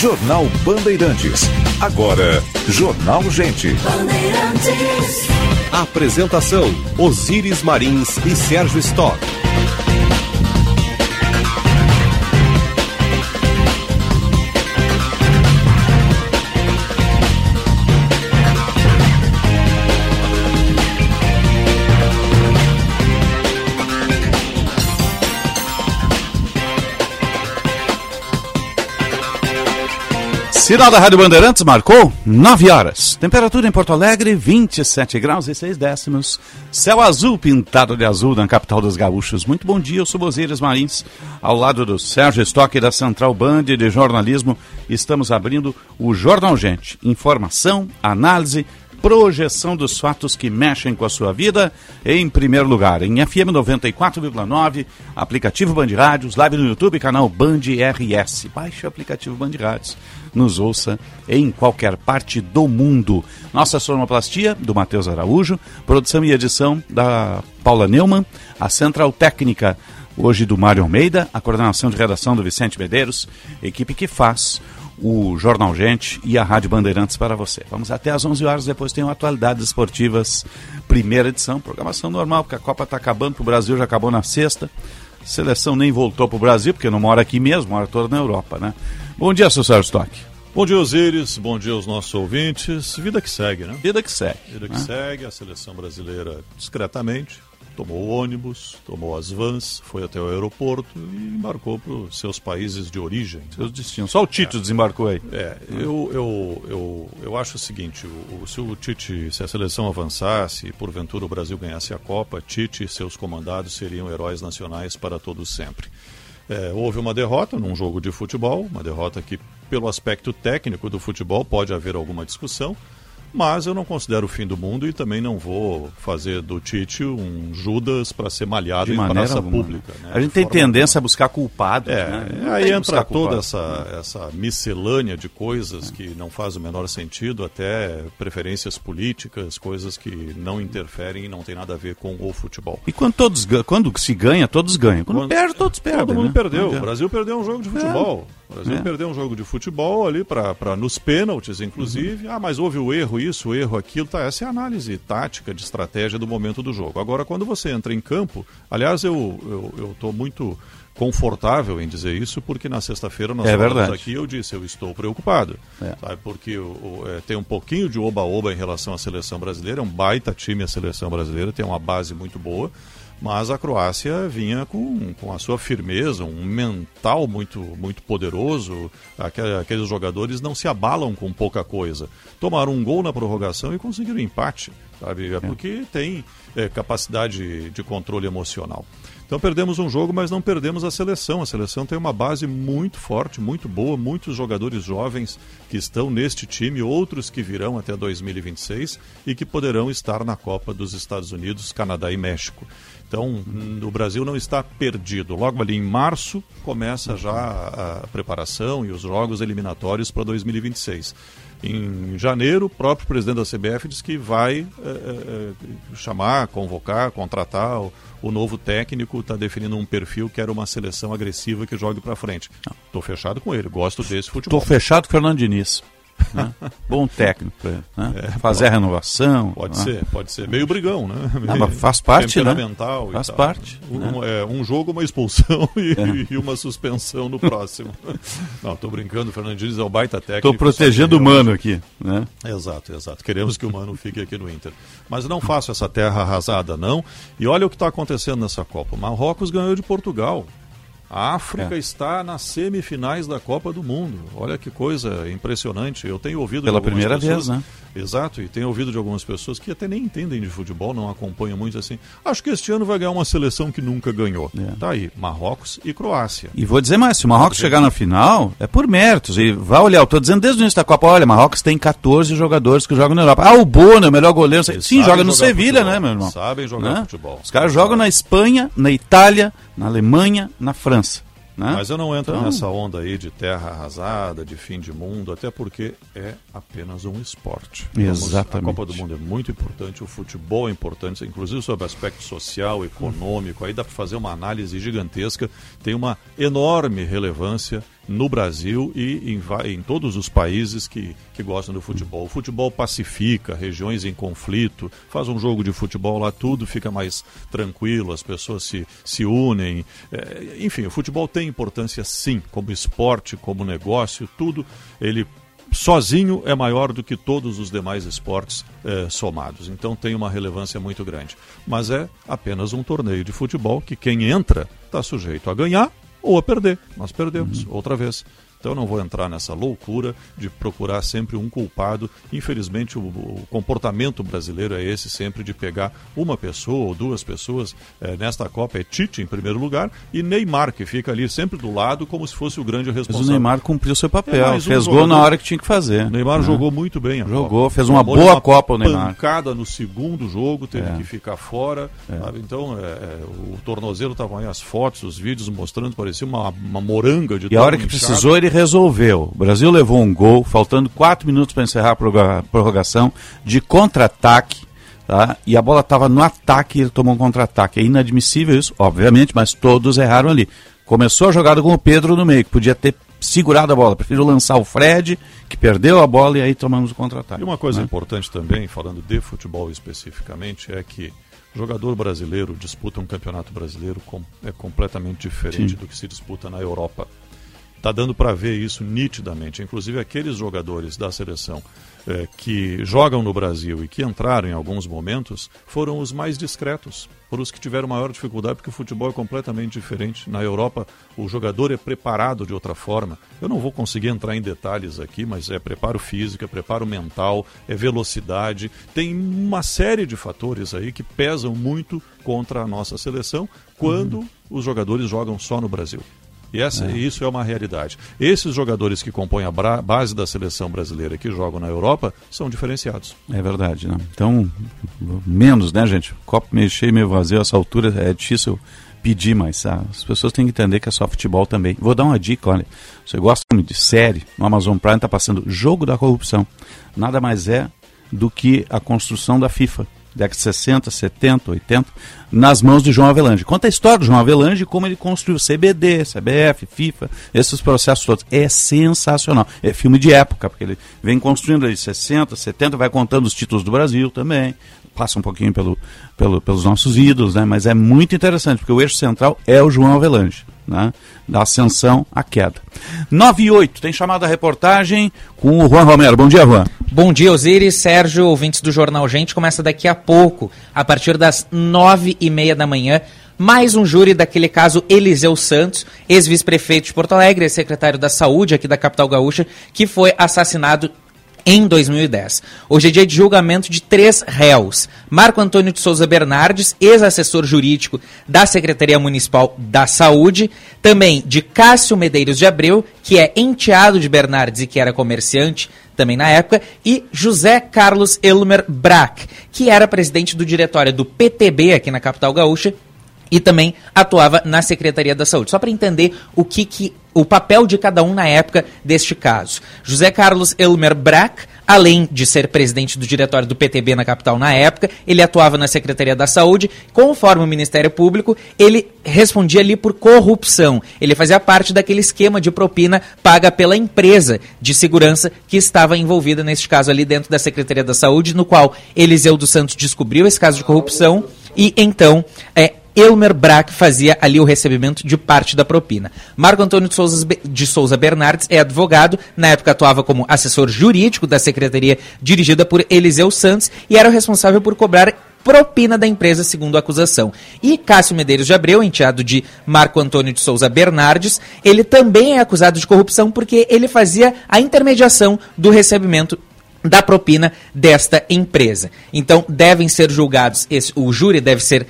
Jornal Bandeirantes. Agora, Jornal Gente. Apresentação: Osíris Marins e Sérgio Stock. Sinal da Rádio Bandeirantes marcou 9 horas. Temperatura em Porto Alegre, 27 graus e 6 décimos. Céu azul pintado de azul na capital dos gaúchos. Muito bom dia, eu sou Bozeiras Marins. Ao lado do Sérgio Stock da Central Band de Jornalismo, estamos abrindo o Jornal Gente. Informação, análise, projeção dos fatos que mexem com a sua vida, em primeiro lugar, em FM 94,9, aplicativo Band Rádios, live no YouTube, canal Band RS. Baixe o aplicativo Band Rádios, nos ouça em qualquer parte do mundo. Nossa sonoplastia, do Matheus Araújo, produção e edição da Paula Neumann, a central técnica hoje do Mário Almeida, a coordenação de redação do Vicente Medeiros, equipe que faz o Jornal Gente e a Rádio Bandeirantes para você. Vamos até às 11 horas, depois tem Atualidades Esportivas, primeira edição, programação normal, porque a Copa está acabando, o Brasil já acabou na sexta. A seleção nem voltou para o Brasil, porque não mora aqui mesmo, mora toda na Europa, né? Bom dia, seu Sérgio Stock. Bom dia, Osíris. Bom dia aos nossos ouvintes. Vida que segue, né? Vida que segue. Vida que né? segue, a seleção brasileira discretamente tomou o ônibus, tomou as vans, foi até o aeroporto e embarcou para os seus países de origem. Seus destinos. Só o Tite é. desembarcou aí. É, eu, eu, eu, eu acho o seguinte, o, se o Tite, se a seleção avançasse e porventura o Brasil ganhasse a Copa, Tite e seus comandados seriam heróis nacionais para todos sempre. É, houve uma derrota num jogo de futebol, uma derrota que, pelo aspecto técnico do futebol, pode haver alguma discussão, mas eu não considero o fim do mundo e também não vou fazer do Tite um Judas para ser malhado De em praça alguma. pública. Né? A gente tem tendência a buscar culpado. É, né? aí entra toda essa, essa miscelânea de coisas é. que não faz o menor sentido, até preferências políticas, coisas que não interferem e não tem nada a ver com o futebol. E quando, todos, quando se ganha, todos ganham. Quando, quando perde, todos perdem. Todo mundo né? perdeu. O Brasil perdeu um jogo de futebol. É. O Brasil perdeu um jogo de futebol ali para nos pênaltis, inclusive. Uhum. Ah, mas houve o erro isso, o erro aquilo. Tá, essa é a análise tática de estratégia do momento do jogo. Agora, quando você entra em campo, aliás, eu estou muito confortável em dizer isso, porque na sexta-feira nós é falamos aqui eu disse, eu estou preocupado. É. Sabe, porque o, o, é, tem um pouquinho de oba-oba em relação à seleção brasileira, é um baita time a seleção brasileira, tem uma base muito boa mas a Croácia vinha com, com a sua firmeza, um mental muito, muito poderoso. Aqueles jogadores não se abalam com pouca coisa. Tomaram um gol na prorrogação e conseguiram empate, sabe? É, é. porque tem é, capacidade de controle emocional. Então perdemos um jogo, mas não perdemos a seleção. A seleção tem uma base muito forte, muito boa, muitos jogadores jovens que estão neste time, outros que virão até 2026 e que poderão estar na Copa dos Estados Unidos, Canadá e México. Então, o Brasil não está perdido. Logo ali em março começa já a preparação e os jogos eliminatórios para 2026. Em janeiro, o próprio presidente da CBF diz que vai é, é, chamar, convocar, contratar o, o novo técnico, está definindo um perfil que era uma seleção agressiva que jogue para frente. Estou fechado com ele, gosto desse futebol. Estou fechado com o Fernando Diniz. Né? Bom técnico, né? é, fazer a renovação. Pode né? ser, pode ser. Meio brigão, né? Meio Não, faz parte, né? Faz parte. Um, né? é, um jogo, uma expulsão e, é. e, uma suspensão no próximo. Não, estou brincando, o Fernando Diniz é o baita técnico. Estou protegendo o Mano aqui, né? Exato, exato. Queremos que o Mano fique aqui no Inter. Mas não faço essa terra arrasada, não. E olha o que está acontecendo nessa Copa. Marrocos ganhou de Portugal. A África é. está nas semifinais da Copa do Mundo. Olha que coisa impressionante. Eu tenho ouvido pela primeira pessoas, vez, né? Exato, e tenho ouvido de algumas pessoas que até nem entendem de futebol, não acompanham muito assim. Acho que este ano vai ganhar uma seleção que nunca ganhou. É. Tá aí, Marrocos e Croácia. E vou dizer mais, se o Marrocos chegar na final, é por méritos. E vai olhar, eu estou dizendo desde o início da Copa, olha, Marrocos tem 14 jogadores que jogam na Europa. Ah, o Bono é o melhor goleiro. Eles Sim, joga no Sevilha, né, meu irmão? Sabem jogar né? futebol. Os caras jogam na Espanha, na Itália, na Alemanha, na França. Né? Mas eu não entro então... nessa onda aí de terra arrasada, de fim de mundo, até porque é apenas um esporte. Exatamente. a Copa do Mundo é muito importante, o futebol é importante, inclusive sobre aspecto social, econômico. Aí dá para fazer uma análise gigantesca. Tem uma enorme relevância no Brasil e em, em, todos os países que, que gostam do futebol. O futebol pacifica regiões em conflito, faz um jogo de futebol lá, tudo fica mais tranquilo, as pessoas se, se unem. É, enfim, o futebol tem importância sim, como esporte, como negócio, tudo. Ele sozinho é maior do que todos os demais esportes é, somados. Então tem uma relevância muito grande. Mas é apenas um torneio de futebol que quem entra está sujeito a ganhar ou a perder. Nós perdemos outra vez. Então eu não vou entrar nessa loucura de procurar sempre um culpado. Infelizmente, o, o comportamento brasileiro é esse sempre de pegar uma pessoa ou duas pessoas. É, nesta Copa é Tite em primeiro lugar e Neymar, que fica ali sempre do lado como se fosse o grande responsável. Mas o Neymar cumpriu seu papel, é um fez gol na hora que tinha que fazer. O Neymar né? jogou muito bem. jogou, Copa. fez uma boa uma Copa o Neymar. pancada no segundo jogo, teve é. que ficar fora. É. Então, é, é, o tornozelo estavam aí as fotos, os vídeos mostrando, parecia uma, uma moranga de E a hora que inchado. precisou, ele resolveu. O Brasil levou um gol, faltando quatro minutos para encerrar a prorrogação, de contra-ataque. Tá? E a bola estava no ataque e ele tomou um contra-ataque. É inadmissível isso, obviamente, mas todos erraram ali. Começou a jogada com o Pedro no meio, que podia ter segurado a bola. Prefiro lançar o Fred, que perdeu a bola, e aí tomamos o contra-ataque. E uma coisa né? importante também, falando de futebol especificamente, é que o jogador brasileiro disputa um campeonato brasileiro com, é completamente diferente Sim. do que se disputa na Europa. Está dando para ver isso nitidamente. Inclusive, aqueles jogadores da seleção eh, que jogam no Brasil e que entraram em alguns momentos foram os mais discretos, foram os que tiveram maior dificuldade, porque o futebol é completamente diferente. Na Europa, o jogador é preparado de outra forma. Eu não vou conseguir entrar em detalhes aqui, mas é preparo físico, é preparo mental, é velocidade. Tem uma série de fatores aí que pesam muito contra a nossa seleção quando uhum. os jogadores jogam só no Brasil. E essa, é. isso é uma realidade. Esses jogadores que compõem a base da seleção brasileira que jogam na Europa são diferenciados. É verdade, né? Então, menos, né, gente? Copo meio cheio, meio vazio, essa altura é difícil pedir, mas ah, as pessoas têm que entender que é só futebol também. Vou dar uma dica, olha. Você gosta de série? No Amazon Prime está passando Jogo da Corrupção. Nada mais é do que a construção da FIFA década de 60, 70, 80, nas mãos de João Avelange. Conta a história do João Avelange como ele construiu CBD, CBF, FIFA, esses processos todos. É sensacional. É filme de época, porque ele vem construindo de 60, 70, vai contando os títulos do Brasil também, passa um pouquinho pelo, pelo, pelos nossos ídolos, né? mas é muito interessante, porque o eixo central é o João Avelange. Né? Da ascensão à queda. 9 e 8, tem chamada a reportagem com o Juan Romero. Bom dia, Juan. Bom dia, Osiris, Sérgio, ouvintes do Jornal Gente. Começa daqui a pouco, a partir das nove e meia da manhã, mais um júri daquele caso Eliseu Santos, ex-vice-prefeito de Porto Alegre, secretário da Saúde aqui da capital gaúcha, que foi assassinado em 2010. Hoje é dia de julgamento de três réus. Marco Antônio de Souza Bernardes, ex-assessor jurídico da Secretaria Municipal da Saúde, também de Cássio Medeiros de Abreu, que é enteado de Bernardes e que era comerciante também na época, e José Carlos Elmer Brack, que era presidente do diretório do PTB aqui na capital gaúcha e também atuava na Secretaria da Saúde. Só para entender o que, que o papel de cada um na época deste caso. José Carlos Elmer Brack, além de ser presidente do diretório do PTB na capital na época, ele atuava na Secretaria da Saúde. Conforme o Ministério Público, ele respondia ali por corrupção. Ele fazia parte daquele esquema de propina paga pela empresa de segurança que estava envolvida neste caso ali dentro da Secretaria da Saúde, no qual Eliseu dos Santos descobriu esse caso de corrupção e então é, Elmer Brack fazia ali o recebimento de parte da propina. Marco Antônio de Souza, de Souza Bernardes é advogado, na época atuava como assessor jurídico da secretaria dirigida por Eliseu Santos e era o responsável por cobrar propina da empresa, segundo a acusação. E Cássio Medeiros de Abreu, enteado de Marco Antônio de Souza Bernardes, ele também é acusado de corrupção porque ele fazia a intermediação do recebimento da propina desta empresa. Então, devem ser julgados, esse, o júri deve ser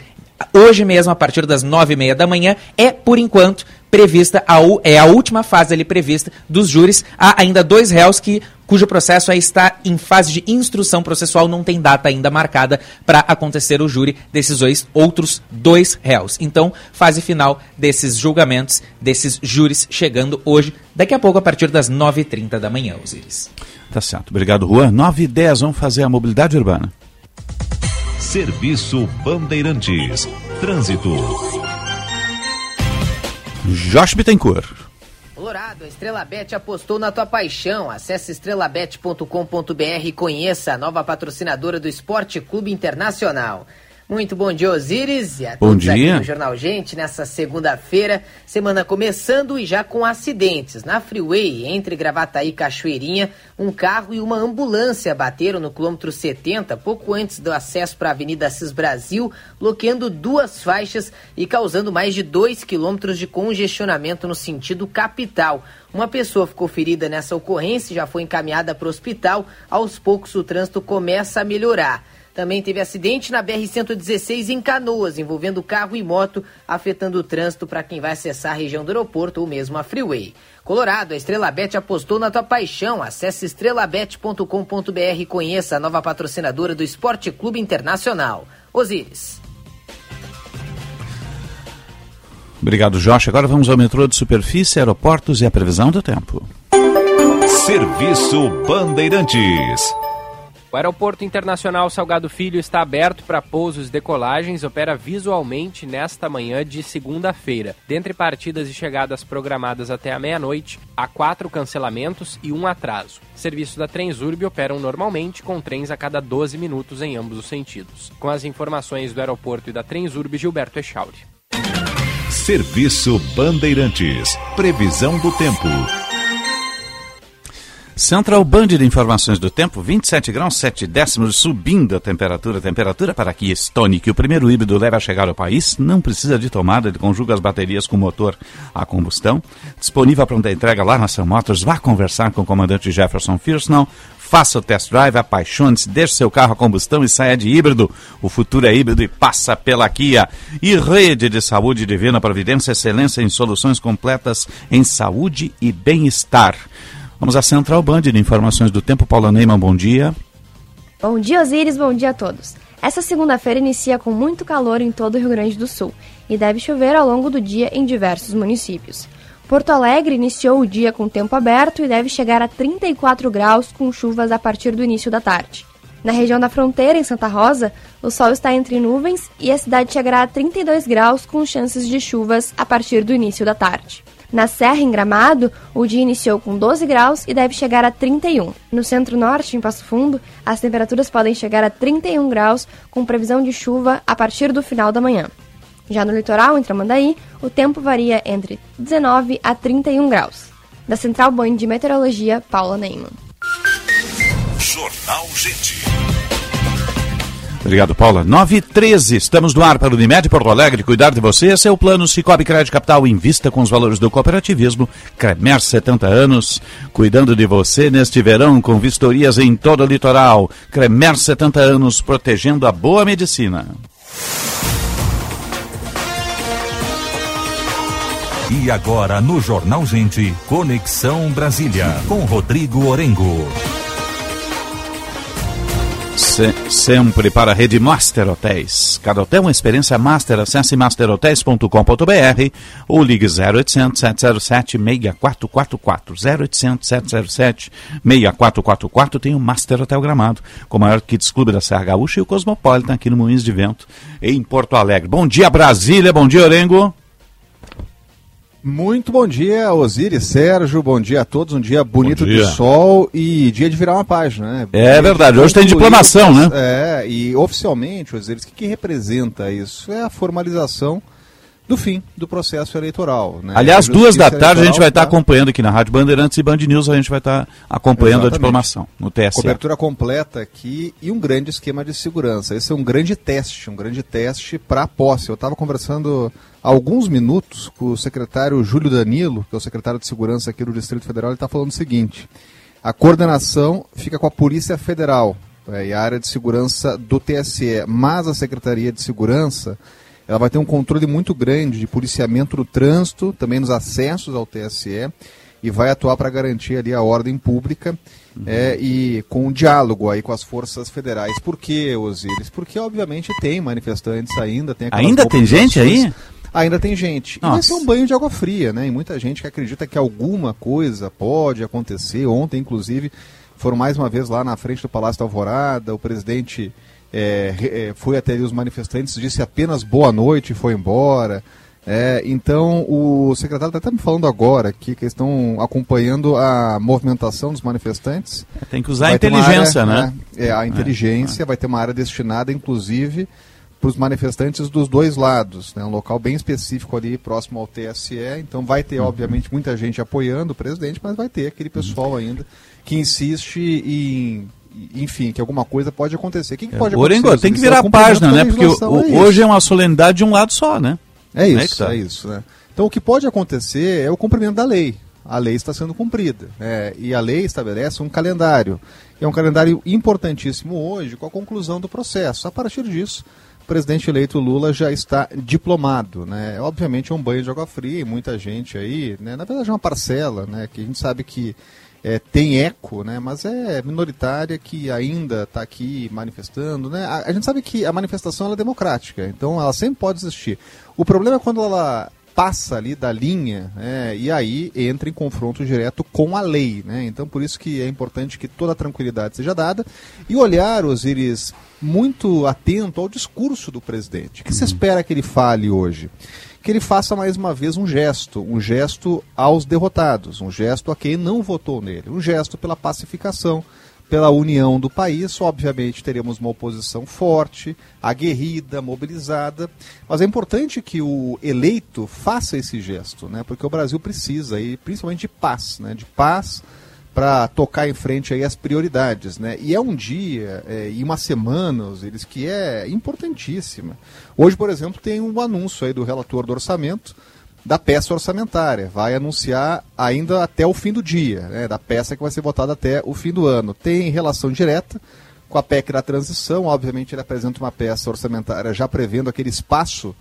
hoje mesmo, a partir das nove e meia da manhã, é, por enquanto, prevista, a, é a última fase ali prevista dos júris. Há ainda dois réus que, cujo processo aí está em fase de instrução processual, não tem data ainda marcada para acontecer o júri desses dois, outros dois réus. Então, fase final desses julgamentos, desses júris, chegando hoje, daqui a pouco, a partir das 9h30 da manhã, Osiris. Tá certo. Obrigado, Juan. 9 e 10, vamos fazer a mobilidade urbana. Serviço Bandeirantes. Trânsito. Josh Bittencourt. Colorado, a Estrela Bet apostou na tua paixão. Acesse estrelabet.com.br e conheça a nova patrocinadora do Esporte Clube Internacional. Muito bom dia, Osíris. E a bom todos dia. aqui no Jornal Gente, nessa segunda-feira, semana começando e já com acidentes. Na Freeway, entre Gravataí e Cachoeirinha, um carro e uma ambulância bateram no quilômetro 70, pouco antes do acesso para a Avenida Assis Brasil, bloqueando duas faixas e causando mais de dois quilômetros de congestionamento no sentido capital. Uma pessoa ficou ferida nessa ocorrência e já foi encaminhada para o hospital. Aos poucos, o trânsito começa a melhorar. Também teve acidente na BR-116 em Canoas, envolvendo carro e moto, afetando o trânsito para quem vai acessar a região do aeroporto ou mesmo a Freeway. Colorado, a Estrela Bet apostou na tua paixão. Acesse estrelabet.com.br e conheça a nova patrocinadora do Esporte Clube Internacional. Osíris. Obrigado, Josh. Agora vamos ao metrô de superfície, aeroportos e a previsão do tempo. Serviço Bandeirantes. O Aeroporto Internacional Salgado Filho está aberto para pousos e decolagens, opera visualmente nesta manhã de segunda-feira. Dentre partidas e chegadas programadas até a meia-noite, há quatro cancelamentos e um atraso. Serviços da Transurb operam normalmente com trens a cada 12 minutos em ambos os sentidos. Com as informações do aeroporto e da Transurb, Gilberto Echauri. Serviço Bandeirantes. Previsão do tempo. Central Band de Informações do Tempo, 27 graus 7 décimos, subindo a temperatura. Temperatura para Kia Stone, que o primeiro híbrido leva a chegar ao país. Não precisa de tomada, ele conjuga as baterias com motor a combustão. Disponível para entrega lá na Sam Motors. Vá conversar com o comandante Jefferson Firsnall. Faça o test drive, apaixone-se, deixe seu carro a combustão e saia de híbrido. O futuro é híbrido e passa pela Kia. E Rede de Saúde Divina Providência, excelência em soluções completas em saúde e bem-estar. Vamos à Central Band de Informações do Tempo. Paula Neyman, bom dia. Bom dia, Osíris, bom dia a todos. Essa segunda-feira inicia com muito calor em todo o Rio Grande do Sul e deve chover ao longo do dia em diversos municípios. Porto Alegre iniciou o dia com tempo aberto e deve chegar a 34 graus com chuvas a partir do início da tarde. Na região da fronteira, em Santa Rosa, o sol está entre nuvens e a cidade chegará a 32 graus com chances de chuvas a partir do início da tarde. Na Serra, em Gramado, o dia iniciou com 12 graus e deve chegar a 31. No centro-norte, em Passo Fundo, as temperaturas podem chegar a 31 graus, com previsão de chuva a partir do final da manhã. Já no litoral, em Tramandaí, o tempo varia entre 19 a 31 graus. Da Central Band de Meteorologia, Paula Neyman. Jornal Gente. Obrigado, Paula. 9 e 13, estamos no ar para o Unimed Porto Alegre. Cuidar de você, esse é o plano Cicobi Crédito Capital. Invista com os valores do cooperativismo. Cremer 70 anos, cuidando de você neste verão com vistorias em todo o litoral. Cremer 70 anos, protegendo a boa medicina. E agora no Jornal Gente, Conexão Brasília, com Rodrigo Orengo. Se, sempre para a rede Master Hotéis. Cada hotel uma experiência master. Acesse masterhotels.com.br ou ligue 0800 707 6444. 0800 707 6444. Tem o Master Hotel Gramado, com o maior Kids Clube da Serra Gaúcha e o Cosmopolitan aqui no Moinhos de Vento, em Porto Alegre. Bom dia, Brasília. Bom dia, Orengo. Muito bom dia, Osiris, Sérgio, bom dia a todos, um dia bonito dia. do sol e dia de virar uma página, né? É verdade, de hoje tem diplomação, né? É, e oficialmente, Osiris, o que, que representa isso? É a formalização do fim do processo eleitoral. Né? Aliás, A duas da tarde a gente vai estar tá- acompanhando aqui na Rádio Bandeirantes e Band News, a gente vai estar acompanhando a Exatamente. diplomação no TSE. Cobertura completa aqui e um grande esquema de segurança. Esse é um grande teste, um grande teste para a posse. Eu estava conversando alguns minutos com o secretário Júlio Danilo, que é o secretário de segurança aqui do Distrito Federal, ele está falando o seguinte: a coordenação fica com a Polícia Federal é, e a área de segurança do TSE, mas a Secretaria de Segurança ela vai ter um controle muito grande de policiamento do trânsito, também nos acessos ao TSE e vai atuar para garantir ali a ordem pública é, e com um diálogo aí com as forças federais. Por que, Osiris? Porque obviamente tem manifestantes ainda, tem Ainda tem gente aí? Ainda tem gente. E vai Nossa. ser um banho de água fria, né? E muita gente que acredita que alguma coisa pode acontecer. Ontem, inclusive, foram mais uma vez lá na frente do Palácio da Alvorada, o presidente é, é, foi até ali os manifestantes, disse apenas boa noite e foi embora. É, então, o secretário está me falando agora aqui que eles estão acompanhando a movimentação dos manifestantes. Tem que usar a inteligência, área, né? É, a inteligência, é. vai ter uma área destinada, inclusive, para os manifestantes dos dois lados. Né? Um local bem específico ali, próximo ao TSE. Então, vai ter, uhum. obviamente, muita gente apoiando o presidente, mas vai ter aquele pessoal uhum. ainda que insiste em enfim, que alguma coisa pode acontecer. O que, que pode é, acontecer? Tem que virar a página, né? Porque o, é hoje é uma solenidade de um lado só, né? É isso, é, tá. é, isso, né? Então o que pode acontecer é o cumprimento da lei. A lei está sendo cumprida. É, e a lei estabelece um calendário. É um calendário importantíssimo hoje com a conclusão do processo. A partir disso, o presidente eleito Lula já está diplomado. Né? Obviamente é um banho de água fria e muita gente aí, né? na verdade é uma parcela, né? que a gente sabe que é, tem eco, né? mas é minoritária que ainda está aqui manifestando. Né? A, a, gente sabe que a manifestação é democrática, então ela sempre pode existir. O problema é quando ela passa ali da linha né, e aí entra em confronto direto com a lei. Né? Então, por isso que é importante que toda a tranquilidade seja dada e olhar, Osiris, muito atento ao discurso do presidente. O que se espera que ele fale hoje? Que ele faça mais uma vez um gesto, um gesto aos derrotados, um gesto a quem não votou nele, um gesto pela pacificação, pela união do país. Obviamente teremos uma oposição forte, aguerrida, mobilizada, mas é importante que o eleito faça esse gesto, né? Porque o Brasil precisa, e principalmente de paz, né? De paz para tocar em frente aí as prioridades, né? E é um dia é, e uma semana, eles que é importantíssima. Hoje, por exemplo, tem um anúncio aí do relator do orçamento da peça orçamentária. Vai anunciar ainda até o fim do dia, né, da peça que vai ser votada até o fim do ano. Tem relação direta com a PEC da transição, obviamente ele apresenta uma peça orçamentária já prevendo aquele espaço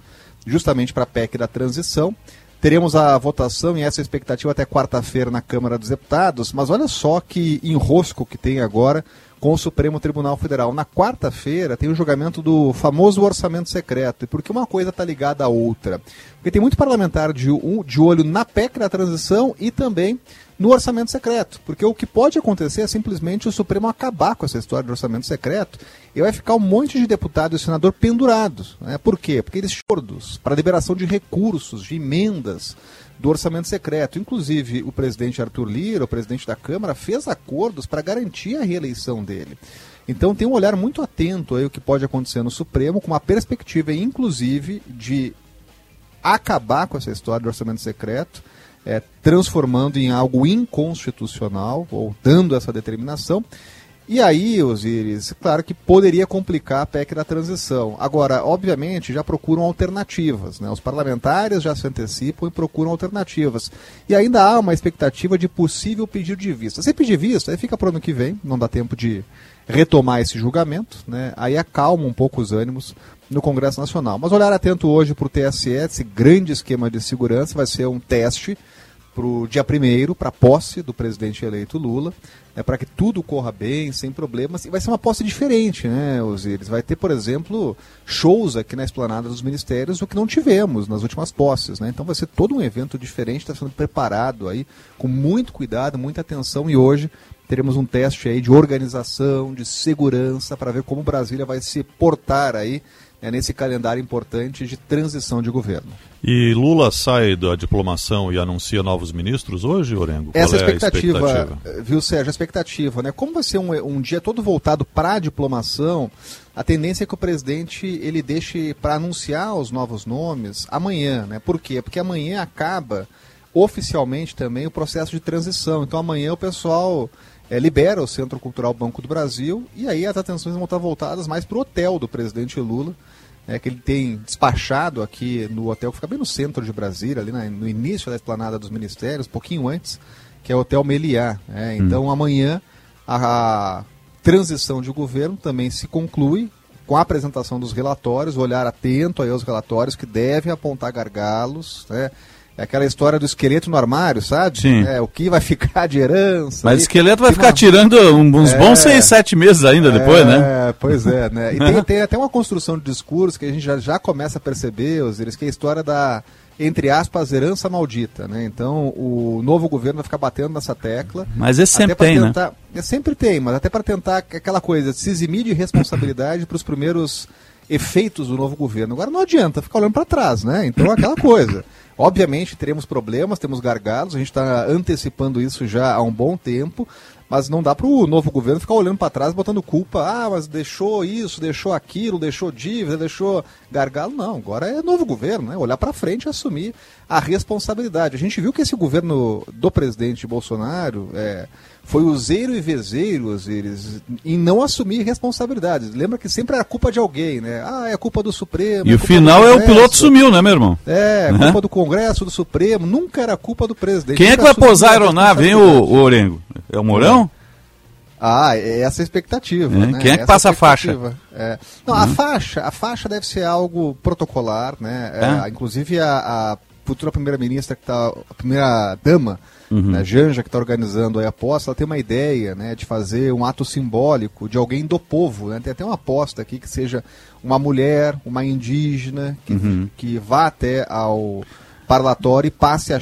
justamente para a PEC da transição. Teremos a votação e essa expectativa até quarta-feira na Câmara dos Deputados, mas olha só que enrosco que tem agora com o Supremo Tribunal Federal. Na quarta-feira tem o julgamento do famoso orçamento secreto. E por que uma coisa está ligada à outra? Porque tem muito parlamentar de, de olho na PEC da transição e também no orçamento secreto. Porque o que pode acontecer é simplesmente o Supremo acabar com essa história de orçamento secreto e vai ficar um monte de deputado e senador pendurados. Né? Por quê? Porque eles chordos para liberação de recursos, de emendas do orçamento secreto. Inclusive, o presidente Arthur Lira, o presidente da Câmara, fez acordos para garantir a reeleição dele. Então tem um olhar muito atento aí o que pode acontecer no Supremo, com uma perspectiva, inclusive, de acabar com essa história do orçamento secreto, é, transformando em algo inconstitucional, ou dando essa determinação. E aí, Osiris, claro que poderia complicar a PEC da transição. Agora, obviamente, já procuram alternativas. Né? Os parlamentares já se antecipam e procuram alternativas. E ainda há uma expectativa de possível pedido de vista. Se pedir vista, aí fica para o ano que vem, não dá tempo de retomar esse julgamento. Né? Aí acalma um pouco os ânimos no Congresso Nacional. Mas olhar atento hoje para o TSE, esse grande esquema de segurança, vai ser um teste para o dia primeiro, para a posse do presidente eleito Lula, é para que tudo corra bem, sem problemas, e vai ser uma posse diferente, né, Osiris? Vai ter, por exemplo, shows aqui na esplanada dos ministérios, o que não tivemos nas últimas posses, né? Então vai ser todo um evento diferente, está sendo preparado aí, com muito cuidado, muita atenção, e hoje teremos um teste aí de organização, de segurança, para ver como Brasília vai se portar aí é nesse calendário importante de transição de governo. E Lula sai da diplomação e anuncia novos ministros hoje, Orengo? Essa é expectativa, expectativa, viu, Sérgio? A expectativa, né? Como vai ser um, um dia todo voltado para a diplomação, a tendência é que o presidente ele deixe para anunciar os novos nomes amanhã, né? Por quê? Porque amanhã acaba oficialmente também o processo de transição. Então amanhã o pessoal é, libera o Centro Cultural Banco do Brasil e aí as atenções vão estar voltadas mais para o hotel do presidente Lula é, que ele tem despachado aqui no hotel que fica bem no centro de Brasília, ali na, no início da esplanada dos ministérios, pouquinho antes, que é o Hotel Meliá. É, então hum. amanhã a, a transição de governo também se conclui com a apresentação dos relatórios, olhar atento aí aos relatórios que devem apontar gargalos, né? É aquela história do esqueleto no armário, sabe? Sim. É, o que vai ficar de herança. Mas o esqueleto vai ficar tirando uns é... bons seis, sete meses ainda depois, né? É, pois é, né? E tem, tem, até uma construção de discurso que a gente já, já começa a perceber, Osiris, que é a história da, entre aspas, herança maldita, né? Então o novo governo vai ficar batendo nessa tecla. Mas esse sempre tem, né? tentar, né? Sempre tem, mas até para tentar aquela coisa, se eximir de responsabilidade para os primeiros efeitos do novo governo. Agora não adianta ficar olhando para trás, né? Então é aquela coisa. Obviamente teremos problemas, temos gargalos, a gente está antecipando isso já há um bom tempo, mas não dá para o novo governo ficar olhando para trás, botando culpa. Ah, mas deixou isso, deixou aquilo, deixou dívida, deixou gargalo. Não, agora é novo governo, né? Olhar para frente e assumir a responsabilidade. A gente viu que esse governo do presidente Bolsonaro é, foi useiro e vezeiro, Osiris, em não assumir responsabilidades. Lembra que sempre era culpa de alguém, né? Ah, é culpa do Supremo. E é o final é o piloto sumiu, né, meu irmão? É, é culpa do Congresso, do Supremo. Nunca era culpa do presidente. Quem é que vai pousar a aeronave, hein, o, o Orengo? É o Mourão? Ah, é essa a expectativa. É. Né? Quem é que essa passa a faixa? É. Não, uhum. a faixa, a faixa deve ser algo protocolar, né? É, inclusive a, a futura primeira-ministra que está, a primeira dama, uhum. né, Janja, que está organizando a aposta, ela tem uma ideia, né, de fazer um ato simbólico de alguém do povo, né? Tem até uma aposta aqui que seja uma mulher, uma indígena que, uhum. que vá até ao parlatório e passe a,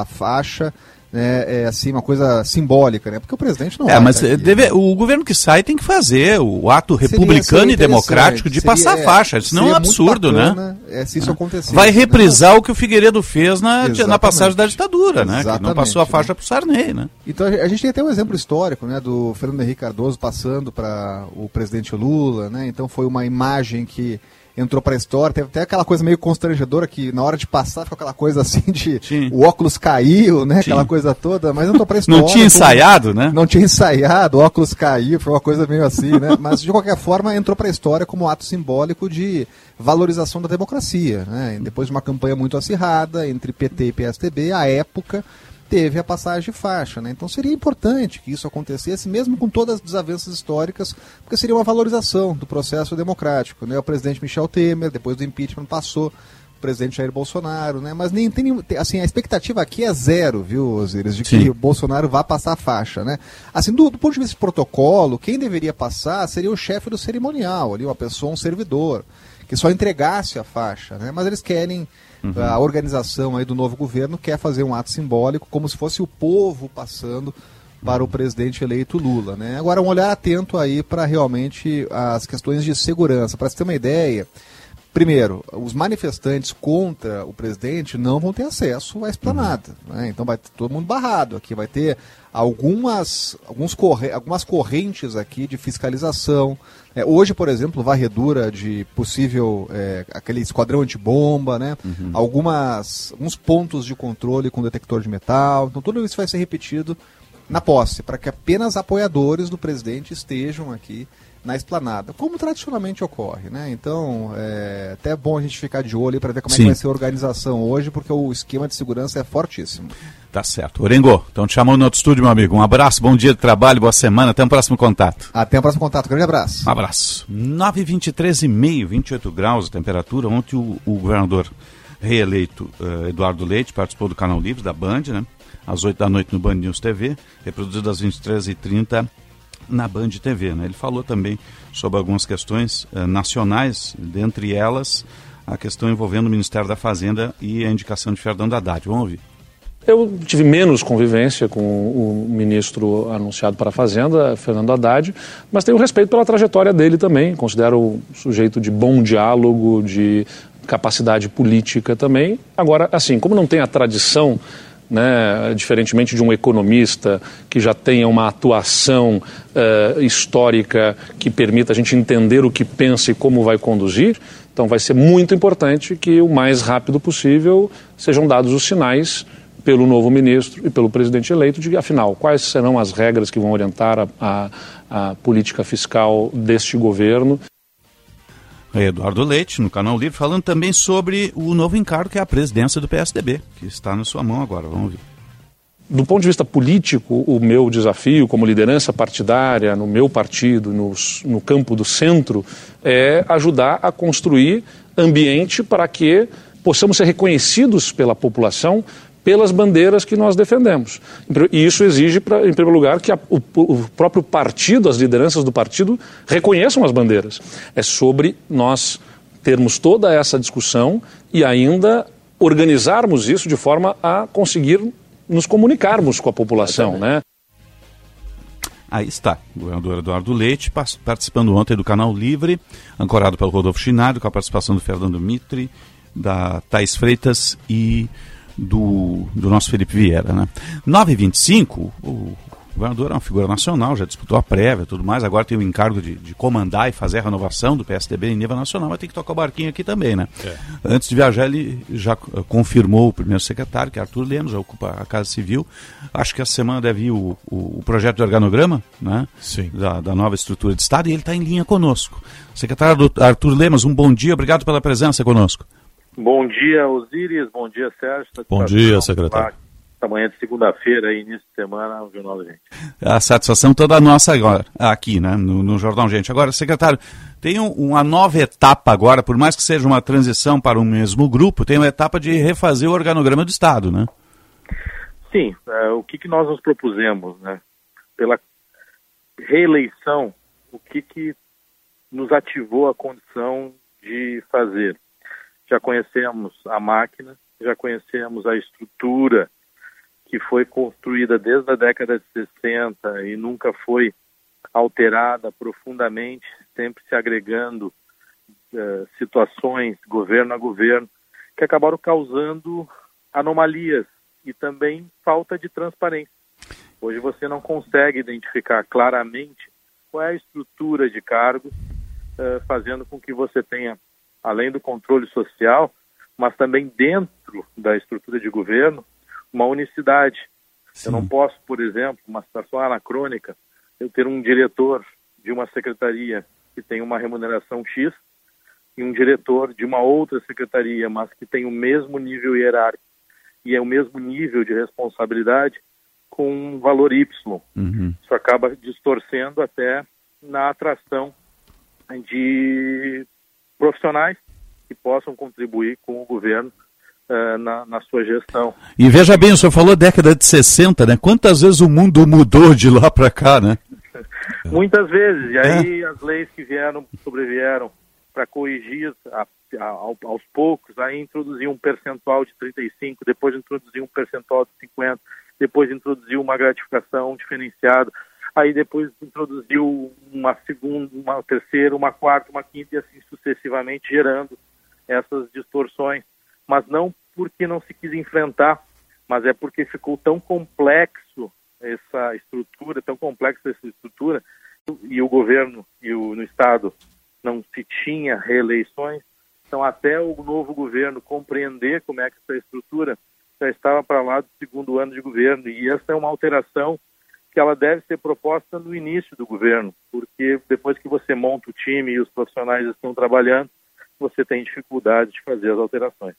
a faixa né, é assim uma coisa simbólica, né? Porque o presidente não é. Mas deve, né? o governo que sai tem que fazer o ato republicano seria, seria e democrático de seria, passar a faixa. Senão é um absurdo, né? bacana, né? É, se isso acontecer. Vai reprisar o que o Figueiredo fez na, na passagem da ditadura, né? Que não passou a faixa né? para o Sarney, né? Então a gente tem até um exemplo histórico, né? Do Fernando Henrique Cardoso passando para o presidente Lula, né? Então foi uma imagem que entrou para a história. Teve até aquela coisa meio constrangedora que na hora de passar ficou aquela coisa assim de Sim. o óculos caiu, né? Sim. Aquela coisa toda, mas entrou para a história. Não tinha ensaiado, né? Não tinha ensaiado, o óculos caiu, foi uma coisa meio assim, né? Mas de qualquer forma entrou para a história como um ato simbólico de valorização da democracia, né? Depois de uma campanha muito acirrada entre PT e PSDB, a época teve a passagem de faixa. Né? Então seria importante que isso acontecesse, mesmo com todas as desavenças históricas, porque seria uma valorização do processo democrático. Né? O presidente Michel Temer, depois do impeachment, passou o presidente Jair Bolsonaro, né? Mas nem tem assim, a expectativa aqui é zero, viu, Osiris, de que o Bolsonaro vá passar a faixa, né? Assim, do, do, ponto de vista de protocolo, quem deveria passar seria o chefe do cerimonial, ali, uma pessoa, um servidor, que só entregasse a faixa, né? Mas eles querem Uhum. A organização aí do novo governo quer fazer um ato simbólico, como se fosse o povo passando para o presidente eleito Lula. Né? Agora, um olhar atento aí para realmente as questões de segurança. Para você ter uma ideia, primeiro, os manifestantes contra o presidente não vão ter acesso à esplanada. Uhum. Né? Então vai ter todo mundo barrado aqui. Vai ter algumas, alguns corre algumas correntes aqui de fiscalização. É, hoje, por exemplo, varredura de possível é, aquele esquadrão antibomba, né? Uhum. Algumas, alguns pontos de controle com detector de metal. Então tudo isso vai ser repetido na posse, para que apenas apoiadores do presidente estejam aqui na esplanada, como tradicionalmente ocorre, né? Então, é até bom a gente ficar de olho para ver como Sim. é que vai ser a organização hoje, porque o esquema de segurança é fortíssimo. Tá certo. Orengo, então te chamando no outro estúdio, meu amigo. Um abraço, bom dia de trabalho, boa semana, até o um próximo contato. Até o próximo contato, grande abraço. Um abraço. 9 23 e meio, 28 graus a temperatura. Ontem o, o governador reeleito uh, Eduardo Leite participou do Canal Livre da Band, né? Às 8 da noite no Band News TV, reproduzido às 23h30 na Band TV. Né? Ele falou também sobre algumas questões uh, nacionais, dentre elas a questão envolvendo o Ministério da Fazenda e a indicação de Fernando Haddad. Vamos ouvir. Eu tive menos convivência com o ministro anunciado para a Fazenda, Fernando Haddad, mas tenho respeito pela trajetória dele também. Considero um sujeito de bom diálogo, de capacidade política também. Agora, assim, como não tem a tradição né, diferentemente de um economista que já tenha uma atuação uh, histórica que permita a gente entender o que pensa e como vai conduzir. Então, vai ser muito importante que o mais rápido possível sejam dados os sinais pelo novo ministro e pelo presidente eleito de, afinal, quais serão as regras que vão orientar a, a, a política fiscal deste governo. Eduardo Leite, no Canal Livre, falando também sobre o novo encargo que é a presidência do PSDB, que está na sua mão agora. Vamos ver. Do ponto de vista político, o meu desafio como liderança partidária, no meu partido, no, no campo do centro, é ajudar a construir ambiente para que possamos ser reconhecidos pela população pelas bandeiras que nós defendemos. E isso exige, pra, em primeiro lugar, que a, o, o, próprio partido, as lideranças do partido, reconheçam as bandeiras. É sobre nós termos toda essa discussão e ainda organizarmos isso de forma a conseguir nos comunicarmos com a população, né? Aí está, o governador Eduardo Leite participando ontem do Canal Livre, ancorado pelo Rodolfo Chinado, com a participação do Fernando Mitre, da Thais Freitas e do, do nosso Felipe Vieira. Né? 9h25, o governador é uma figura nacional, já disputou a prévia e tudo mais, agora tem o encargo de, de, comandar e fazer a renovação do PSDB em nível nacional, mas tem que tocar o barquinho aqui também, né? É. Antes de viajar, ele já uh, confirmou o primeiro secretário, que é Arthur Lemos, já ocupa a Casa Civil. Acho que essa semana deve ir o, o, o projeto de organograma, né? Sim. Da, da nova estrutura de Estado, e ele está em linha conosco. Secretário Arthur Lemos, um bom dia, obrigado pela presença conosco. Bom dia, Osíris, bom dia, Sérgio. Bom dia, secretário manhã de segunda-feira, início de semana, o Jornal da Gente. A satisfação toda nossa agora, aqui, né, no, no Jornal Gente. Agora, secretário, tem um, uma nova etapa agora, por mais que seja uma transição para o mesmo grupo, tem uma etapa de refazer o organograma do Estado, né? Sim, é, o que, que nós nos propusemos, né? Pela reeleição, o que, que nos ativou a condição de fazer? Já conhecemos a máquina, já conhecemos a estrutura que foi construída desde a década de 60 e nunca foi alterada profundamente, sempre se agregando uh, situações, governo a governo, que acabaram causando anomalias e também falta de transparência. Hoje você não consegue identificar claramente qual é a estrutura de cargos, uh, fazendo com que você tenha, além do controle social, mas também dentro da estrutura de governo, uma unicidade. Sim. Eu não posso, por exemplo, uma situação anacrônica, eu ter um diretor de uma secretaria que tem uma remuneração X e um diretor de uma outra secretaria, mas que tem o mesmo nível hierárquico e é o mesmo nível de responsabilidade com um valor Y. Uhum. Isso acaba distorcendo até na atração de profissionais que possam contribuir com o governo uh, na, na, sua gestão. E veja bem, o senhor falou década de 60, né? Quantas vezes o mundo mudou de lá para cá, né? Muitas vezes. E aí é. as leis que vieram, sobrevieram para corrigir a, a, aos poucos, aí introduziu um percentual de 35, depois introduziu um percentual de 50, depois introduziu uma gratificação diferenciada, aí depois introduziu uma segunda, uma terceira, uma quarta, uma quinta e assim sucessivamente gerando essas distorções, mas não porque não se quis enfrentar, mas é porque ficou tão complexo essa estrutura, tão complexa essa estrutura, e o governo e o no estado não se tinha reeleições, então até o novo governo compreender como é que essa estrutura já estava para lá do segundo ano de governo, e essa é uma alteração que ela deve ser proposta no início do governo, porque depois que você monta o time e os profissionais estão trabalhando, você tem dificuldade de fazer as alterações.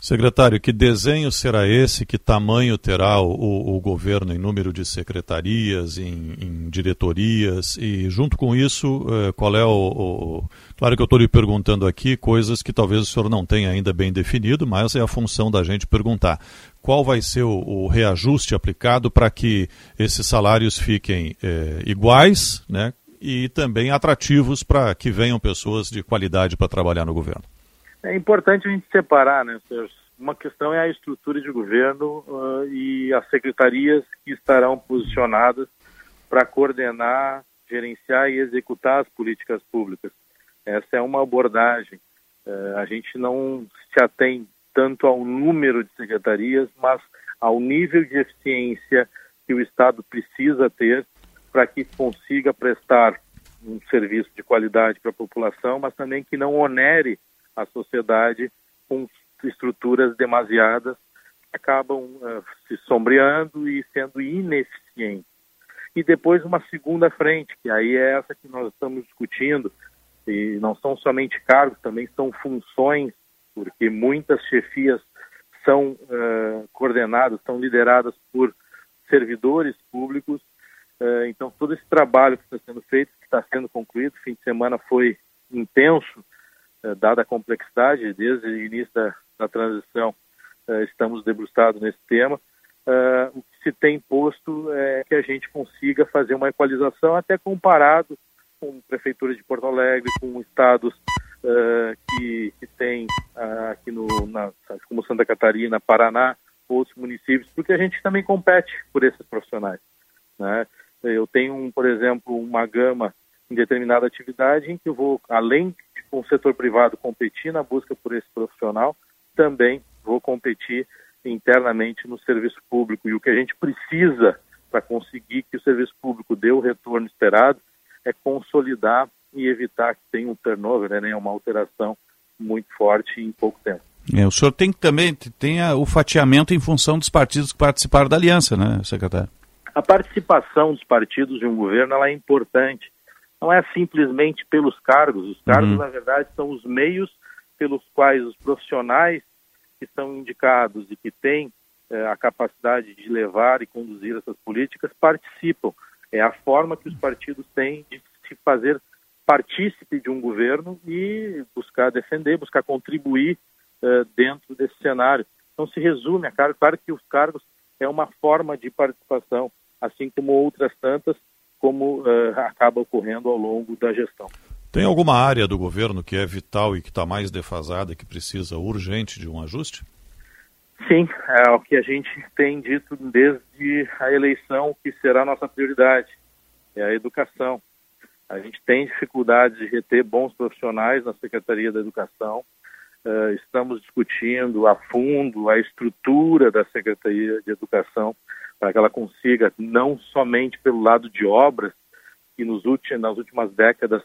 Secretário, que desenho será esse? Que tamanho terá o, o, o governo em número de secretarias, em, em diretorias? E, junto com isso, eh, qual é o, o. Claro que eu estou lhe perguntando aqui coisas que talvez o senhor não tenha ainda bem definido, mas é a função da gente perguntar. Qual vai ser o, reajuste aplicado para que esses salários fiquem eh, iguais né, e também atrativos para que venham pessoas de qualidade para trabalhar no governo? É importante a gente separar, né, Sérgio? Uma questão é a estrutura de governo uh, e as secretarias que estarão posicionadas para coordenar, gerenciar e executar as políticas públicas. Essa é uma abordagem. Uh, a gente não se atém tanto ao número de secretarias, mas ao nível de eficiência que o Estado precisa ter para que consiga prestar um serviço de qualidade para a população, mas também que não onere a sociedade com estruturas demasiadas que acabam uh, se sombreando e sendo ineficientes. E depois uma segunda frente, que aí é essa que nós estamos discutindo, e não são somente cargos, também são funções, porque muitas chefias são uh, coordenadas, são lideradas por servidores públicos. Uh, então, todo esse trabalho que está sendo feito, que está sendo concluído, fim de semana foi intenso, dada a complexidade, desde o início da, da transição, eh, estamos debruçados nesse tema. O que se tem posto é que a gente consiga fazer uma equalização, até comparado com prefeituras de Porto Alegre, com estados que, que tem aqui no, na, como Santa Catarina, Paraná, outros municípios, porque a gente também compete por esses profissionais. Né? Eu tenho, por exemplo, uma gama em determinada atividade em que eu vou, além de com o setor privado competir na busca por esse profissional, também vou competir internamente no serviço público. E o que a gente precisa para conseguir que o serviço público dê o retorno esperado é consolidar e evitar que tenha um turnover, né, uma alteração muito forte em pouco tempo. É, o senhor tem que também tem o fatiamento em função dos partidos que participaram da aliança, né, secretário? A participação dos partidos de um governo é importante. Não é simplesmente pelos cargos. Os cargos, uhum. na verdade, são os meios pelos quais os profissionais que são indicados e que têm é, a capacidade de levar e conduzir essas políticas participam. É a forma que os partidos têm de se fazer partícipe de um governo e buscar defender, buscar contribuir uh, dentro desse cenário. Então se resume a cargo, claro que os cargos é uma forma de participação, assim como outras tantas, como uh, acaba ocorrendo ao longo da gestão. Tem alguma área do governo que é vital e que está mais defasada, que precisa urgente de um ajuste? Sim, é o que a gente tem dito desde a eleição que será a nossa prioridade, é a educação. A gente tem dificuldade de reter bons profissionais na Secretaria da Educação. Uh, estamos discutindo a fundo a estrutura da Secretaria de Educação para que ela consiga, não somente pelo lado de obras, que nos últimos, nas últimas décadas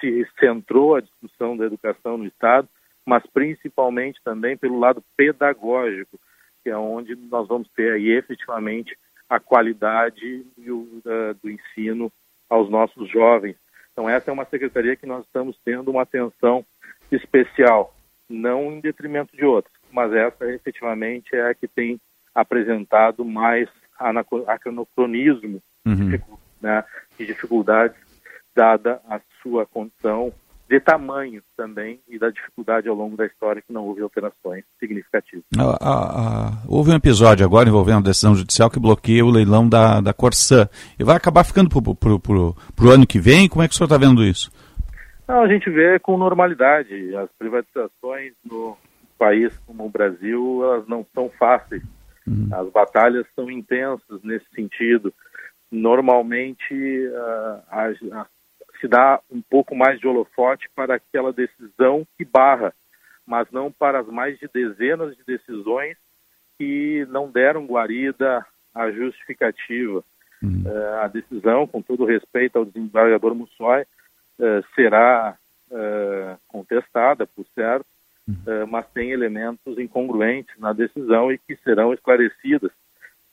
se centrou a discussão da educação no Estado, mas principalmente também pelo lado pedagógico, que é onde nós vamos ter aí efetivamente a qualidade do, do ensino aos nossos jovens. Então, essa é uma secretaria que nós estamos tendo uma atenção especial, não em detrimento de outras, mas essa efetivamente é a que tem apresentado mais anacronismo uhum. né, e dificuldades, dada a sua condição de tamanho também e da dificuldade ao longo da história que não houve alterações significativas. Ah, ah, ah, houve um episódio agora envolvendo a decisão judicial que bloqueia o leilão da, da Corsã e vai acabar ficando para o ano que vem. Como é que o senhor está vendo isso? A gente vê com normalidade. As privatizações no país como o Brasil, elas não são fáceis. Uhum. As batalhas são intensas nesse sentido. Normalmente, uh, as, as se dá um pouco mais de holofote para aquela decisão que barra, mas não para as mais de dezenas de decisões que não deram guarida à justificativa. Uhum. Uh, a decisão, com todo respeito ao desembargador Mussói, uh, será uh, contestada, por certo, uhum. mas tem elementos incongruentes na decisão e que serão esclarecidas,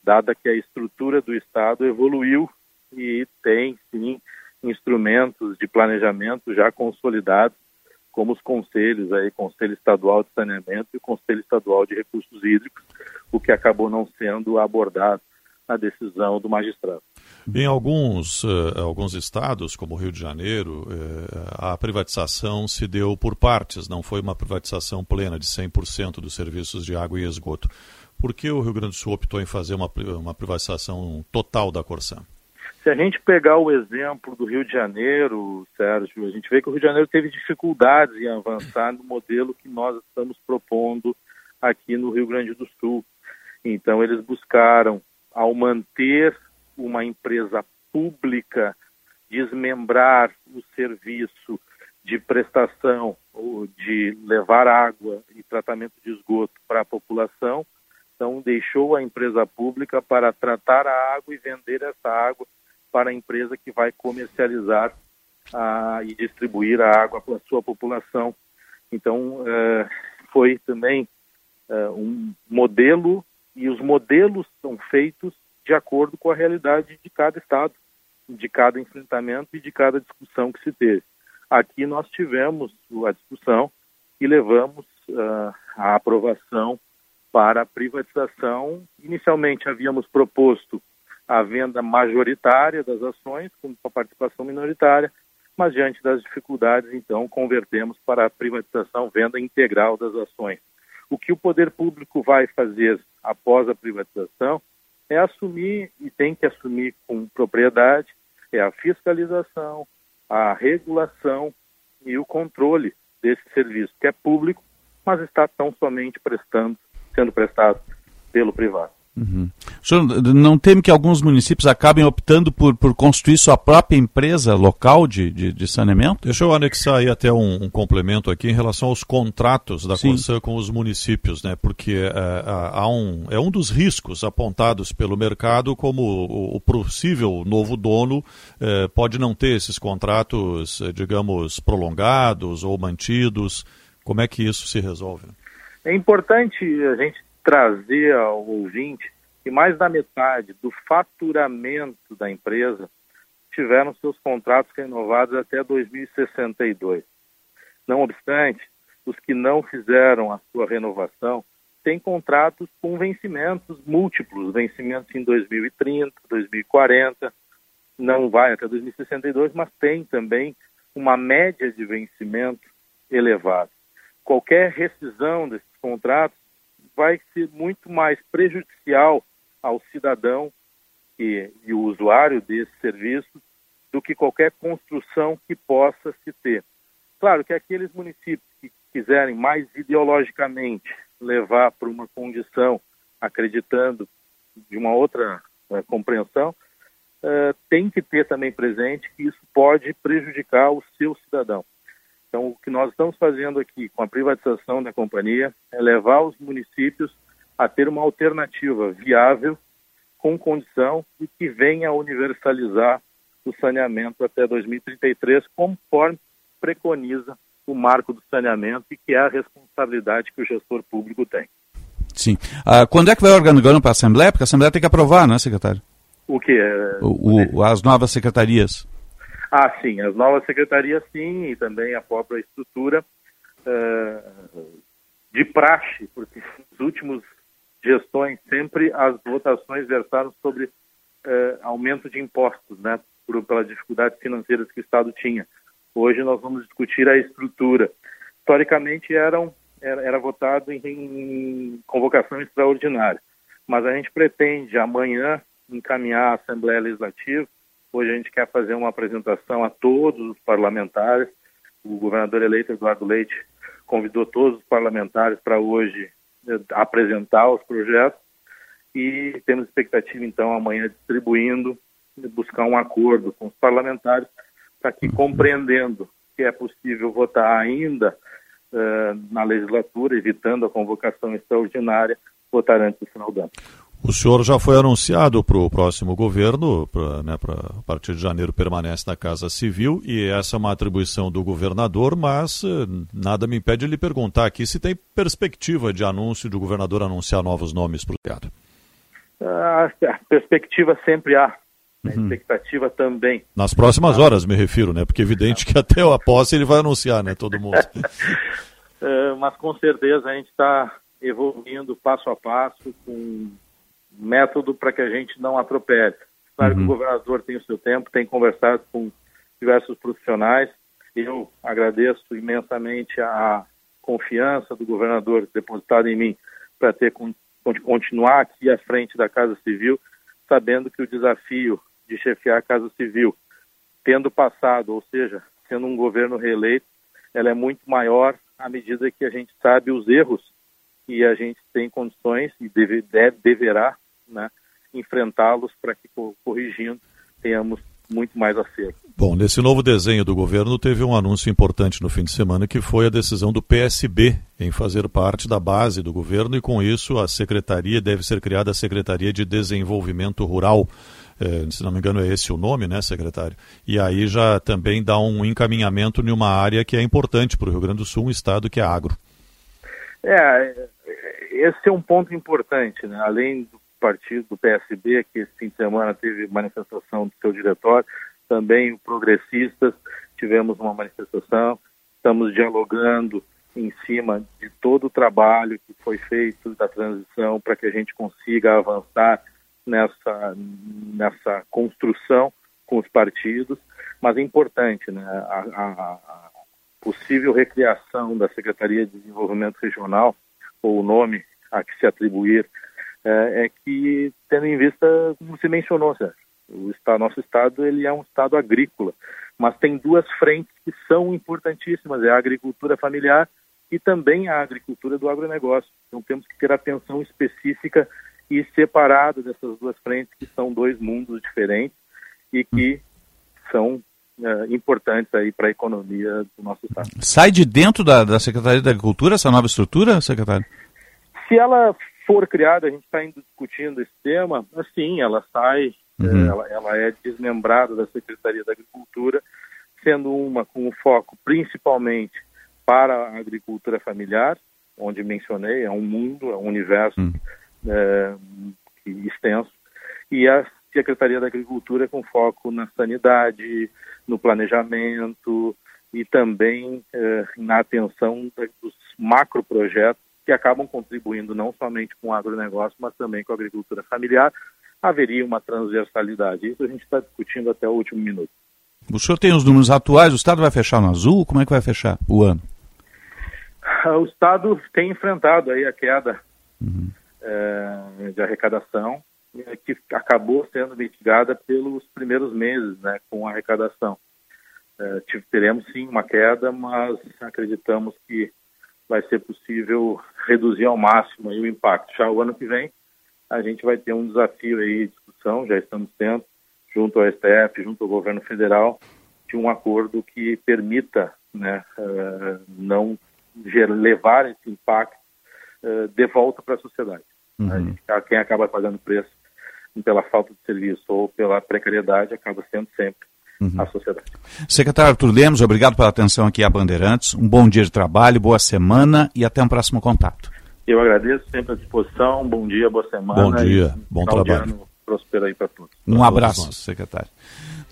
dada que a estrutura do Estado evoluiu e tem, sim, instrumentos de planejamento já consolidados, como os conselhos, aí, Conselho Estadual de Saneamento e o Conselho Estadual de Recursos Hídricos, o que acabou não sendo abordado na decisão do magistrado. Em alguns, uh, alguns estados, como o Rio de Janeiro, uh, a privatização se deu por partes, não foi uma privatização plena de 100% dos serviços de água e esgoto. Por que o Rio Grande do Sul optou em fazer uma, uma privatização total da Corsã? Se a gente pegar o exemplo do Rio de Janeiro, Sérgio, a gente vê que o Rio de Janeiro teve dificuldades em avançar no modelo que nós estamos propondo aqui no Rio Grande do Sul. Então, eles buscaram, ao manter uma empresa pública, desmembrar o serviço de prestação de levar água e tratamento de esgoto para a população. Então, deixou a empresa pública para tratar a água e vender essa água para a empresa que vai comercializar ah, e distribuir a água para a sua população. Então, eh, foi também eh, um modelo, e os modelos são feitos de acordo com a realidade de cada estado, de cada enfrentamento e de cada discussão que se teve. Aqui nós tivemos a discussão e levamos uh, a aprovação para a privatização. Inicialmente havíamos proposto a venda majoritária das ações, com a participação minoritária, mas diante das dificuldades, então, convertemos para a privatização, venda integral das ações. O que o poder público vai fazer após a privatização é assumir, e tem que assumir com propriedade, é a fiscalização, a regulação e o controle desse serviço, que é público, mas está tão somente prestando, sendo prestado pelo privado. Uhum. O senhor não teme que alguns municípios acabem optando por, por construir sua própria empresa local de, de, de saneamento? Deixa eu anexar aí até um, um, complemento aqui em relação aos contratos da Corsã com os municípios, né? Porque é, há um, é um dos riscos apontados pelo mercado como o, o possível novo dono é, pode não ter esses contratos, é, digamos, prolongados ou mantidos. Como é que isso se resolve? É importante a gente trazer ao ouvinte que mais da metade do faturamento da empresa tiveram seus contratos renovados até 2062. Não obstante, os que não fizeram a sua renovação têm contratos com vencimentos múltiplos, vencimentos em 2030, 2040, não vai até 2062, mas tem também uma média de vencimento elevada. Qualquer rescisão desses contratos vai ser muito mais prejudicial ao cidadão e, e o usuário desse serviço do que qualquer construção que possa se ter. Claro que aqueles municípios que quiserem mais ideologicamente levar para uma condição, acreditando de uma outra uh, compreensão, uh, tem que ter também presente que isso pode prejudicar o seu cidadão. Então, o que nós estamos fazendo aqui com a privatização da companhia é levar os municípios a ter uma alternativa viável, com condição e que venha a universalizar o saneamento até 2033, conforme preconiza o marco do saneamento e que é a responsabilidade que o gestor público tem. Sim. Ah, quando é que vai organizando para a Assembleia? Porque a Assembleia tem que aprovar, não é, secretário? O que? O, o, as novas secretarias. Ah, sim, as novas secretarias sim, e também a própria estrutura uh, de praxe, porque nos últimos gestões sempre as votações versaram sobre uh, aumento de impostos, né, por, pelas dificuldades financeiras que o Estado tinha. Hoje nós vamos discutir a estrutura. Historicamente eram, era, era votado em, em convocação extraordinária, mas a gente pretende amanhã encaminhar a Assembleia Legislativa Hoje a gente quer fazer uma apresentação a todos os parlamentares. O governador eleito Eduardo Leite convidou todos os parlamentares para hoje eh, apresentar os projetos e temos expectativa então amanhã distribuindo, buscar um acordo com os parlamentares para que compreendendo que é possível votar ainda uh, na legislatura, evitando a convocação extraordinária, votar antes do final do ano. O senhor já foi anunciado para o próximo governo, pra, né, pra, a partir de janeiro permanece na Casa Civil, e essa é uma atribuição do governador, mas eh, nada me impede de lhe perguntar aqui se tem perspectiva de anúncio do governador anunciar novos nomes para o teatro. A perspectiva sempre há, a uhum. expectativa também. Nas próximas horas, me refiro, né? Porque é evidente que até a posse ele vai anunciar, né? Todo mundo. uh, mas com certeza a gente está evoluindo passo a passo com método para que a gente não atropele. Claro uhum. que o uhum. governador tem o seu tempo, tem conversado com diversos profissionais. Eu agradeço imensamente a confiança do governador depositada em mim para ter continuar aqui à frente da Casa Civil, sabendo que o desafio de chefiar a Casa Civil, tendo passado, ou seja, sendo um governo reeleito, ela é muito maior à medida que a gente sabe os erros e a gente tem condições e deve, deve, deverá né, enfrentá-los para que, corrigindo, tenhamos muito mais acerto. Bom, nesse novo desenho do governo teve um anúncio importante no fim de semana que foi a decisão do PSB em fazer parte da base do governo e com isso a secretaria deve ser criada a Secretaria de Desenvolvimento Rural. É, se não me engano é esse o nome, né, secretário? E aí já também dá um encaminhamento em uma área que é importante para o Rio Grande do Sul, um estado que é agro. É, esse é um ponto importante, né? Além do partido do PSB, que esse fim de semana teve manifestação do seu diretório, também progressistas, tivemos uma manifestação, estamos dialogando em cima de todo o trabalho que foi feito da transição para que a gente consiga avançar nessa, nessa construção com os partidos, mas é importante, né, a, a, a possível recriação da Secretaria de Desenvolvimento Regional, ou o nome a que se atribuir é, é que, tendo em vista, como você mencionou, Sérgio, o estado, nosso estado ele é um estado agrícola, mas tem duas frentes que são importantíssimas, é a agricultura familiar e também a agricultura do agronegócio. Então temos que ter atenção específica e separado dessas duas frentes que são dois mundos diferentes e que são uh, importantes aí para a economia do nosso estado. Sai de dentro da, da Secretaria da Agricultura essa nova estrutura, secretário? Se ela for criada, a gente está discutindo esse tema, assim, ela sai, uhum. ela, ela é desmembrada da Secretaria da Agricultura, sendo uma com foco principalmente para a agricultura familiar, onde mencionei, é um mundo, é um universo uhum. é, extenso, e a Secretaria da Agricultura com foco na sanidade, no planejamento e também é, na atenção dos macroprojetos que acabam contribuindo não somente com o agronegócio, mas também com a agricultura familiar. Haveria uma transversalidade. Isso a gente está discutindo até o último minuto. O senhor tem os números atuais, o Estado vai fechar no azul? Como é que vai fechar o ano? O Estado tem enfrentado aí a queda uhum. é, de arrecadação, é, que acabou sendo mitigada pelos primeiros meses né, com a arrecadação. É, teremos sim uma queda, mas acreditamos que vai ser possível reduzir ao máximo o impacto. Já o ano que vem, a gente vai ter um desafio aí de discussão, já estamos tendo, junto ao STF, junto ao governo federal, de um acordo que permita né, uh, não levar esse impacto uh, de volta para a sociedade. Uhum. Gente, quem acaba pagando preço pela falta de serviço ou pela precariedade acaba sendo sempre uhum. à sociedade. Secretário Arthur Lemos, obrigado pela atenção aqui a Bandeirantes. Um bom dia de trabalho, boa semana e até um próximo contato. Eu agradeço, sempre à disposição. Bom dia, boa semana. Bom dia, bom trabalho. Prospera aí para todos. Um abraço, secretário.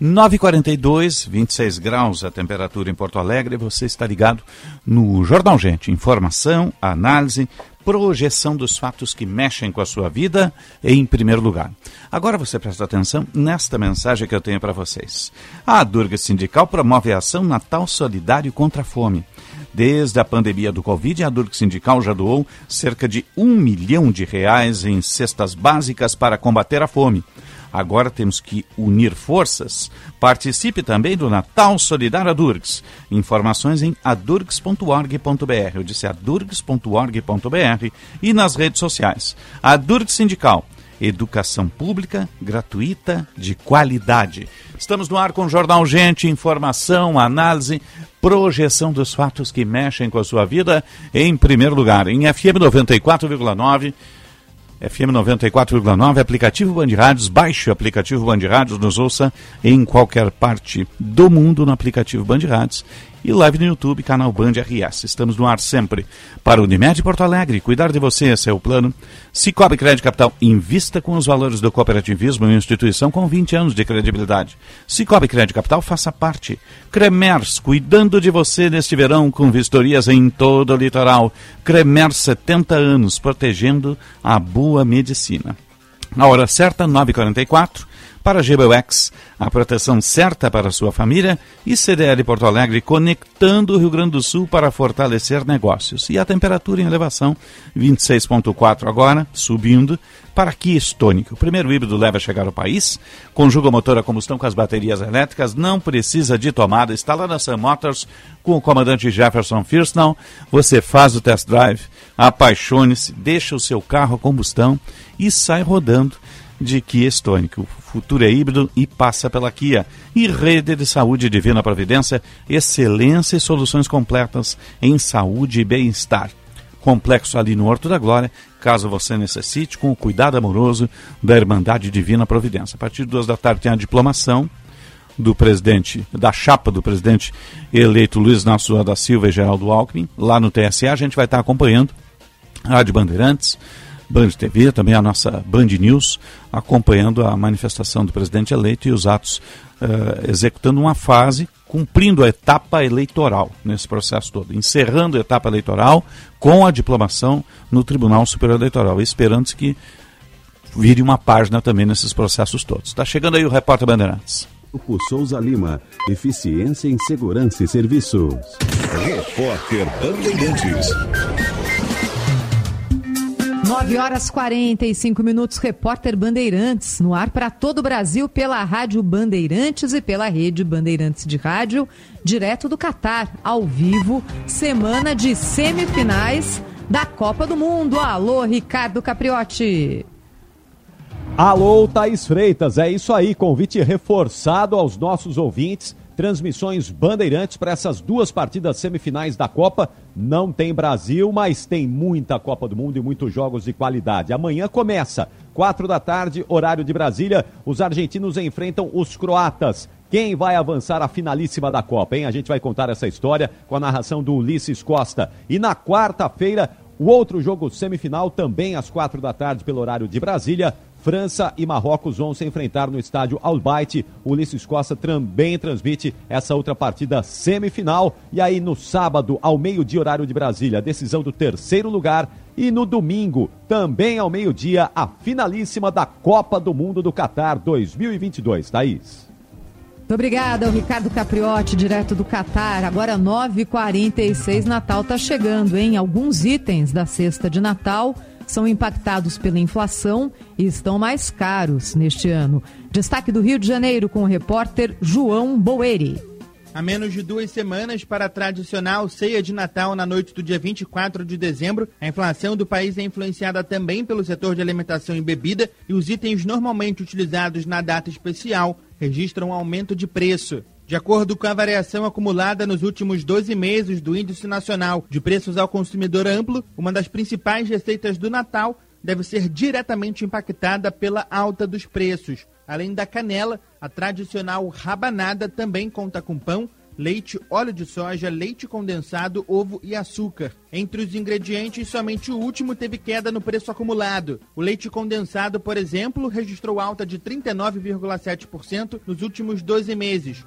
9h42, 26 graus a temperatura em Porto Alegre. Você está ligado no Jornal Gente. Informação, análise, projeção dos fatos que mexem com a sua vida em primeiro lugar. Agora você presta atenção nesta mensagem que eu tenho para vocês. A Durga Sindical promove a ação Natal Solidário contra a Fome. Desde a pandemia do Covid, a Durga Sindical já doou cerca de um milhão de reais em cestas básicas para combater a fome. Agora temos que unir forças. Participe também do Natal Solidário Adurgs. Informações em adurgs.org.br. Eu disse adurgs.org.br e nas redes sociais. Adurgs Sindical. Educação pública, gratuita, de qualidade. Estamos no ar com o Jornal Gente, informação, análise, projeção dos fatos que mexem com a sua vida, em primeiro lugar, em FM 94,9 FM 94,9, aplicativo Band Rádios, baixe o aplicativo Band Rádios, nos ouça em qualquer parte do mundo no aplicativo Band Rádios e live no YouTube, canal Band RS. Estamos no ar sempre. Para Unimed Porto Alegre, cuidar de você, esse é o plano. Cicobi Crédito Capital, invista com os valores do cooperativismo em uma instituição com 20 anos de credibilidade. Cicobi Crédito Capital, faça parte. Cremers, cuidando de você neste verão com vistorias em todo o litoral. Cremers, 70 anos, protegendo a boa medicina. A hora certa, 9h44. Para GBUX, a proteção certa para sua família e CDL Porto Alegre conectando o Rio Grande do Sul para fortalecer negócios. E a temperatura em elevação, 26,4 agora, subindo, para Kia Stonic. O primeiro híbrido leva a chegar ao país, conjuga o motor a combustão com as baterias elétricas, não precisa de tomada, está lá na Sun Motors com o comandante Jefferson Firsnall. Você faz o test drive, apaixone-se, deixa o seu carro a combustão e sai rodando de Kia Stonic. O futuro é híbrido e passa pela Kia. E Rede de Saúde Divina Providência, excelência e soluções completas em saúde e bem-estar. Complexo ali no Horto da Glória, caso você necessite, com o cuidado amoroso da Irmandade Divina Providência. A partir de duas da tarde tem a diplomação do presidente, da chapa do presidente eleito Luiz Inácio da Silva e Geraldo Alckmin, lá no TSE. A gente vai estar acompanhando a Rádio Bandeirantes, Band TV, também a nossa Band News, acompanhando a manifestação do presidente eleito e os atos, uh, executando uma fase, cumprindo a etapa eleitoral nesse processo todo, encerrando a etapa eleitoral com a diplomação no Tribunal Superior Eleitoral, esperando-se que vire uma página também nesses processos todos. Está chegando aí o repórter Bandeirantes. Grupo Souza Lima, eficiência em segurança e serviços. Repórter Bandeirantes. 9 horas 45 minutos, repórter Bandeirantes, no ar para todo o Brasil pela Rádio Bandeirantes e pela rede Bandeirantes de Rádio, direto do Catar, ao vivo, semana de semifinais da Copa do Mundo. Alô, Ricardo Capriotti. Alô, Thaís Freitas, é isso aí, convite reforçado aos nossos ouvintes. Transmissões bandeirantes para essas duas partidas semifinais da Copa. Não tem Brasil, mas tem muita Copa do Mundo e muitos jogos de qualidade. Amanhã começa, quatro da tarde, horário de Brasília. Os argentinos enfrentam os croatas. Quem vai avançar a finalíssima da Copa, hein? A gente vai contar essa história com a narração do Ulisses Costa. E na quarta-feira, o outro jogo semifinal, também às quatro da tarde, pelo horário de Brasília. França e Marrocos vão se enfrentar no estádio Albaite. Ulisses Costa também transmite essa outra partida semifinal. E aí, no sábado, ao meio-dia, horário de Brasília, decisão do terceiro lugar. E no domingo, também ao meio-dia, a finalíssima da Copa do Mundo do Catar 2022. Thaís. Muito obrigada, Ricardo Capriotti, direto do Catar. Agora 9h46, Natal tá chegando, hein? Alguns itens da cesta de Natal são impactados pela inflação e estão mais caros neste ano. Destaque do Rio de Janeiro com o repórter João Boeri. A menos de duas semanas para a tradicional ceia de Natal na noite do dia 24 de dezembro, a inflação do país é influenciada também pelo setor de alimentação e bebida e os itens normalmente utilizados na data especial registram um aumento de preço. De acordo com a variação acumulada nos últimos 12 meses do Índice Nacional de Preços ao Consumidor Amplo, uma das principais receitas do Natal deve ser diretamente impactada pela alta dos preços. Além da canela, a tradicional rabanada também conta com pão, leite, óleo de soja, leite condensado, ovo e açúcar. Entre os ingredientes, somente o último teve queda no preço acumulado. O leite condensado, por exemplo, registrou alta de 39,7% nos últimos 12 meses.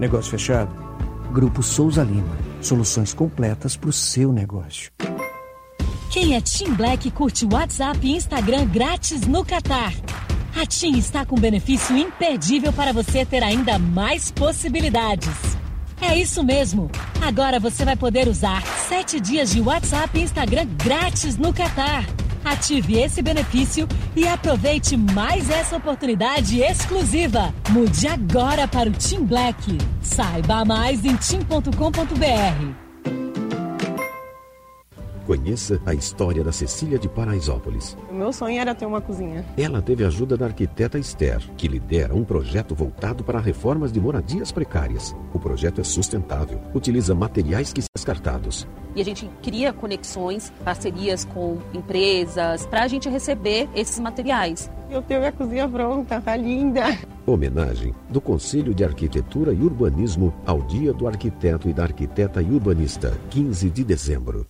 Negócio fechado? Grupo Souza Lima. Soluções completas para o seu negócio. Quem é Team Black curte WhatsApp e Instagram grátis no Catar. A TIM está com benefício imperdível para você ter ainda mais possibilidades. É isso mesmo! Agora você vai poder usar 7 dias de WhatsApp e Instagram grátis no Catar. Ative esse benefício e aproveite mais essa oportunidade exclusiva. Mude agora para o Team Black. Saiba mais em tim.com.br. Conheça a história da Cecília de Paraisópolis. O meu sonho era ter uma cozinha. Ela teve a ajuda da arquiteta Esther, que lidera um projeto voltado para reformas de moradias precárias. O projeto é sustentável, utiliza materiais que são descartados. E a gente cria conexões, parcerias com empresas, para a gente receber esses materiais. Eu tenho a cozinha pronta, tá linda. Homenagem do Conselho de Arquitetura e Urbanismo ao Dia do Arquiteto e da Arquiteta e Urbanista, 15 de dezembro.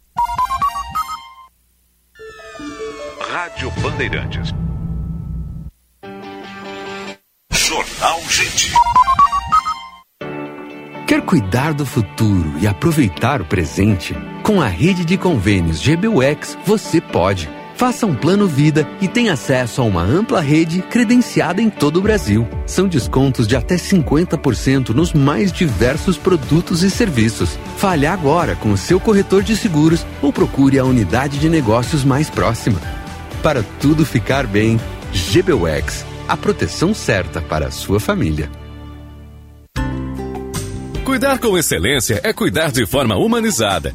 Rádio Bandeirantes. Jornal Gente. Quer cuidar do futuro e aproveitar o presente? Com a rede de convênios GBUX, você pode. Faça um plano vida e tenha acesso a uma ampla rede credenciada em todo o Brasil. São descontos de até 50% nos mais diversos produtos e serviços. Fale agora com o seu corretor de seguros ou procure a unidade de negócios mais próxima. Para tudo ficar bem, GBUX, a proteção certa para a sua família. Cuidar com excelência é cuidar de forma humanizada,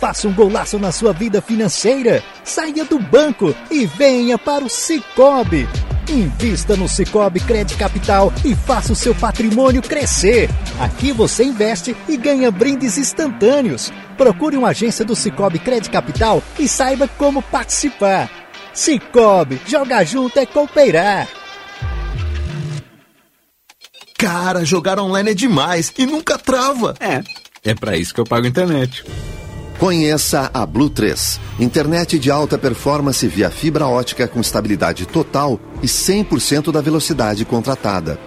Faça um golaço na sua vida financeira. Saia do banco e venha para o Cicobi. Invista no Cicobi Crédito Capital e faça o seu patrimônio crescer. Aqui você investe e ganha brindes instantâneos. Procure uma agência do Cicobi Crédito Capital e saiba como participar. Cicobi, jogar junto é cooperar. Cara, jogar online é demais e nunca trava. É, é para isso que eu pago internet. Conheça a Blue 3, internet de alta performance via fibra ótica com estabilidade total e 100% da velocidade contratada.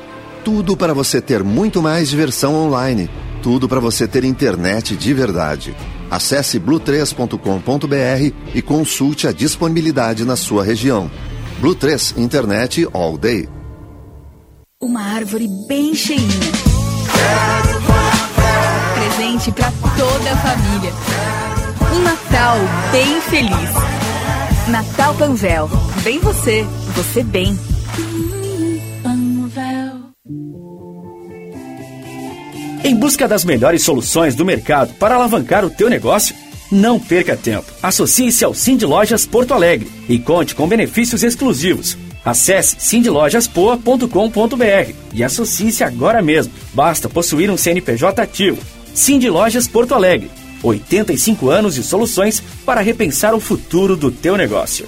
Tudo para você ter muito mais diversão online. Tudo para você ter internet de verdade. Acesse blue3.com.br e consulte a disponibilidade na sua região. Blue 3 Internet All Day. Uma árvore bem cheinha. Presente para toda a família. Um Natal bem feliz. Natal Panvel. Bem você, você bem. Em busca das melhores soluções do mercado para alavancar o teu negócio? Não perca tempo. Associe-se ao Cindy Lojas Porto Alegre e conte com benefícios exclusivos. Acesse cindylojaspoa.com.br e associe-se agora mesmo. Basta possuir um CNPJ ativo. Cindy Lojas Porto Alegre. 85 anos de soluções para repensar o futuro do teu negócio.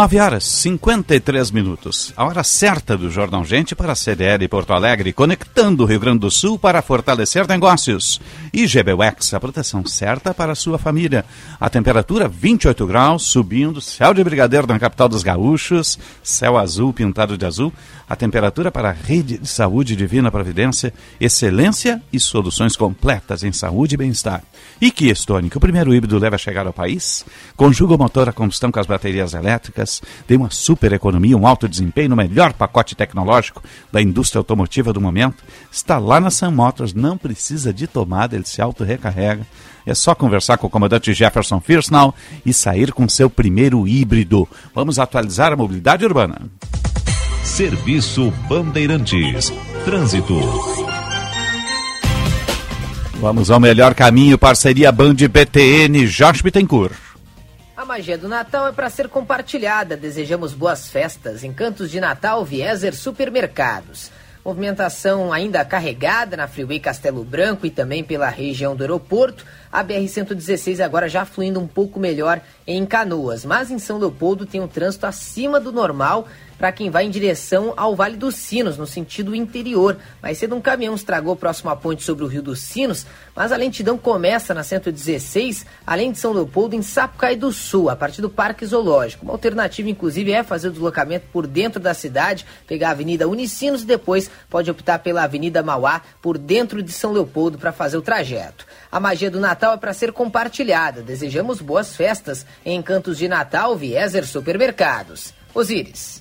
9 horas 53 minutos, a hora certa do Jornal Gente para a CDL Porto Alegre, conectando o Rio Grande do Sul para fortalecer negócios. E GBUX, a proteção certa para a sua família. A temperatura 28 graus, subindo, céu de brigadeiro na capital dos gaúchos, céu azul pintado de azul. A temperatura para a rede de saúde Divina Providência, excelência e soluções completas em saúde e bem-estar. E Kia Stonic, o primeiro híbrido leva a chegar ao país, conjuga o motor a combustão com as baterias elétricas, tem uma super economia, um alto desempenho no melhor pacote tecnológico da indústria automotiva do momento. Está lá na Sun Motors, não precisa de tomada, ele se auto-recarrega. É só conversar com o comandante Jefferson Firsnall e sair com seu primeiro híbrido. Vamos atualizar a mobilidade urbana. Serviço Bandeirantes. Trânsito. Vamos ao melhor caminho, parceria Band BTN, Jorge Bittencourt. A magia do Natal é para ser compartilhada. Desejamos boas festas. Encantos de Natal, Vieser Supermercados. Movimentação ainda carregada na Freeway Castelo Branco e também pela região do aeroporto. A BR-116 agora já fluindo um pouco melhor em Canoas. Mas em São Leopoldo tem um trânsito acima do normal para quem vai em direção ao Vale dos Sinos, no sentido interior. Mais cedo um caminhão estragou próximo à ponte sobre o Rio dos Sinos, mas a lentidão começa na 116, além de São Leopoldo, em Sapucaí do Sul, a partir do Parque Zoológico. Uma alternativa, inclusive, é fazer o deslocamento por dentro da cidade, pegar a Avenida Unicinos e depois pode optar pela Avenida Mauá por dentro de São Leopoldo para fazer o trajeto. A magia do Natal é para ser compartilhada. Desejamos boas festas em Encantos de Natal, Vieser Supermercados. Osíris.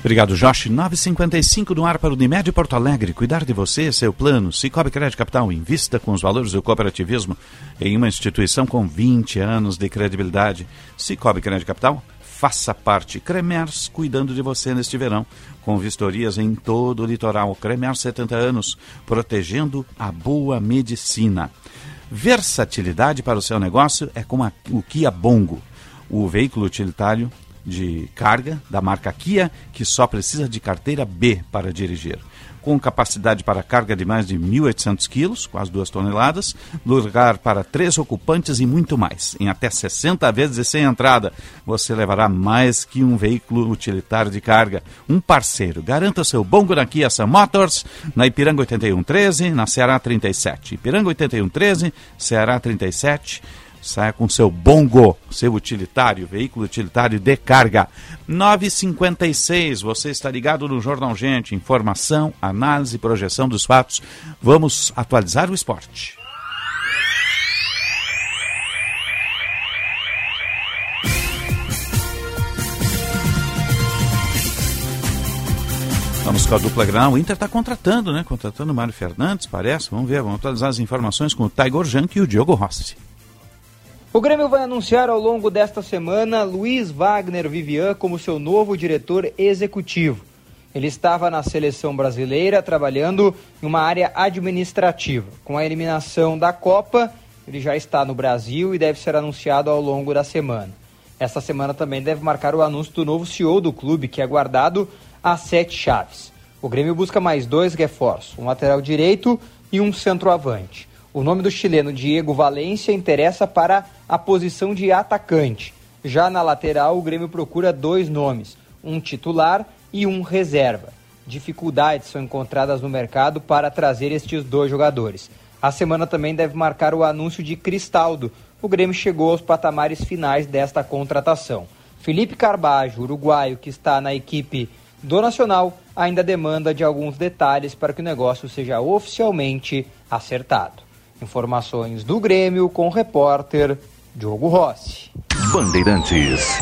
Obrigado, Josh. 955 no ar para o Unimed Porto Alegre. Cuidar de você seu plano. Cicobi Crédito Capital. Invista com os valores do cooperativismo em uma instituição com 20 anos de credibilidade. Cicobi Crédito Capital. Faça parte. Cremers, cuidando de você neste verão. Com vistorias em todo o litoral. Cremers, 70 anos. Protegendo a boa medicina. Versatilidade para o seu negócio é com a, o Kia Bongo. O veículo utilitário de carga da marca Kia, que só precisa de carteira B para dirigir com capacidade para carga de mais de 1.800 quilos, quase duas toneladas, lugar para três ocupantes e muito mais. Em até 60 vezes e sem entrada, você levará mais que um veículo utilitário de carga. Um parceiro. Garanta seu bongo na Kia Sam Motors, na Ipiranga 8113, na Ceará 37. Ipiranga 8113, Ceará 37 saia com seu bongo, seu utilitário, veículo utilitário de carga. 956, você está ligado no Jornal Gente, informação, análise e projeção dos fatos. Vamos atualizar o esporte. Vamos com a dupla Granal. O Inter está contratando, né? Contratando o Mário Fernandes, parece. Vamos ver, vamos atualizar as informações com o Tiger Jank e o Diogo Rossi. O Grêmio vai anunciar ao longo desta semana Luiz Wagner Vivian como seu novo diretor executivo. Ele estava na seleção brasileira trabalhando em uma área administrativa. Com a eliminação da Copa, ele já está no Brasil e deve ser anunciado ao longo da semana. Esta semana também deve marcar o anúncio do novo CEO do clube, que é guardado a sete chaves. O Grêmio busca mais dois reforços, um lateral direito e um centroavante. O nome do chileno Diego Valência interessa para a posição de atacante. Já na lateral, o Grêmio procura dois nomes, um titular e um reserva. Dificuldades são encontradas no mercado para trazer estes dois jogadores. A semana também deve marcar o anúncio de Cristaldo. O Grêmio chegou aos patamares finais desta contratação. Felipe Carbajo, uruguaio, que está na equipe do Nacional, ainda demanda de alguns detalhes para que o negócio seja oficialmente acertado. Informações do Grêmio com o repórter Diogo Rossi. Bandeirantes.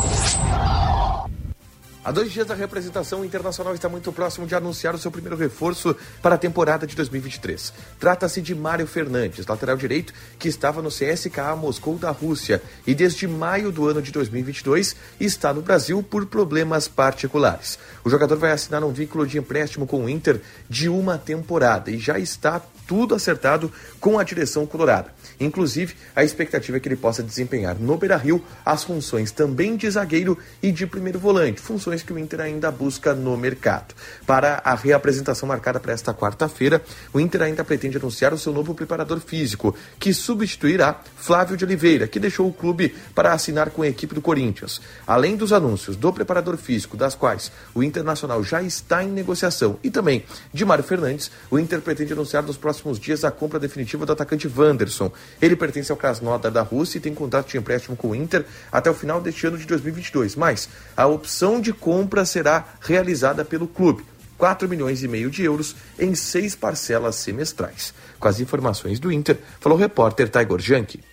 Há dois dias da representação internacional está muito próximo de anunciar o seu primeiro reforço para a temporada de 2023. Trata-se de Mário Fernandes, lateral direito, que estava no CSKA Moscou da Rússia e desde maio do ano de 2022 está no Brasil por problemas particulares. O jogador vai assinar um vínculo de empréstimo com o Inter de uma temporada e já está tudo acertado com a direção colorada. Inclusive, a expectativa é que ele possa desempenhar no Beira-Rio as funções também de zagueiro e de primeiro volante, funções que o Inter ainda busca no mercado. Para a reapresentação marcada para esta quarta-feira, o Inter ainda pretende anunciar o seu novo preparador físico, que substituirá Flávio de Oliveira, que deixou o clube para assinar com a equipe do Corinthians. Além dos anúncios do preparador físico, das quais o Internacional já está em negociação, e também de Mário Fernandes, o Inter pretende anunciar nos próximos próximos dias a compra definitiva do atacante Wanderson. Ele pertence ao Krasnodar da Rússia e tem contrato de empréstimo com o Inter até o final deste ano de 2022. Mas a opção de compra será realizada pelo clube. 4 milhões e meio de euros em seis parcelas semestrais. Com as informações do Inter, falou o repórter Tiger Janke.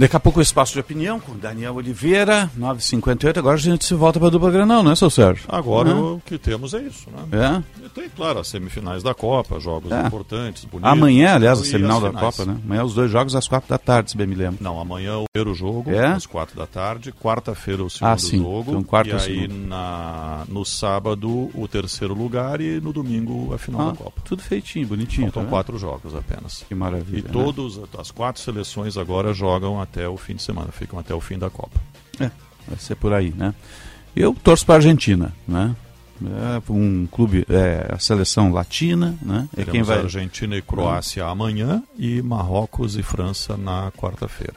Daqui a pouco o espaço de opinião com Daniel Oliveira, 9h58. Agora a gente se volta para a dupla Granal, né, seu Sérgio? Agora Uhum. o que temos é isso, né? É. E tem, claro, as semifinais da Copa, jogos É. importantes, bonitos. Amanhã, aliás, a semifinal da finais. Copa, né? Amanhã os dois jogos às quatro da tarde, se bem me lembro. Não, amanhã o primeiro jogo, É? às quatro da tarde. Quarta-feira o segundo Ah, sim. jogo. Então, quarta e é aí na, no sábado o terceiro lugar e no domingo a final Ah, da Copa. Tudo feitinho, bonitinho. Faltam tá quatro jogos apenas. Que maravilha. E né? todos, as quatro seleções agora jogam até o fim de semana, ficam até o fim da Copa. É, vai ser por aí, né? Eu torço para a Argentina, né? É um clube, é a seleção latina, né? É Teremos quem vai. Argentina e Croácia amanhã e Marrocos e França na quarta-feira.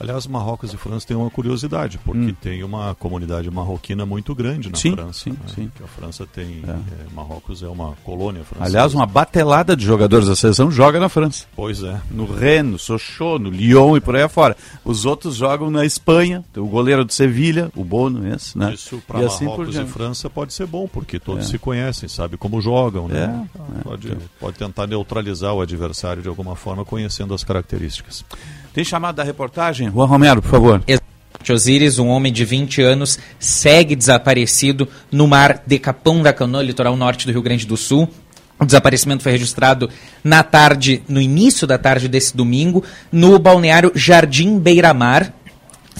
Aliás, Marrocos e França têm uma curiosidade, porque tem uma comunidade marroquina muito grande na Hum. Sim, França. sim, né? sim. Que a França tem. é, Marrocos é uma colônia francesa. Aliás, uma batelada de jogadores da seleção joga na França. Pois é. No Rennes, no Sochaux, no Lyon e por aí afora. Os outros jogam na Espanha. O goleiro do Sevilha, o Bono, esse, né? Isso para E assim Marrocos e diante. França pode ser bom, porque todos É. se conhecem, sabem como jogam. Né? É, Pode, pode tentar neutralizar o adversário de alguma forma, conhecendo as características. Tem chamado da reportagem? Juan Romero, por favor. Osiris, um homem de 20 anos, segue desaparecido no mar de Capão da Canoa, litoral norte do Rio Grande do Sul. O desaparecimento foi registrado na tarde, no início da tarde desse domingo, no balneário Jardim Beira-Mar.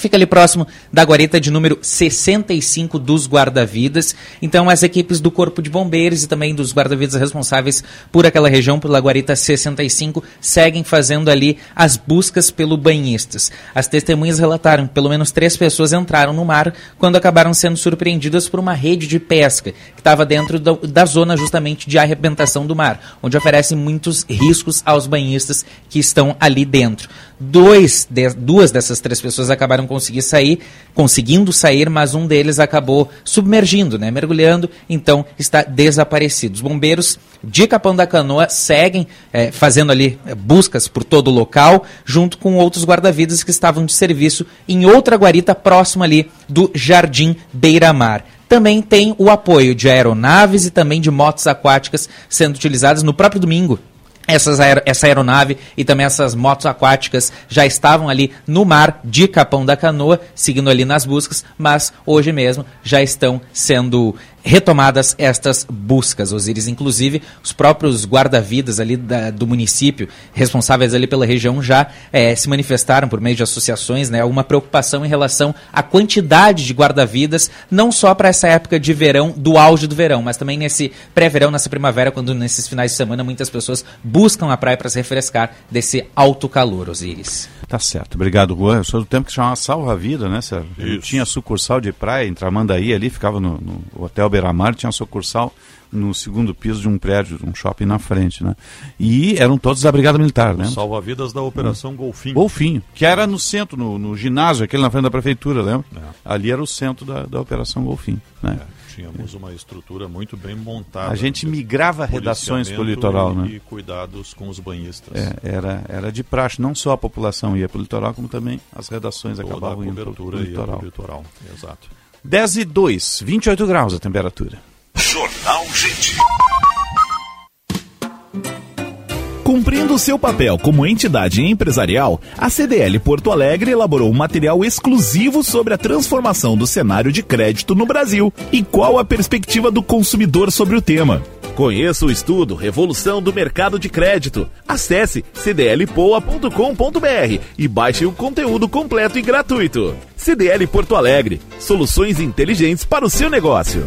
Fica ali próximo da guarita de número 65 dos guarda-vidas. Então, as equipes do Corpo de Bombeiros e também dos guarda-vidas responsáveis por aquela região, pela guarita 65, seguem fazendo ali as buscas pelo banhistas. As testemunhas relataram que pelo menos três pessoas entraram no mar quando acabaram sendo surpreendidas por uma rede de pesca que estava dentro da, da zona justamente de arrebentação do mar, onde oferece muitos riscos aos banhistas que estão ali dentro. Dois de, duas dessas três pessoas acabaram conseguir sair, conseguindo sair, mas um deles acabou submergindo, né, mergulhando, então está desaparecido. Os bombeiros de Capão da Canoa seguem eh, fazendo ali eh, buscas por todo o local, junto com outros guarda-vidas que estavam de serviço em outra guarita próxima ali do Jardim Beira-Mar também tem o apoio de aeronaves e também de motos aquáticas sendo utilizadas no próprio domingo. Essas aer essa aeronave e também essas motos aquáticas já estavam ali no mar de Capão da Canoa, seguindo ali nas buscas, mas hoje mesmo já estão sendo retomadas estas buscas, Osiris. Inclusive, os próprios guarda-vidas ali da, do município, responsáveis ali pela região, já é, se manifestaram por meio de associações, né, alguma preocupação em relação à quantidade de guarda-vidas, não só para essa época de verão, do auge do verão, mas também nesse pré-verão, nessa primavera, quando nesses finais de semana muitas pessoas buscam a praia para se refrescar desse alto calor, Osiris. Tá certo. Obrigado, Juan. Eu sou do tempo que chamava Salva Vida, né, Sérgio? Tinha sucursal de praia em Tramandaí ali, ficava no, no Hotel Beira-Mar, tinha sucursal no segundo piso de um prédio, um shopping na frente, né? E eram todos da Brigada Militar, né? Salva-vidas da Operação Golfinho. Golfinho, que era no centro, no, no ginásio, aquele na frente da prefeitura, lembra? É. Ali era o centro da, da Operação Golfinho, né? É. Tínhamos uma estrutura muito bem montada. A gente migrava redações para o litoral, e, né? E cuidados com os banhistas. É, era, era de praxe, não só a população ia para o litoral, como também as redações Toda acabavam indo para o litoral. litoral. Exato. 10 e 2, 28 graus a temperatura. Jornal Gente. Cumprindo seu papel como entidade empresarial, a CDL Porto Alegre elaborou um material exclusivo sobre a transformação do cenário de crédito no Brasil e qual a perspectiva do consumidor sobre o tema. Conheça o estudo Revolução do Mercado de Crédito. Acesse cdlpoa.com.br e baixe o conteúdo completo e gratuito. CDL Porto Alegre, soluções inteligentes para o seu negócio.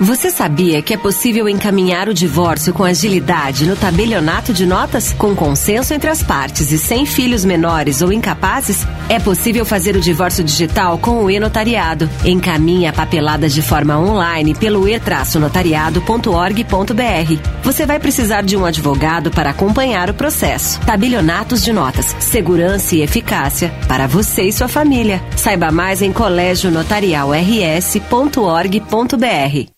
Você sabia que é possível encaminhar o divórcio com agilidade no tabelionato de notas? Com consenso entre as partes e sem filhos menores ou incapazes? É possível fazer o divórcio digital com o e-notariado. Encaminhe a papelada de forma online pelo e-notariado.org.br. Você vai precisar de um advogado para acompanhar o processo. Tabelionatos de notas, segurança e eficácia para você e sua família. Saiba mais em colégionotarialrs.org.br.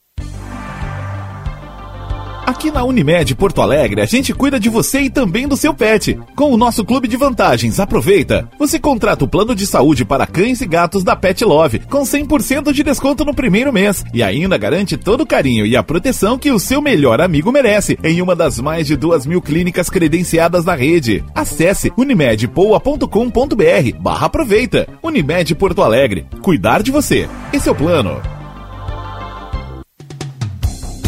Aqui na Unimed Porto Alegre, a gente cuida de você e também do seu pet. Com o nosso clube de vantagens, aproveita! Você contrata o plano de saúde para cães e gatos da Pet Love, com 100% de desconto no primeiro mês. E ainda garante todo o carinho e a proteção que o seu melhor amigo merece, em uma das mais de duas mil clínicas credenciadas na rede. Acesse unimedpoa.com.br barra aproveita. Unimed Porto Alegre. Cuidar de você. Esse é o plano.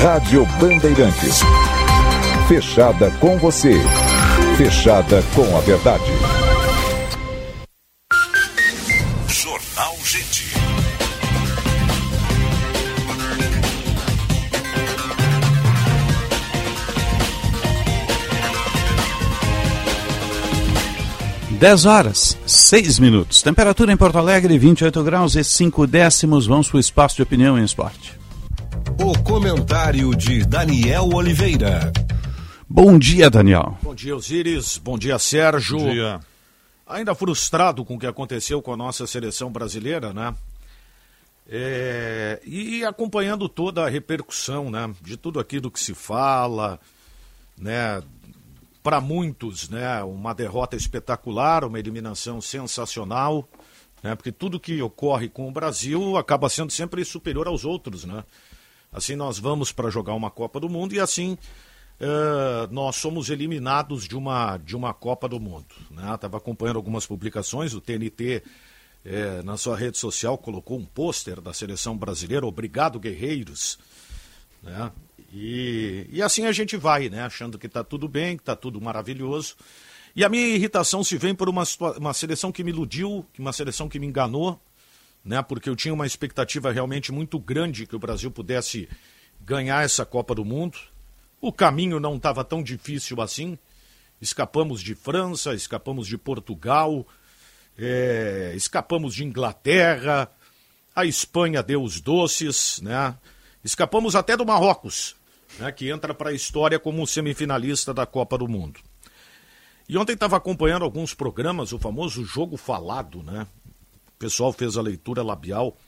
Rádio Bandeirantes. Fechada com você. Fechada com a verdade. Jornal Gente. Dez horas, seis minutos. Temperatura em Porto Alegre, 28 graus e 5 décimos. Vamos para o espaço de opinião em esporte. O comentário de Daniel Oliveira. Bom dia, Daniel. Bom dia, Osiris. Bom dia, Sérgio. Bom dia. Ainda frustrado com o que aconteceu com a nossa seleção brasileira, né? É, e acompanhando toda a repercussão, né? De tudo aquilo que se fala, né? Para muitos, né? Uma derrota espetacular, uma eliminação sensacional, né? Porque tudo que ocorre com o Brasil acaba sendo sempre superior aos outros, né? Assim nós vamos para jogar uma Copa do Mundo e assim uh, nós somos eliminados de uma, de uma Copa do Mundo. Estava né? acompanhando algumas publicações, o TNT eh, na sua rede social colocou um pôster da seleção brasileira, Obrigado Guerreiros. Né? E, e assim a gente vai, né? achando que está tudo bem, que está tudo maravilhoso. E a minha irritação se vem por uma, uma seleção que me iludiu, uma seleção que me enganou, né? Porque eu tinha uma expectativa realmente muito grande que o Brasil pudesse ganhar essa Copa do Mundo. O caminho não estava tão difícil assim. Escapamos de França, escapamos de Portugal, é, escapamos de Inglaterra, a Espanha deu os doces, né? Escapamos até do Marrocos, né? que entra para a história como semifinalista da Copa do Mundo. E ontem estava acompanhando alguns programas, o famoso jogo falado, né? O pessoal fez a leitura labial.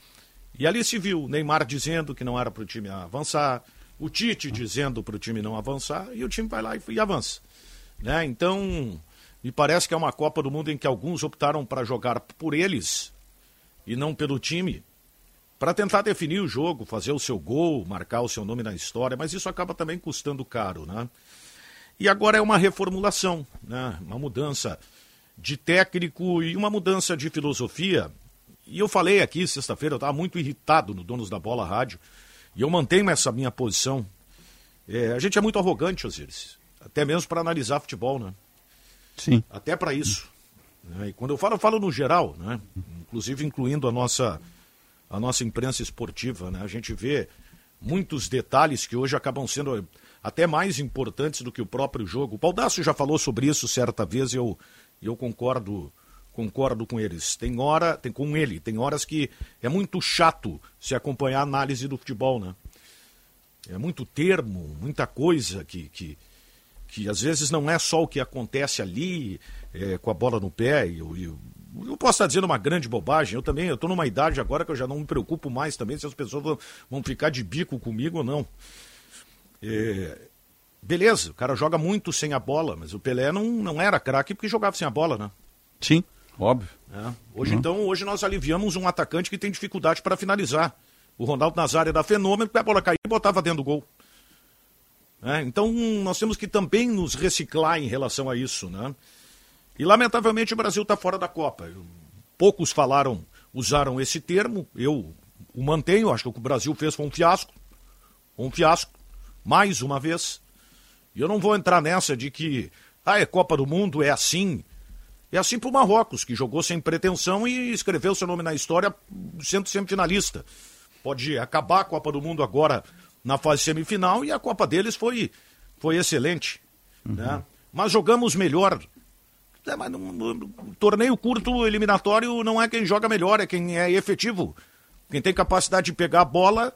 E ali se viu Neymar dizendo que não era para o time avançar, o Tite dizendo para o time não avançar, e o time vai lá e, e avança. Né? Então, me parece que é uma Copa do Mundo em que alguns optaram para jogar por eles e não pelo time, para tentar definir o jogo, fazer o seu gol, marcar o seu nome na história, mas isso acaba também custando caro. Né? E agora é uma reformulação, né? uma mudança de técnico e uma mudança de filosofia. E eu falei aqui sexta-feira, eu estava muito irritado no Donos da Bola Rádio, e eu mantenho essa minha posição. É, a gente é muito arrogante, Osiris, até mesmo para analisar futebol, né? Sim. Até para isso. Né? E quando eu falo, eu falo no geral, né? Inclusive incluindo a nossa, a nossa imprensa esportiva, né? A gente vê muitos detalhes que hoje acabam sendo até mais importantes do que o próprio jogo. O Baldasso já falou sobre isso certa vez e eu, concordo concordo com eles. Tem hora, tem com ele, tem horas que é muito chato se acompanhar a análise do futebol, né? É muito termo, muita coisa que, que, que às vezes não é só o que acontece ali é, com a bola no pé. Eu, eu, eu posso estar dizendo uma grande bobagem, eu também, eu estou numa idade agora que eu já não me preocupo mais também se as pessoas vão, vão ficar de bico comigo ou não. É, beleza, o cara joga muito sem a bola, mas o Pelé não, não era craque porque jogava sem a bola, né? Sim, óbvio. É. Hoje, uhum. então, hoje nós aliviamos um atacante que tem dificuldade para finalizar. O Ronaldo Nazário era fenômeno, porque a bola caía e botava dentro do gol. É, então, nós temos que também nos reciclar em relação a isso, né? E, lamentavelmente, o Brasil está fora da Copa. Poucos falaram, usaram esse termo, eu o mantenho, acho que o que o Brasil fez foi um fiasco. Um fiasco, mais uma vez. E eu não vou entrar nessa de que, ah, é Copa do Mundo, é assim, é assim para o Marrocos, que jogou sem pretensão e escreveu seu nome na história sendo semifinalista. Pode acabar a Copa do Mundo agora na fase semifinal e a Copa deles foi, foi excelente. Uhum. Né? Mas jogamos melhor. É, mas torneio curto eliminatório não é quem joga melhor, é quem é efetivo. Quem tem capacidade de pegar a bola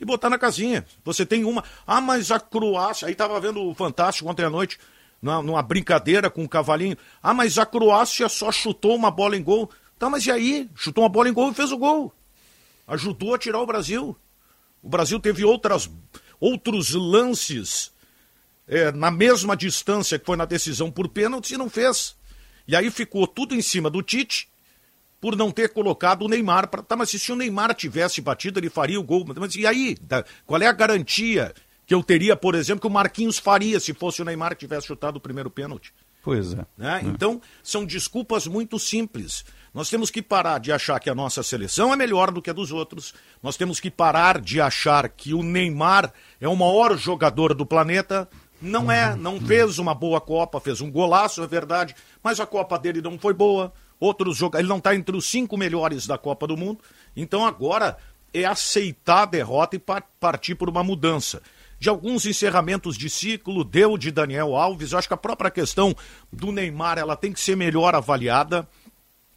e botar na casinha. Você tem uma. Ah, mas a Croácia. Aí estava vendo o Fantástico ontem à noite numa brincadeira com o cavalinho. Ah, mas a Croácia só chutou uma bola em gol. Tá, mas e aí? Chutou uma bola em gol e fez o gol. Ajudou a tirar o Brasil. O Brasil teve outras, outros lances é, na mesma distância que foi na decisão por pênalti e não fez. E aí ficou tudo em cima do Tite por não ter colocado o Neymar. Pra... Tá, mas se o Neymar tivesse batido, ele faria o gol. Mas e aí? Qual é a garantia que eu teria, por exemplo, que o Marquinhos faria se fosse o Neymar que tivesse chutado o primeiro pênalti? Pois é. Né? É. Então, são desculpas muito simples. Nós temos que parar de achar que a nossa seleção é melhor do que a dos outros. Nós temos que parar de achar que o Neymar é o maior jogador do planeta. Não é, não fez uma boa Copa, fez um golaço, é verdade, mas a Copa dele não foi boa. Outros jogadores, ele não está entre os cinco melhores da Copa do Mundo. Então agora é aceitar a derrota e partir por uma mudança. De alguns encerramentos de ciclo, deu de Daniel Alves. Eu acho que a própria questão do Neymar ela tem que ser melhor avaliada.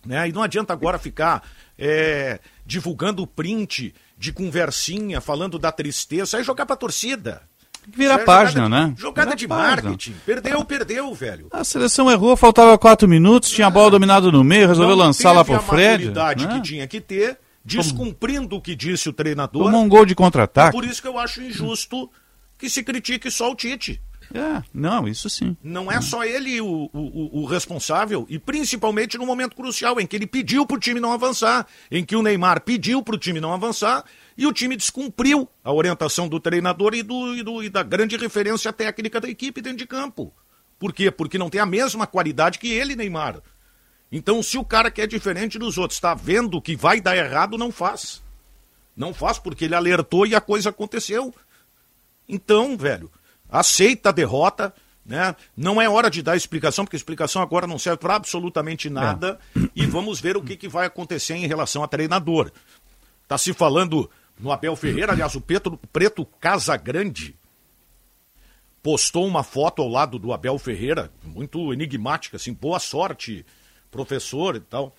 Né? E não adianta agora ficar é, divulgando print de conversinha, falando da tristeza, aí jogar para a torcida. Vira a página, jogada, né? Jogada Vira de página. marketing. Perdeu, perdeu, velho. A seleção errou, faltava quatro minutos, tinha a bola dominada no meio, resolveu Não lançar lá pro a Fred. maturidade né? que tinha que ter, descumprindo o que disse o treinador. Tomou um gol de contra-ataque. Por isso que eu acho injusto que se critique só o Tite. É, não, isso sim. Não é só ele o, o, o responsável, e principalmente no momento crucial, em que ele pediu para o time não avançar, em que o Neymar pediu para o time não avançar, e o time descumpriu a orientação do treinador e, do, e, do, e da grande referência técnica da equipe dentro de campo. Por quê? Porque não tem a mesma qualidade que ele, Neymar. Então, se o cara que é diferente dos outros está vendo que vai dar errado, não faz. Não faz porque ele alertou e a coisa aconteceu. Então, velho, aceita a derrota, né? Não é hora de dar explicação, porque a explicação agora não serve para absolutamente nada. E vamos ver o que, que vai acontecer em relação a treinador. Tá se falando no Abel Ferreira, aliás, o Preto, Preto Casagrande postou uma foto ao lado do Abel Ferreira, muito enigmática, assim, boa sorte, professor e tal.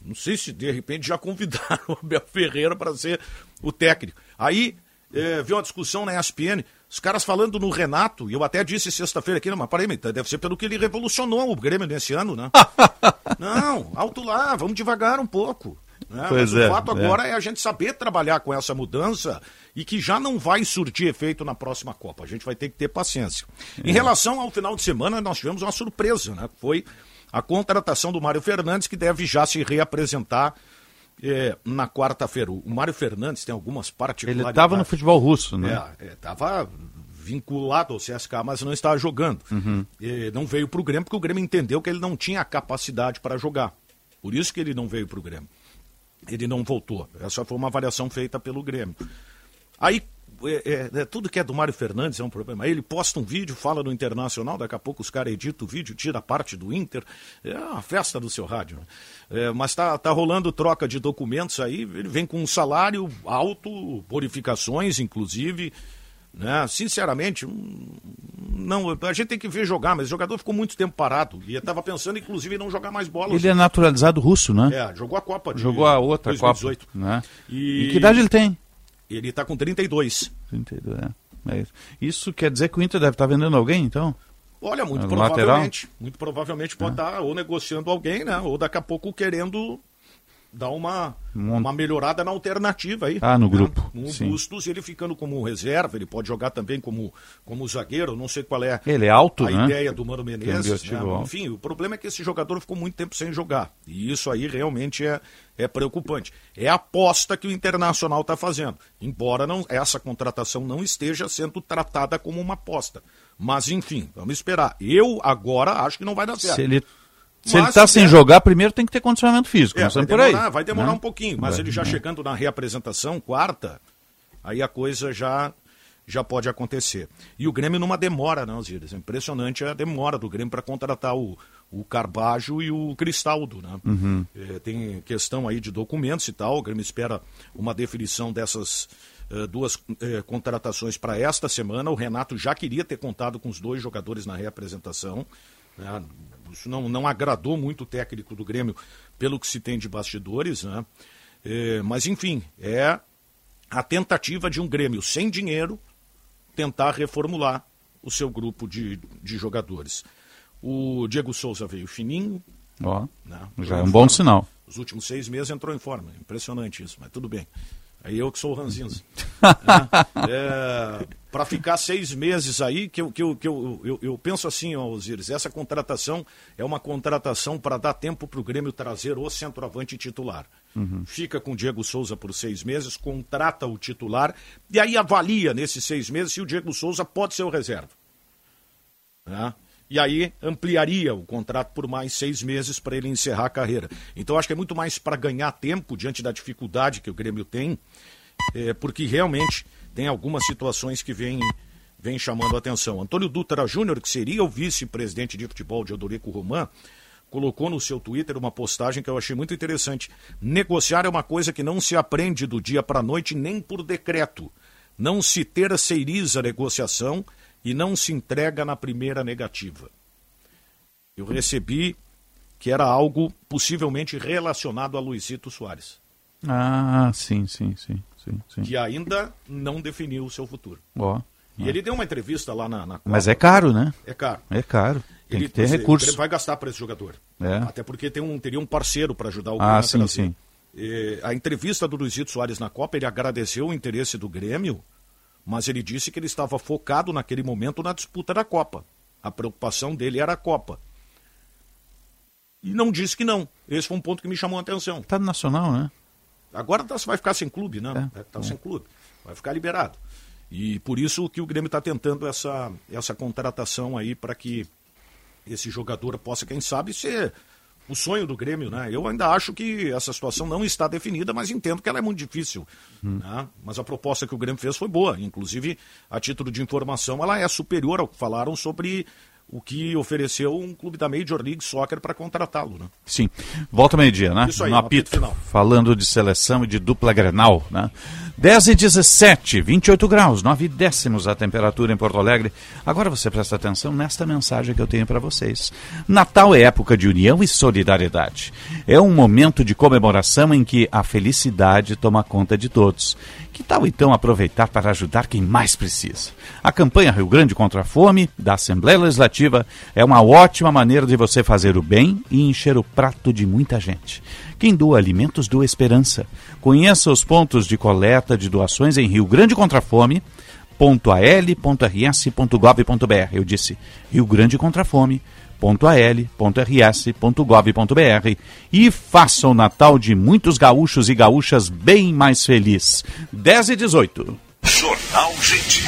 Não sei se de repente já convidaram o Abel Ferreira para ser o técnico. Aí é, viu uma discussão na ESPN, os caras falando no Renato, e eu até disse sexta-feira aqui, não, mas parei, deve ser pelo que ele revolucionou o Grêmio nesse ano, né? não, alto lá, vamos devagar um pouco. Né? Pois mas é, o fato é. agora é a gente saber trabalhar com essa mudança e que já não vai surtir efeito na próxima Copa. A gente vai ter que ter paciência. Em relação ao final de semana, nós tivemos uma surpresa, né? Foi a contratação do Mário Fernandes, que deve já se reapresentar eh, na quarta-feira. O Mário Fernandes tem algumas Ele particularidades. estava no futebol russo, né? É, estava vinculado ao CSK, mas não estava jogando. Uhum. Não veio para o Grêmio porque o Grêmio entendeu que ele não tinha a capacidade para jogar. Por isso que ele não veio para o Grêmio. Ele não voltou. Essa foi uma avaliação feita pelo Grêmio. Aí, é, é, é, tudo que é do Mário Fernandes é um problema. Ele posta um vídeo, fala no Internacional, daqui a pouco os caras editam o vídeo, tira a parte do Inter. É uma festa do seu rádio. né? É, mas tá, tá rolando troca de documentos aí, ele vem com um salário alto, bonificações, inclusive. Né? Sinceramente, não, a gente tem que ver jogar, mas o jogador ficou muito tempo parado. E estava pensando, inclusive, em não jogar mais bola. Ele é naturalizado russo, né? É, jogou a Copa de Jogou a outra 2018. Copa. Né? E... E que idade ele tem? Ele está com 32. 32, é. É isso. Isso quer dizer que o Inter deve estar vendendo alguém, então? Olha, muito No provavelmente. Muito provavelmente pode estar ou negociando alguém, né? Ou daqui a pouco querendo dar uma, Um- uma melhorada na alternativa aí. Ah, no né? grupo, No sim. Bustos, ele ficando como reserva, ele pode jogar também como, como zagueiro, não sei qual é Ele é alto, a né? ideia do Mano Menezes. né? Enfim, o problema é que esse jogador ficou muito tempo sem jogar. E isso aí realmente é, é preocupante. É a aposta que o Internacional está fazendo. Embora não, essa contratação não esteja sendo tratada como uma aposta. Mas, enfim, vamos esperar. Eu agora acho que não vai dar certo. Se ele se Mas ele está se sem der- jogar, primeiro tem que ter condicionamento físico, É, vai demorar, vai demorar né? um pouquinho, mas Vai, ele já né? chegando na reapresentação, quarta, aí a coisa já já pode acontecer. E o Grêmio numa demora, não, Zíris? É impressionante a demora do Grêmio para contratar o, o Carbajo e o Cristaldo, né? Uhum. É, tem questão aí de documentos e tal, o Grêmio espera uma definição dessas eh, duas eh, contratações para esta semana. O Renato já queria ter contado com os dois jogadores na reapresentação. né? Isso não, não agradou muito o técnico do Grêmio pelo que se tem de bastidores, né? Eh, mas enfim, é a tentativa de um Grêmio sem dinheiro tentar reformular o seu grupo de, de jogadores. O Diego Souza veio fininho, Ó, né? já é um bom forma. sinal. Os últimos seis meses entrou em forma. Impressionante isso, mas tudo bem. Aí eu que sou o Ranzinza. Né? É, para ficar seis meses aí, que eu, que eu, que eu, eu, eu penso assim, ó, Osiris, essa contratação é uma contratação para dar tempo para o Grêmio trazer o centroavante titular. Uhum. Fica com o Diego Souza por seis meses, contrata o titular e aí avalia nesses seis meses se o Diego Souza pode ser o reserva. Né? E aí ampliaria o contrato por mais seis meses para ele encerrar a carreira. Então acho que é muito mais para ganhar tempo diante da dificuldade que o Grêmio tem, é, porque realmente tem algumas situações que vêm vem chamando a atenção. Antônio Dutra Júnior, que seria o vice-presidente de futebol de Odorico Román, colocou no seu Twitter uma postagem que eu achei muito interessante. Negociar é uma coisa que não se aprende do dia para a noite nem por decreto. Não se terceiriza a negociação e não se entrega na primeira negativa. Eu recebi que era algo possivelmente relacionado a Luizito Soares. Ah, sim, sim, sim, sim, sim. Que ainda não definiu o seu futuro. Ó. E ele deu uma entrevista lá na, na Mas é caro, né? É caro. É caro. Tem ele, você- recurso. Ele vai gastar para esse jogador. É. Até porque tem um, teria um parceiro para ajudar o Ah, Grêmio a sim, sim. Eh, a entrevista do Luizito Soares na Copa, ele agradeceu o interesse do Grêmio, mas ele disse que ele estava focado naquele momento na disputa da Copa. A preocupação dele era a Copa. E não disse que não. Esse foi um ponto que me chamou a atenção. Tá no Nacional, né? Agora tá- vai ficar sem clube, né? É. Tá sem clube. Vai ficar liberado. E por isso que o Grêmio está tentando essa, essa contratação aí para que esse jogador possa, quem sabe, ser o sonho do Grêmio, né? Eu ainda acho que essa situação não está definida, mas entendo que ela é muito difícil. né? Mas a proposta que o Grêmio fez foi boa. Inclusive, a título de informação, ela é superior ao que falaram sobre o que ofereceu um clube da Major League Soccer para contratá-lo, né? Sim. Volta meio-dia, né? Isso aí, no apito apito. final. Falando de seleção e de dupla grenal, né? 10 e 17, 28 graus, 9 décimos a temperatura em Porto Alegre. Agora você presta atenção nesta mensagem que eu tenho para vocês. Natal é época de união e solidariedade. É um momento de comemoração em que a felicidade toma conta de todos. Que tal então aproveitar para ajudar quem mais precisa? A campanha Rio Grande contra a Fome, da Assembleia Legislativa, é uma ótima maneira de você fazer o bem e encher o prato de muita gente. Quem doa alimentos doa esperança. Conheça os pontos de coleta de doações em Rio Grande contra a Fome, .al.rs.gov.br. Eu disse Rio Grande contra a Fome, .al.rs.gov.br e faça o Natal de muitos gaúchos e gaúchas bem mais feliz. 10 e 18. Jornal Gente.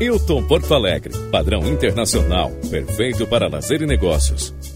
Hilton Porto Alegre, padrão internacional, perfeito para lazer e negócios.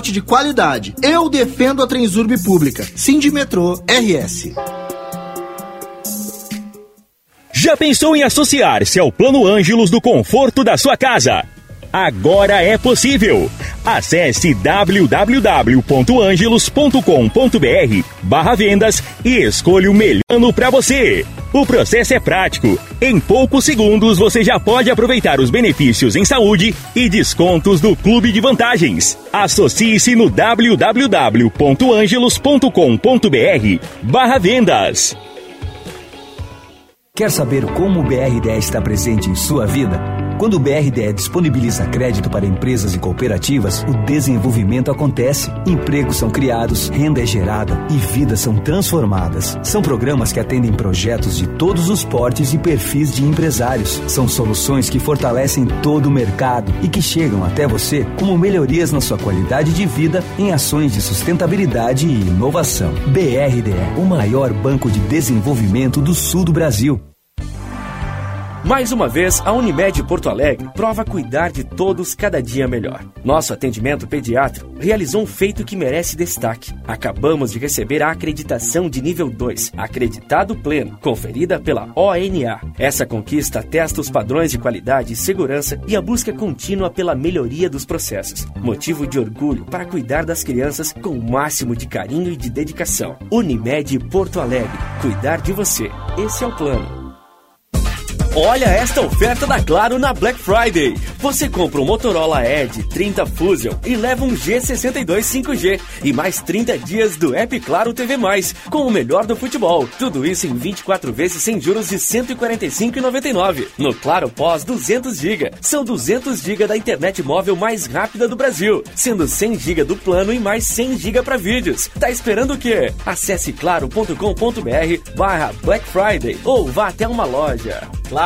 de qualidade. Eu defendo a Transurb pública. Sindimetrô RS. Já pensou em associar-se ao Plano Ângelos do conforto da sua casa? Agora é possível. Acesse www.angelos.com.br barra vendas e escolha o melhor plano para você. O processo é prático. Em poucos segundos você já pode aproveitar os benefícios em saúde e descontos do Clube de Vantagens. Associe-se no www.angelos.com.br barra vendas. Quer saber como o BRDE está presente em sua vida? Quando o BRDE disponibiliza crédito para empresas e cooperativas, o desenvolvimento acontece, empregos são criados, renda é gerada e vidas são transformadas. São programas que atendem projetos de todos os portes e perfis de empresários. São soluções que fortalecem todo o mercado e que chegam até você como melhorias na sua qualidade de vida em ações de sustentabilidade e inovação. BRDE, o maior banco de desenvolvimento do sul do Brasil. Mais uma vez, a Unimed Porto Alegre prova cuidar de todos cada dia melhor. Nosso atendimento pediátrico realizou um feito que merece destaque. Acabamos de receber a acreditação de nível 2, acreditado pleno, conferida pela ONA. Essa conquista atesta os padrões de qualidade e segurança e a busca contínua pela melhoria dos processos. Motivo de orgulho para cuidar das crianças com o máximo de carinho e de dedicação. Unimed Porto Alegre. Cuidar de você. Esse é o plano. Olha esta oferta da Claro na Black Friday. Você compra um Motorola Edge 30 Fusion e leva um G62 5G e mais 30 dias do App Claro TV+, com o melhor do futebol. Tudo isso em 24 vezes sem juros de R$ 145,99. No Claro Pós 200 GB. São 200 GB da internet móvel mais rápida do Brasil, sendo 100 GB do plano e mais 100 GB para vídeos. Tá esperando o quê? Acesse claro.com.br barra Black Friday ou vá até uma loja. Claro,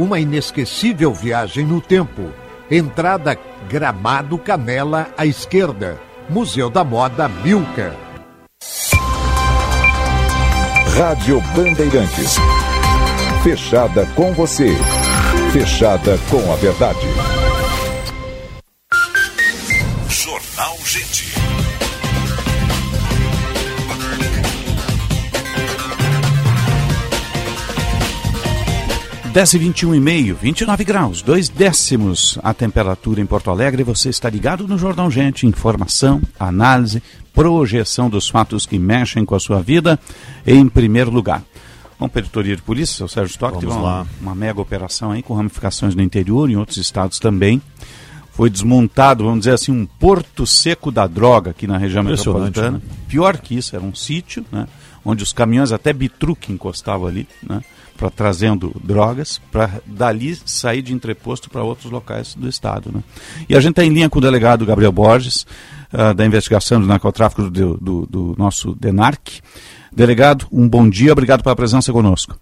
uma inesquecível viagem no tempo. Entrada Gramado Canela à esquerda. Museu da Moda Milka. Rádio Bandeirantes. Fechada com você. Fechada com a verdade. 10 e 21 e meio, 29 graus, dois décimos a temperatura em Porto Alegre. Você está ligado no Jornal Gente. Informação, análise, projeção dos fatos que mexem com a sua vida em primeiro lugar. Bom, peritoria de polícia, o Sérgio Stock Vamos teve lá. uma, uma mega operação aí com ramificações no interior e em outros estados também. Foi desmontado, vamos dizer assim, um porto seco da droga aqui na região metropolitana. né? Pior que isso, era um sítio, né? Onde os caminhões até bitruque encostavam ali, né? Pra, trazendo drogas, para dali sair de entreposto para outros locais do estado. Né? E a gente está em linha com o delegado Gabriel Borges, ah, da investigação do narcotráfico do, do, do nosso DENARC. Delegado, um bom dia, obrigado pela presença conosco.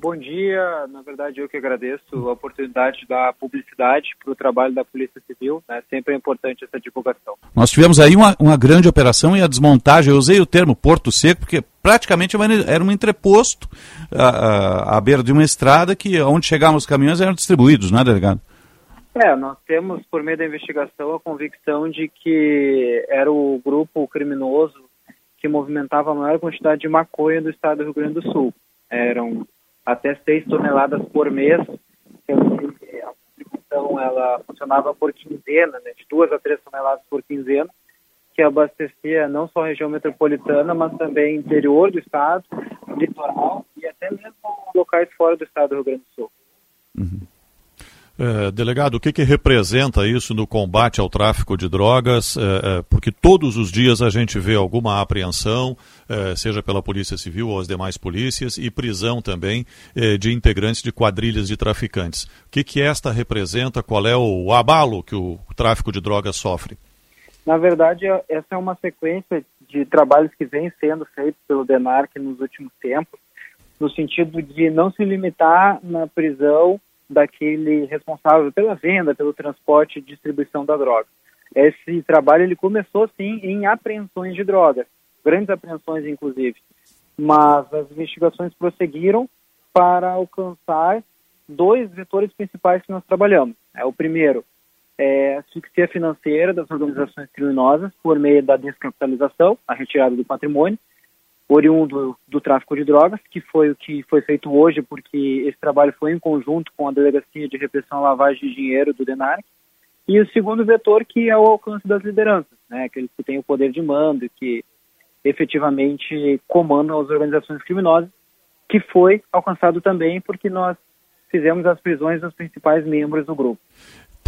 Bom dia, na verdade eu que agradeço a oportunidade da publicidade para o trabalho da Polícia Civil, né? sempre é importante essa divulgação. Nós tivemos aí uma, uma grande operação e a desmontagem, eu usei o termo Porto Seco, porque praticamente era um entreposto à, à, beira de uma estrada que onde chegavam os caminhões eram distribuídos, não é, delegado? É, nós temos, por meio da investigação, a convicção de que era o grupo criminoso que movimentava a maior quantidade de maconha do estado do Rio Grande do Sul. Eram até 6 toneladas por mês, que a distribuição ela funcionava por quinzena, né, de 2 a 3 toneladas por quinzena, que abastecia não só a região metropolitana, mas também interior do estado, litoral e até mesmo locais fora do estado do Rio Grande do Sul. É, delegado, o que, que representa isso no combate ao tráfico de drogas? É, é, porque todos os dias a gente vê alguma apreensão, é, seja pela Polícia Civil ou as demais polícias, e prisão também é, de integrantes de quadrilhas de traficantes. O que, que esta representa? Qual é o abalo que o tráfico de drogas sofre? Na verdade, essa é uma sequência de trabalhos que vem sendo feitos pelo DENARC nos últimos tempos, no sentido de não se limitar na prisão daquele responsável pela venda, pelo transporte e distribuição da droga. Esse trabalho ele começou sim em apreensões de drogas, grandes apreensões inclusive, mas as investigações prosseguiram para alcançar dois vetores principais que nós trabalhamos. É o primeiro é a asfixia financeira das organizações criminosas por meio da descapitalização, a retirada do patrimônio, oriundo do tráfico de drogas, que foi o que foi feito hoje, porque esse trabalho foi em conjunto com a Delegacia de Repressão à Lavagem de Dinheiro do DENARC, e o segundo vetor que é o alcance das lideranças, né, aqueles que têm o poder de mando e que efetivamente comandam as organizações criminosas, que foi alcançado também porque nós fizemos as prisões dos principais membros do grupo.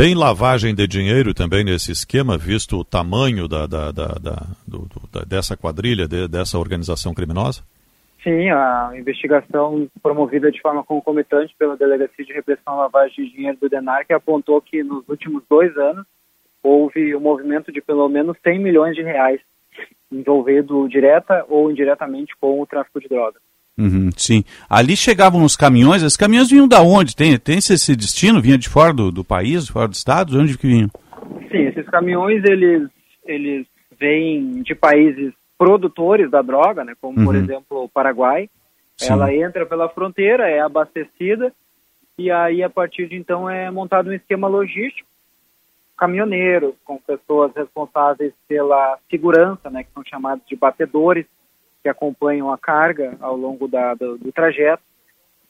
Tem lavagem de dinheiro também nesse esquema, visto o tamanho da, da, da, da, do, da dessa quadrilha, de, dessa organização criminosa? Sim, a investigação promovida de forma concomitante pela Delegacia de Repressão à Lavagem de Dinheiro do DENAR, que apontou que nos últimos dois anos houve um movimento de pelo menos 100 milhões de reais envolvendo direta ou indiretamente com o tráfico de drogas. Uhum, sim. Ali chegavam os caminhões, os caminhões vinham da onde? Tem, tem esse destino? Vinha de fora do, do país, fora do estado? De onde que vinham? Sim, esses caminhões, eles, eles vêm de países produtores da droga, né, como, uhum. por exemplo, o Paraguai. Sim. Ela entra pela fronteira, é abastecida, e aí, a partir de então, é montado um esquema logístico, caminhoneiros, com pessoas responsáveis pela segurança, né, que são chamados de batedores, que acompanham a carga ao longo da, do, do trajeto.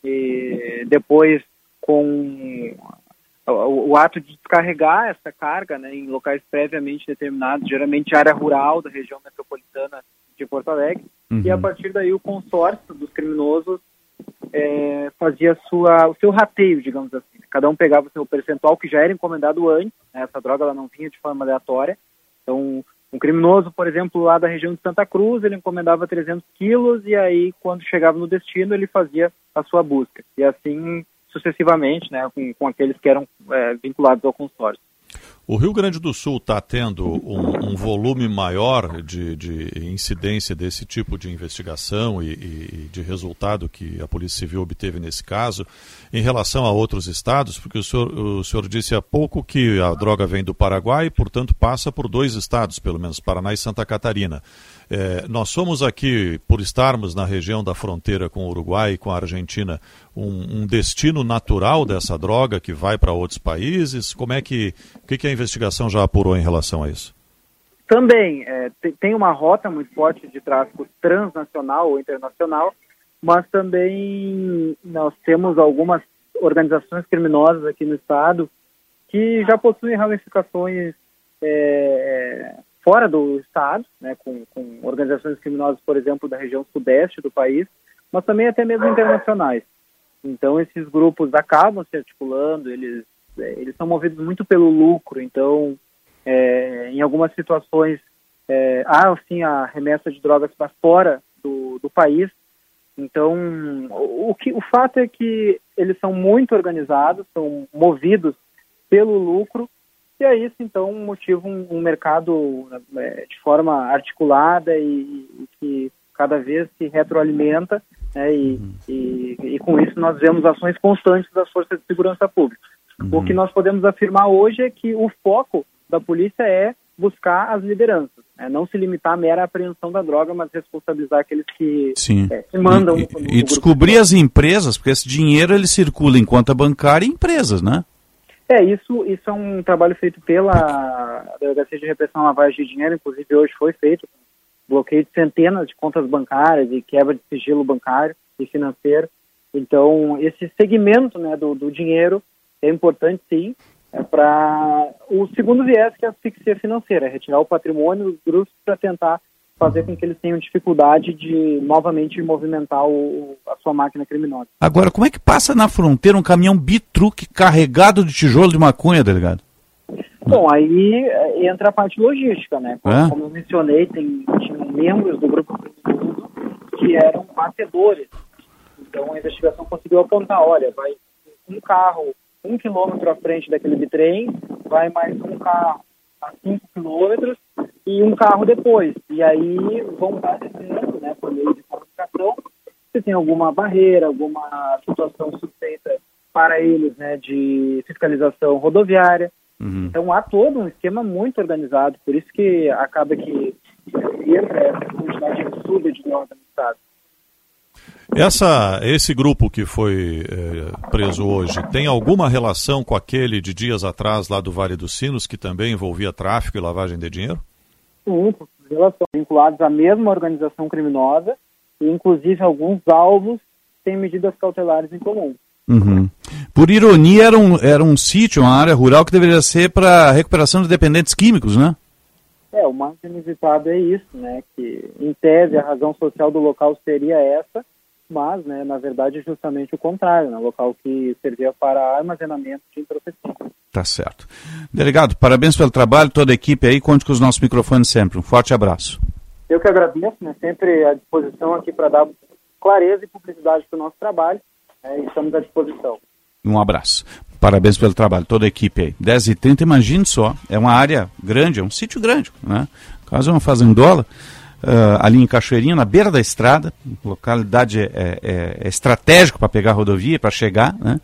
E depois, com o, o, ato de descarregar essa carga né, em locais previamente determinados, geralmente área rural da região metropolitana de Porto Alegre, uhum. e a partir daí o consórcio dos criminosos é, fazia sua, o seu rateio, digamos assim. Cada um pegava o seu percentual que já era encomendado antes, né, essa droga ela não vinha de forma aleatória, então um criminoso, por exemplo, lá da região de Santa Cruz, ele encomendava 300 quilos e aí, quando chegava no destino, ele fazia a sua busca. E assim sucessivamente, né, com, com aqueles que eram é, vinculados ao consórcio. O Rio Grande do Sul está tendo um, um, volume maior de, de, incidência desse tipo de investigação e, e, de resultado que a Polícia Civil obteve nesse caso em relação a outros estados, porque o senhor, o senhor disse há pouco que a droga vem do Paraguai e, portanto, passa por dois estados, pelo menos Paraná e Santa Catarina. É, nós somos aqui, por estarmos na região da fronteira com o Uruguai e com a Argentina, um, um destino natural dessa droga que vai para outros países? Como é que, o que, que a investigação já apurou em relação a isso? Também, é, tem uma rota muito forte de tráfico transnacional ou internacional, mas também nós temos algumas organizações criminosas aqui no estado que já possuem ramificações é, fora do estado, né, com, com, organizações criminosas, por exemplo, da região sudeste do país, mas também até mesmo internacionais. Então esses grupos acabam se articulando, eles é, eles são movidos muito pelo lucro. Então, é, em algumas situações é, há sim a remessa de drogas para fora do, do país. Então, o que o fato é que eles são muito organizados, são movidos pelo lucro e é isso, então, motiva um, um mercado é, de forma articulada e, e, que cada vez se retroalimenta, né, e, uhum. e, e, com isso nós vemos ações constantes das forças de segurança pública. Uhum. O que nós podemos afirmar hoje é que o foco da polícia é buscar as lideranças, né, não se limitar à mera apreensão da droga, mas responsabilizar aqueles que, é, que mandam. E, no, no e descobrir as empresas, porque esse dinheiro ele circula em conta bancária em empresas, né? É, isso, isso é um trabalho feito pela Delegacia de Repressão à Lavagem de Dinheiro, inclusive hoje foi feito, bloqueio de centenas de contas bancárias e quebra de sigilo bancário e financeiro. Então, esse segmento né, do, do dinheiro é importante, sim, é para o segundo viés, que é a asfixia financeira, é retirar o patrimônio dos grupos para tentar fazer com que eles tenham dificuldade de novamente movimentar o, a sua máquina criminosa. Agora, como é que passa na fronteira um caminhão bitruque carregado de tijolo de maconha, delegado? Bom, aí é, entra a parte logística, né? Como, é? como eu mencionei, tem, tinham membros do grupo que eram batedores. Então a investigação conseguiu apontar, olha, vai um carro um quilômetro à frente daquele bitrem, vai mais um carro a 5 quilômetros e um carro depois. E aí vão abastecendo, né, por meio de comunicação, se tem alguma barreira, alguma situação suspeita para eles, né, de fiscalização rodoviária. Uhum. Então há todo um esquema muito organizado, por isso que acaba que entra essa quantidade absurda de droga no estado. Essa, esse grupo que foi é, preso hoje tem alguma relação com aquele de dias atrás lá do Vale dos Sinos, que também envolvia tráfico e lavagem de dinheiro? Sim, relação vinculados à mesma organização criminosa e inclusive alguns alvos têm medidas cautelares em comum. Uhum. Por ironia, era um, era um sítio, uma área rural que deveria ser para recuperação de dependentes químicos, né? É, o mais inusitado é isso, né? Que, em tese, a razão social do local seria essa, mas, né, na verdade, é justamente o contrário, né, local que servia para armazenamento de entorpecentes. Tá certo. Delegado, parabéns pelo trabalho, toda a equipe aí, conte com os nossos microfones sempre. Um forte abraço. Eu que agradeço, né, sempre à disposição aqui para dar clareza e publicidade para o nosso trabalho. É, estamos à disposição. Um abraço. Parabéns pelo trabalho, toda a equipe aí. 10h30, imagine só, é uma área grande, é um sítio grande, né? Quase uma fazendola, uh, ali em Cachoeirinha, na beira da estrada, localidade é, é, é estratégico para pegar a rodovia, para chegar, né?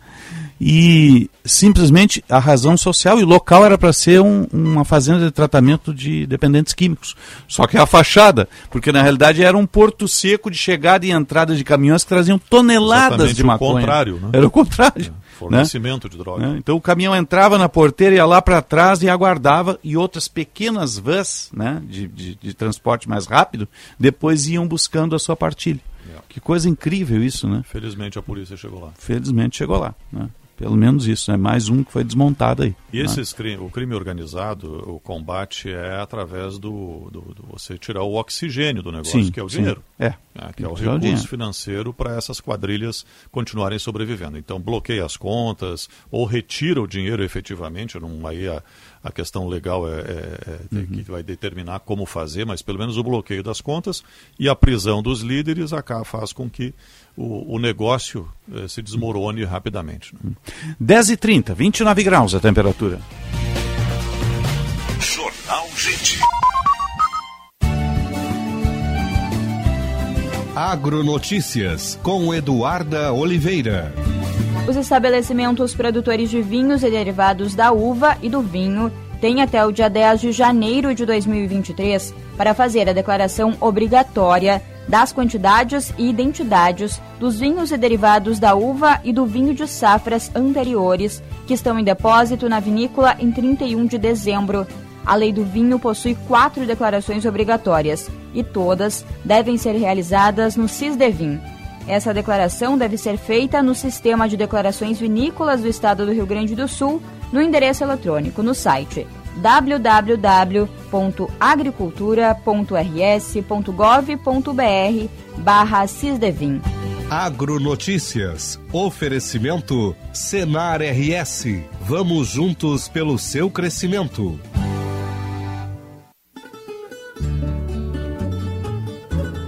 e simplesmente a razão social e local era para ser um, uma fazenda de tratamento de dependentes químicos. Só que a fachada, porque na realidade era um porto seco de chegada e entrada de caminhões que traziam toneladas Exatamente de maconha. o contrário, né? Era o contrário. É, fornecimento né? de droga. Então o caminhão entrava na porteira, ia lá para trás e aguardava, e outras pequenas vans né, de, de, de transporte mais rápido depois iam buscando a sua partilha. É. Que coisa incrível isso, né? Felizmente a polícia chegou lá. Felizmente chegou lá. Né? Pelo menos isso, né? Mais um que foi desmontado aí. E né? esses crime, o crime organizado, o combate é através do, do, do você tirar o oxigênio do negócio, Sim, que é o sim. dinheiro. É. que é o recurso dinheiro. financeiro para essas quadrilhas continuarem sobrevivendo. Então bloqueia as contas ou retira o dinheiro efetivamente. Não, aí a, a questão legal é, é- é Uhum. que vai determinar como fazer, mas pelo menos o bloqueio das contas e a prisão dos líderes acaba, faz com que o, o negócio eh, se desmorone rapidamente. né? 10h30, 29 graus a temperatura. Jornal Gente. Agronotícias com Eduarda Oliveira. Os estabelecimentos produtores de vinhos e derivados da uva e do vinho têm até o dia 10 de janeiro de 2023 para fazer a declaração obrigatória das quantidades e identidades dos vinhos e derivados da uva e do vinho de safras anteriores que estão em depósito na vinícola em 31 de dezembro. A lei do vinho possui quatro declarações obrigatórias e todas devem ser realizadas no CISDEVIN. Essa declaração deve ser feita no Sistema de Declarações Vinícolas do Estado do Rio Grande do Sul, no endereço eletrônico no site www.agricultura.rs.gov.br barra CISDEVIN. Agronotícias. Oferecimento Senar RS. Vamos juntos pelo seu crescimento.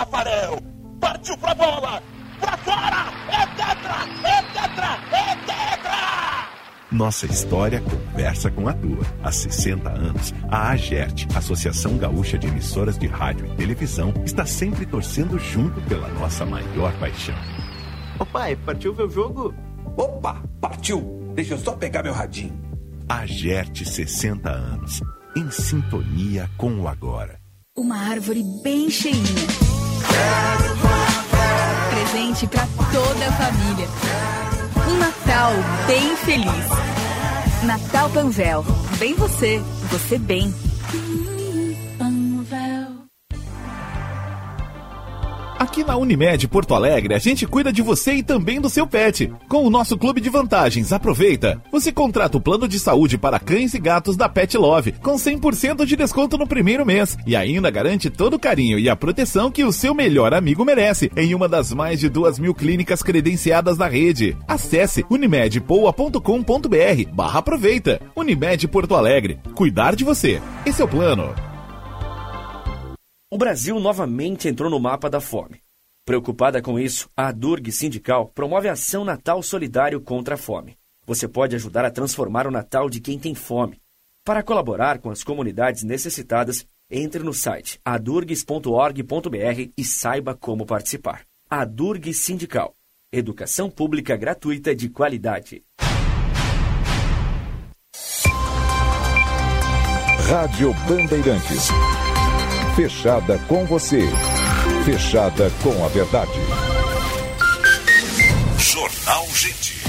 Tafarel. Partiu pra bola. Pra fora. É tetra. É tetra. É tetra. Nossa história conversa com a tua. Há 60 anos, a AGERT, Associação Gaúcha de Emissoras de Rádio e Televisão, está sempre torcendo junto pela nossa maior paixão. Ô pai, partiu ver o jogo? Opa, partiu! Deixa eu só pegar meu radinho. AGERT 60 anos, em sintonia com o agora. Uma árvore bem cheinha. Presente para toda a família. Um Natal bem feliz. Natal Panvel. Bem você, você bem. Aqui na Unimed Porto Alegre, a gente cuida de você e também do seu pet. Com o nosso clube de vantagens, aproveita! Você contrata o plano de saúde para cães e gatos da Pet Love, com 100% de desconto no primeiro mês. E ainda garante todo o carinho e a proteção que o seu melhor amigo merece, em uma das mais de duas mil clínicas credenciadas na rede. Acesse unimedpoa.com.br barra aproveita. Unimed Porto Alegre. Cuidar de você. Esse é o plano. O Brasil novamente entrou no mapa da fome. Preocupada com isso, a Durg Sindical promove a ação Natal Solidário contra a Fome. Você pode ajudar a transformar o Natal de quem tem fome. Para colaborar com as comunidades necessitadas, entre no site adurgs.org.br e saiba como participar. A Sindical. Educação pública gratuita de qualidade. Rádio Bandeirantes. Fechada com você. Fechada com a verdade. Jornal Gente.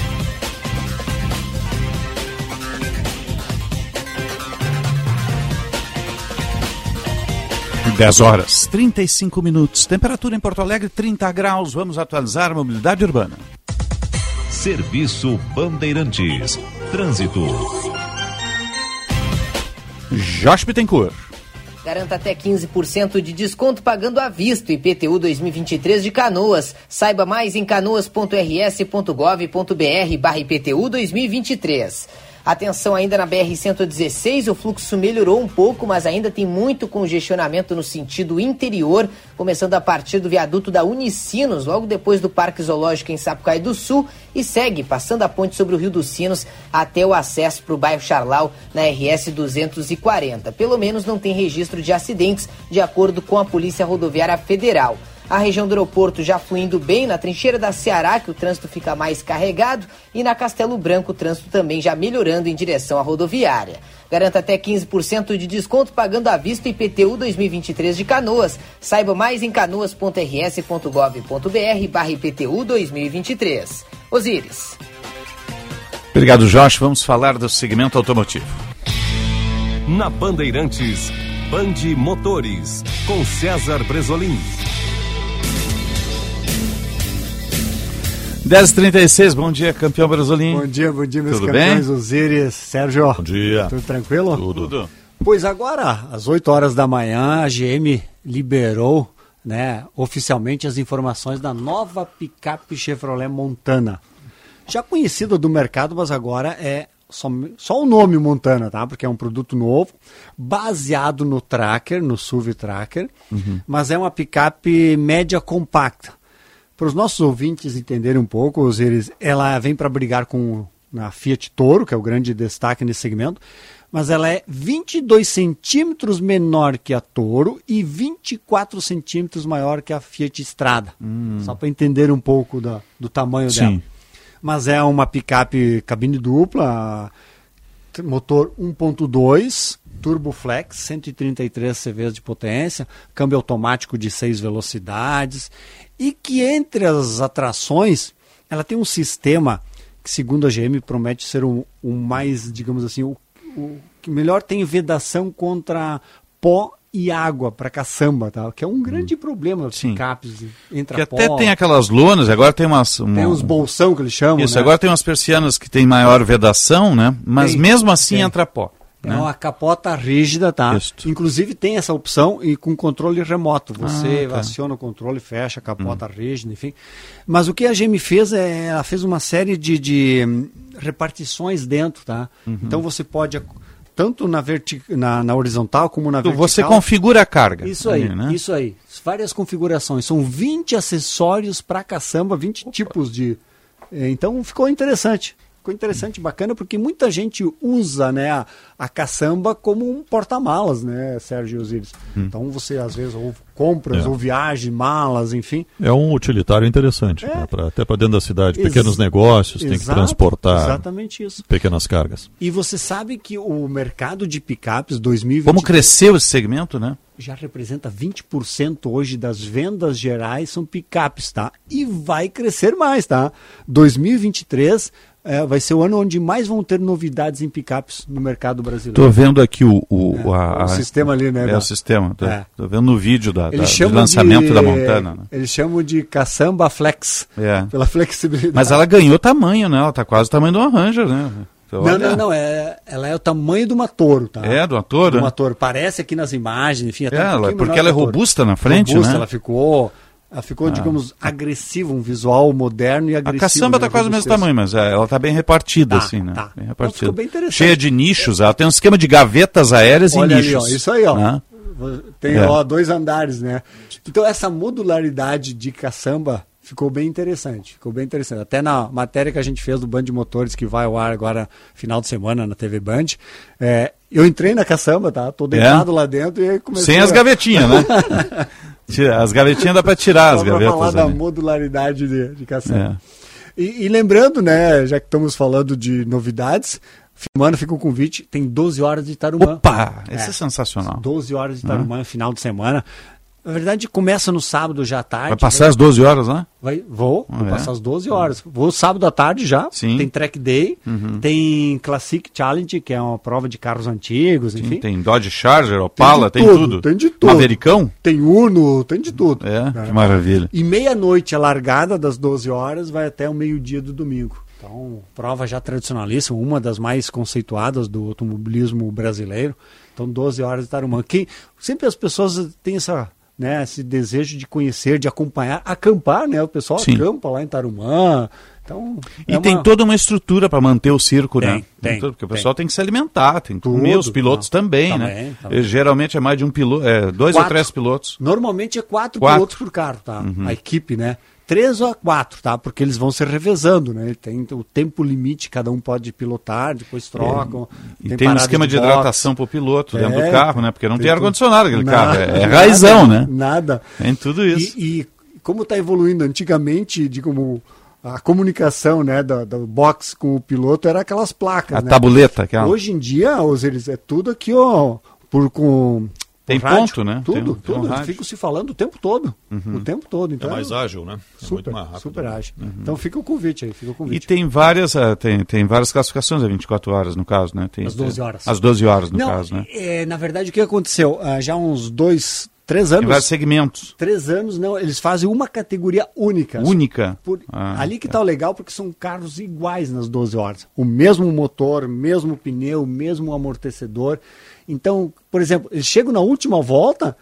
10 horas, 35 minutos. Temperatura em Porto Alegre, 30 graus. Vamos atualizar a mobilidade urbana. Serviço Bandeirantes. Trânsito. Josh Bittencourt. Garanta até 15% de desconto pagando à vista IPTU 2023 de Canoas. Saiba mais em canoas.rs.gov.br barra IPTU 2023. Atenção ainda na BR-116, o fluxo melhorou um pouco, mas ainda tem muito congestionamento no sentido interior, começando a partir do viaduto da Unicinos, logo depois do Parque Zoológico em Sapucaí do Sul, e segue passando a ponte sobre o Rio dos Sinos até o acesso para o bairro Charlau na RS 240. Pelo menos não tem registro de acidentes, de acordo com a Polícia Rodoviária Federal. A região do aeroporto já fluindo bem, na trincheira da Ceará, que o trânsito fica mais carregado, e na Castelo Branco o trânsito também já melhorando em direção à rodoviária. Garanta até 15% de desconto pagando à vista IPTU 2023 de Canoas. Saiba mais em canoas.rs.gov.br barra IPTU 2023. Osíris. Obrigado, Josh. Vamos falar do segmento automotivo. Na Bandeirantes, Bande Motores, com César Bresolim. 10h36, bom dia, campeão Brasolim. Bom dia, bom dia, meus Tudo campeões, bem? Osíris, Sérgio. Bom dia. Tudo tranquilo? Tudo. Pois agora, às 8 horas da manhã, a GM liberou né, oficialmente as informações da nova picape Chevrolet Montana. Já conhecida do mercado, mas agora é só, só o nome Montana, tá? Porque é um produto novo, baseado no Tracker, no SUV Tracker, mas é uma picape média compacta. Para os nossos ouvintes entenderem um pouco, eles, ela vem para brigar com a Fiat Toro, que é o grande destaque nesse segmento, mas ela é 22 centímetros menor que a Toro e 24 centímetros maior que a Fiat Strada. Só para entender um pouco da, do tamanho Sim. dela. Mas é uma picape cabine dupla, motor 1.2, turbo flex, 133 CVs de potência, câmbio automático de 6 velocidades e que entre as atrações ela tem um sistema que segundo a GM promete ser o, o mais, digamos assim, o, o que melhor tem vedação contra pó e água para caçamba, tá? que é um grande problema dos picapes, entra Que pó, até tem aquelas lonas, agora tem umas. tem uns bolsão que eles chamam, Isso, né? agora tem umas persianas que tem maior vedação, né? Mas Tem, mesmo assim tem. entra pó. É né? uma capota rígida, tá? Inclusive tem essa opção e com controle remoto. Você Ah, tá. aciona o controle, fecha a capota rígida, enfim. Mas o que a GM fez é, ela fez uma série de, de hum, repartições dentro, tá? Uhum. Então você pode tanto na, verti na, na horizontal como na Então, vertical. Você configura a carga. Isso aí, né? isso aí. Várias configurações. São 20 acessórios para caçamba, 20 tipos de. eh, Então ficou interessante. Ficou interessante, bacana, porque muita gente usa né, a, a caçamba como um porta-malas, né, Sérgio Osíris? Hum. Então você, às vezes, ou compras, É. ou viagem, malas, enfim. É um utilitário interessante, né, pra- até para dentro da cidade. Ex- Pequenos negócios, tem que transportar Exatamente isso. pequenas cargas. E você sabe que o mercado de picapes 2020 Como cresceu esse segmento, né? já representa 20% hoje das vendas gerais são picapes, tá? E vai crescer mais, tá? 2023 eh, vai ser o ano onde mais vão ter novidades em picapes no mercado brasileiro. Tô vendo aqui o, o, a- o sistema ali, né, É o sistema. Tô, É. vendo no vídeo da, da, do lançamento de, da Montana. Né? Eles chamam de caçamba flex. É. Pela flexibilidade. Mas ela ganhou tamanho, né? Ela tá quase o tamanho de uma Ranger, né? Você Não, não, não. É, ela é o tamanho de uma toro, tá? É, de uma Toro, De uma né? toro. Parece aqui nas imagens, enfim. até É, um ela- porque ela é Toro. robusta na frente, robusta, né? Ela ficou, ficou Ah. digamos, agressiva, um visual moderno e A agressivo. caçamba tá né? quase do mesmo tamanho, mas é, ela tá bem repartida, Tá, assim, né? tá. Bem Então repartida. ficou bem interessante. Cheia de nichos. Ela tem um esquema de gavetas aéreas Olha e ali, nichos. ó, isso aí, ó. né? Tem É. ó, dois andares, né? Então essa modularidade de caçamba ficou bem interessante. Ficou bem interessante. Até na matéria que a gente fez do Band de Motores, que vai ao ar agora final de semana na TV Band, é, eu entrei na caçamba, tá? Tô deitado lá dentro e comecei É? Sem as a- gavetinhas, né? Tira- As gavetinhas dá pra tirar as pra falar gavetas da ali. modularidade de, de caçamba. É. E, e lembrando, né, já que estamos falando de novidades, Filmando fica o convite, tem 12 horas de Tarumã. Opa, esse é sensacional. 12 horas de Tarumã, final de semana. Na verdade, começa no sábado já à tarde. Vai passar as 12 horas, né? Vai, vou, Ah, vou é? passar as 12 horas. Vou sábado à tarde já. Sim. Tem track day, Uhum. tem Classic Challenge, que é uma prova de carros antigos, enfim. Tem Dodge Charger, Opala, tem, de tudo. Tem de tudo. Mavericão? Tem Uno, tem de tudo. É, que maravilha. E meia-noite a largada das 12 horas vai até o meio-dia do domingo. Então, prova já tradicionalíssima, uma das mais conceituadas do automobilismo brasileiro. Então, 12 horas de Tarumã. Quem, sempre as pessoas têm essa, né, esse desejo de conhecer, de acompanhar, acampar, né? O pessoal Sim. acampa lá em Tarumã. Então, E é tem uma- toda uma estrutura para manter o circo, né? Tem, tem, tudo, porque o tem. pessoal tem que se alimentar, tem que comer, os pilotos não. também, Também, né? também. Eh, Geralmente é mais de um piloto, é, dois ou Quatro. três pilotos. Normalmente é quatro, Quatro. pilotos por carro, tá? Uhum. A equipe, né? Três ou quatro, tá? Porque eles vão se revezando, né? Tem o tempo limite, cada um pode pilotar, depois trocam. E tem, um paradas esquema de, box. hidratação pro piloto dentro É, do carro, né? Porque não tem, tudo. ar-condicionado aquele Nada, carro. É, é nada, raizão, né? Nada. Tem tudo isso. E, e como está evoluindo antigamente, de como a comunicação, né, da, do box com o piloto era aquelas placas, A né? tabuleta, aquela. Hoje em dia, os eles é tudo aqui, ó, por com Tem rádio, ponto, né? Tudo, Tem um- tem um tudo. Ficam se falando o tempo todo, Uhum. o tempo todo. Então É mais ágil, né? É super, muito mais rápido. super ágil. Uhum. Então fica o convite aí, fica o E convite. tem várias, eh, tem, tem várias classificações a 24 horas, no caso, né? Tem, Às 12 horas. Às 12 horas, no Não, caso, né? é, na verdade, o que aconteceu? Ah, já há uns dois, três anos. vários segmentos. Três anos, não, eles fazem uma categoria única. Única? Por- Ah, ali que tá o legal, porque são carros iguais nas 12 horas. O mesmo motor, mesmo pneu, mesmo amortecedor. Então, por exemplo, eles chegam na última volta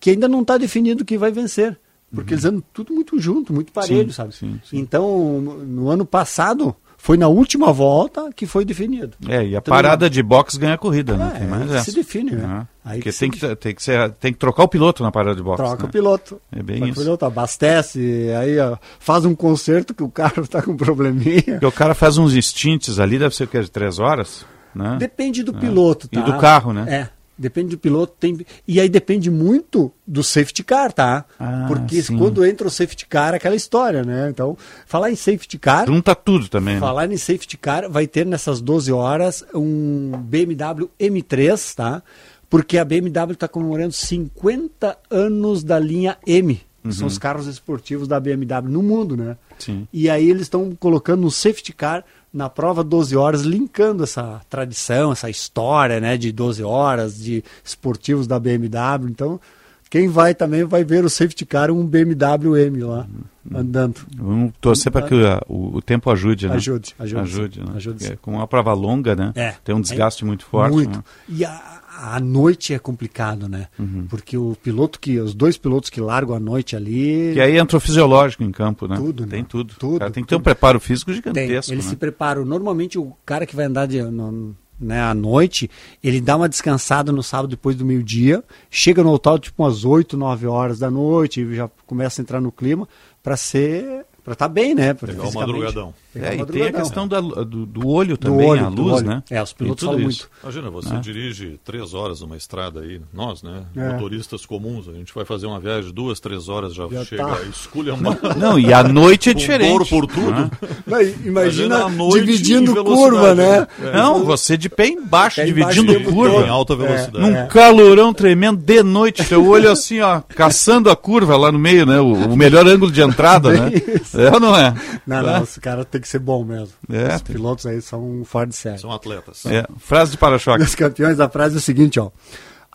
que ainda não está definido quem vai vencer. Porque eles andam tudo muito junto, muito parelho, Uhum. Sim, sabe? sim, Então, no, no ano passado, foi na última volta que foi definido. É, e a Então, parada de box ganha a corrida, né? É, Tem mais aí que essa. se define, né? Ah, Aí Porque que tem que, tem, que ser, tem que trocar o piloto na parada de box. Troca né? o piloto. É bem Troca isso. O piloto abastece, aí ó, faz um conserto que o carro está com probleminha. Porque o cara faz uns instintes ali, deve ser o quê? De três horas? Né? Depende do É. piloto, tá? E do carro, né? É. Depende do piloto. Tem... E aí depende muito do safety car, tá? Ah, Porque sim. quando entra o safety car, é aquela história, né? Então, falar em safety car. Junta tudo também. né? Falar em safety car, vai ter nessas 12 horas um BMW M3, tá? Porque a BMW está comemorando 50 anos da linha M. que São Uhum. os carros esportivos da BMW no mundo, né? Sim. E aí eles estão colocando um safety car na prova 12 horas, linkando essa tradição, essa história, né, de 12 horas, de esportivos da BMW. Então, quem vai também vai ver o safety car, um BMW M lá, Uhum. andando. Vamos torcer para que o, o- tempo ajude, né? Ajude, ajude, Ajude, sim. né? Ajude, sim. Com uma prova longa, né? É. Tem um desgaste muito forte. Muito. né? E a, a noite é complicado, né? Uhum. Porque o piloto que, os dois pilotos que largam a noite ali. Que aí entra o fisiológico em campo, né? Tudo, Tem né? tudo. Tudo, O cara tem que ter um preparo físico Tem, gigantesco. eles né? se preparam. Normalmente o cara que vai andar de, no- né, à noite, ele dá uma descansada no sábado depois do meio-dia, chega no hotel tipo umas 8, 9 horas da noite, e já começa a entrar no clima para ser para estar bem, né? pra- Pegar o fisicamente. madrugadão. Pegar o É, e tem a madrugadão. questão da- do, do olho Do também, olho, a do luz, olho. né? É, os pilotos tudo falam isso. Imagina, você Né? dirige três horas numa estrada aí, nós, né? É. Motoristas comuns, a gente vai fazer uma viagem duas, três horas, já, Já chega, tá. escolha uma. Não, e a noite é diferente. por tudo. né? Não, imagina a noite dividindo curva, né? É. Não, você de pé embaixo, Pé embaixo dividindo o tempo curva. Em alta velocidade. Num É. calorão tremendo de noite, teu olho assim, ó, caçando a curva lá no meio, né? O, o melhor ângulo de entrada, né? Isso. É ou não é? Não, É. não, os caras tem que ser bom mesmo. É, Os tem- pilotos aí são um fora de série. São atletas. É, frase de para-choque. Os campeões da frase é o seguinte, ó.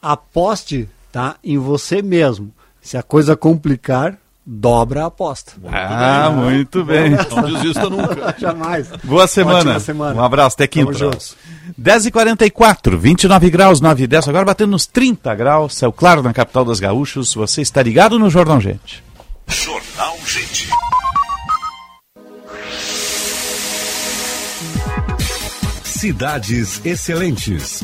Aposte, tá, em você mesmo. Se a coisa complicar, dobra a aposta. Ah, muito bem. Não desista nunca. Jamais. Boa semana. Ótima semana. Um abraço, até Tamo quinta. juntos. 10h44, 29 graus, 9 e 10, agora batendo nos 30 graus, céu claro na capital dos gaúchos. Você está ligado no Jornal Gente. Jornal Gente. Cidades Excelentes.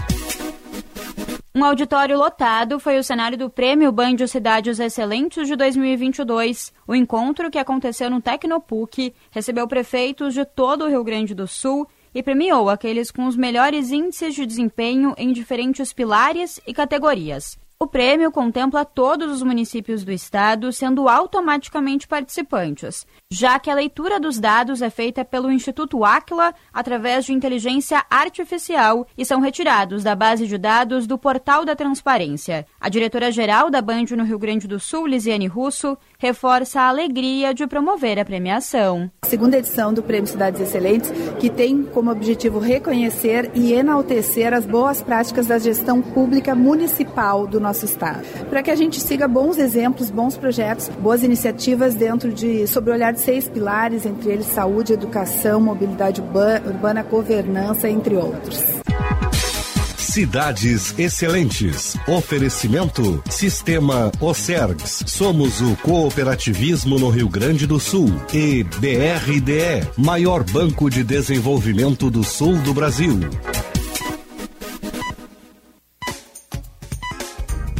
Um auditório lotado foi o cenário do Prêmio Bandio Cidades Excelentes de 2022. O encontro, que aconteceu no Tecnopuc, recebeu prefeitos de todo o Rio Grande do Sul e premiou aqueles com os melhores índices de desempenho em diferentes pilares e categorias. O prêmio contempla todos os municípios do estado, sendo automaticamente participantes, já que a leitura dos dados é feita pelo Instituto Aquila através de inteligência artificial e são retirados da base de dados do Portal da Transparência. A A diretora-geral da Band no Rio Grande do Sul, Lisiane Russo, reforça a alegria de promover a premiação. Segunda edição do Prêmio Cidades Excelentes, que tem como objetivo reconhecer e enaltecer as boas práticas da gestão pública municipal do nosso estado. Para que a gente siga bons exemplos, bons projetos, boas iniciativas dentro de sob o olhar de seis pilares, entre eles saúde, educação, mobilidade urbana, governança, entre outros. Cidades Excelentes. Oferecimento Sistema Ocergs. Somos o cooperativismo no Rio Grande do Sul. E BRDE, maior banco de desenvolvimento do sul do Brasil.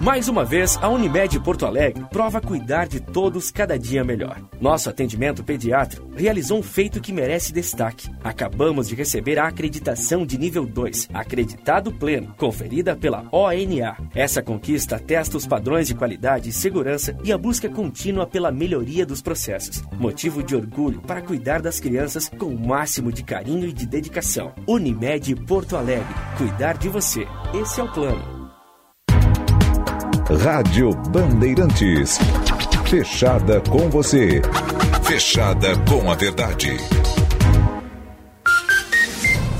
Mais uma vez, a Unimed Porto Alegre prova cuidar de todos cada dia melhor. Nosso atendimento pediátrico realizou um feito que merece destaque. Acabamos de receber a acreditação de nível 2, acreditado pleno, conferida pela ONA. Essa conquista atesta os padrões de qualidade e segurança e a busca contínua pela melhoria dos processos. Motivo de orgulho para cuidar das crianças com o máximo de carinho e de dedicação. Unimed Porto Alegre, cuidar de você. Esse é o plano. Rádio Bandeirantes. Fechada com você. Fechada com a verdade.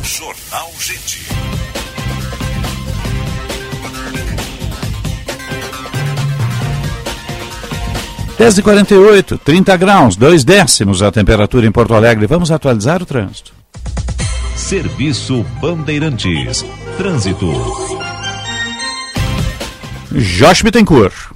Jornal Gente. Dez e quarenta e oito, 30 graus, dois décimos a temperatura em Porto Alegre. Vamos atualizar o trânsito. Serviço Bandeirantes. Trânsito. Josh Bittencourt.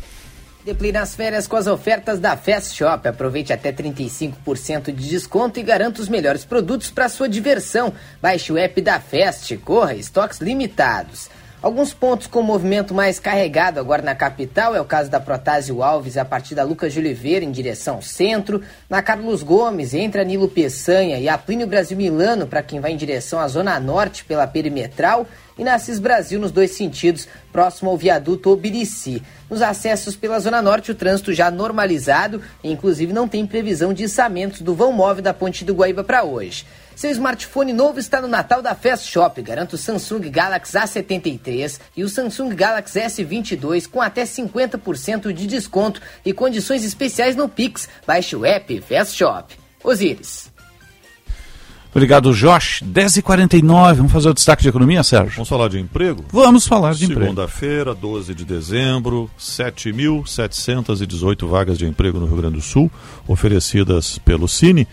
Depline as férias com as ofertas da Fast Shop. Aproveite até 35% de desconto e garanta os melhores produtos para sua diversão. Baixe o app da Fast, corra, estoques limitados. Alguns pontos com movimento mais carregado agora na capital é o caso da Protásio Alves a partir da Lucas de Oliveira em direção centro, na Carlos Gomes entre a Nilo Peçanha e a Plínio Brasil Milano para quem vai em direção à Zona Norte pela Perimetral e na Assis Brasil nos dois sentidos, próximo ao viaduto Obirici. Nos acessos pela Zona Norte, o trânsito já normalizado e inclusive não tem previsão de içamentos do vão móvel da Ponte do Guaíba para hoje. Seu smartphone novo está no Natal da Fast Shop. Garanta o Samsung Galaxy A73 e o Samsung Galaxy S22 com até 50% de desconto e condições especiais no Pix. Baixe o app Fast Shop. Osíris. Obrigado, Josh. 10h49. Vamos fazer o destaque de economia, Sérgio? Vamos falar de emprego? Vamos falar de emprego. Segunda-feira, 12 de dezembro, 7.718 vagas de emprego no Rio Grande do Sul, oferecidas pelo Cine.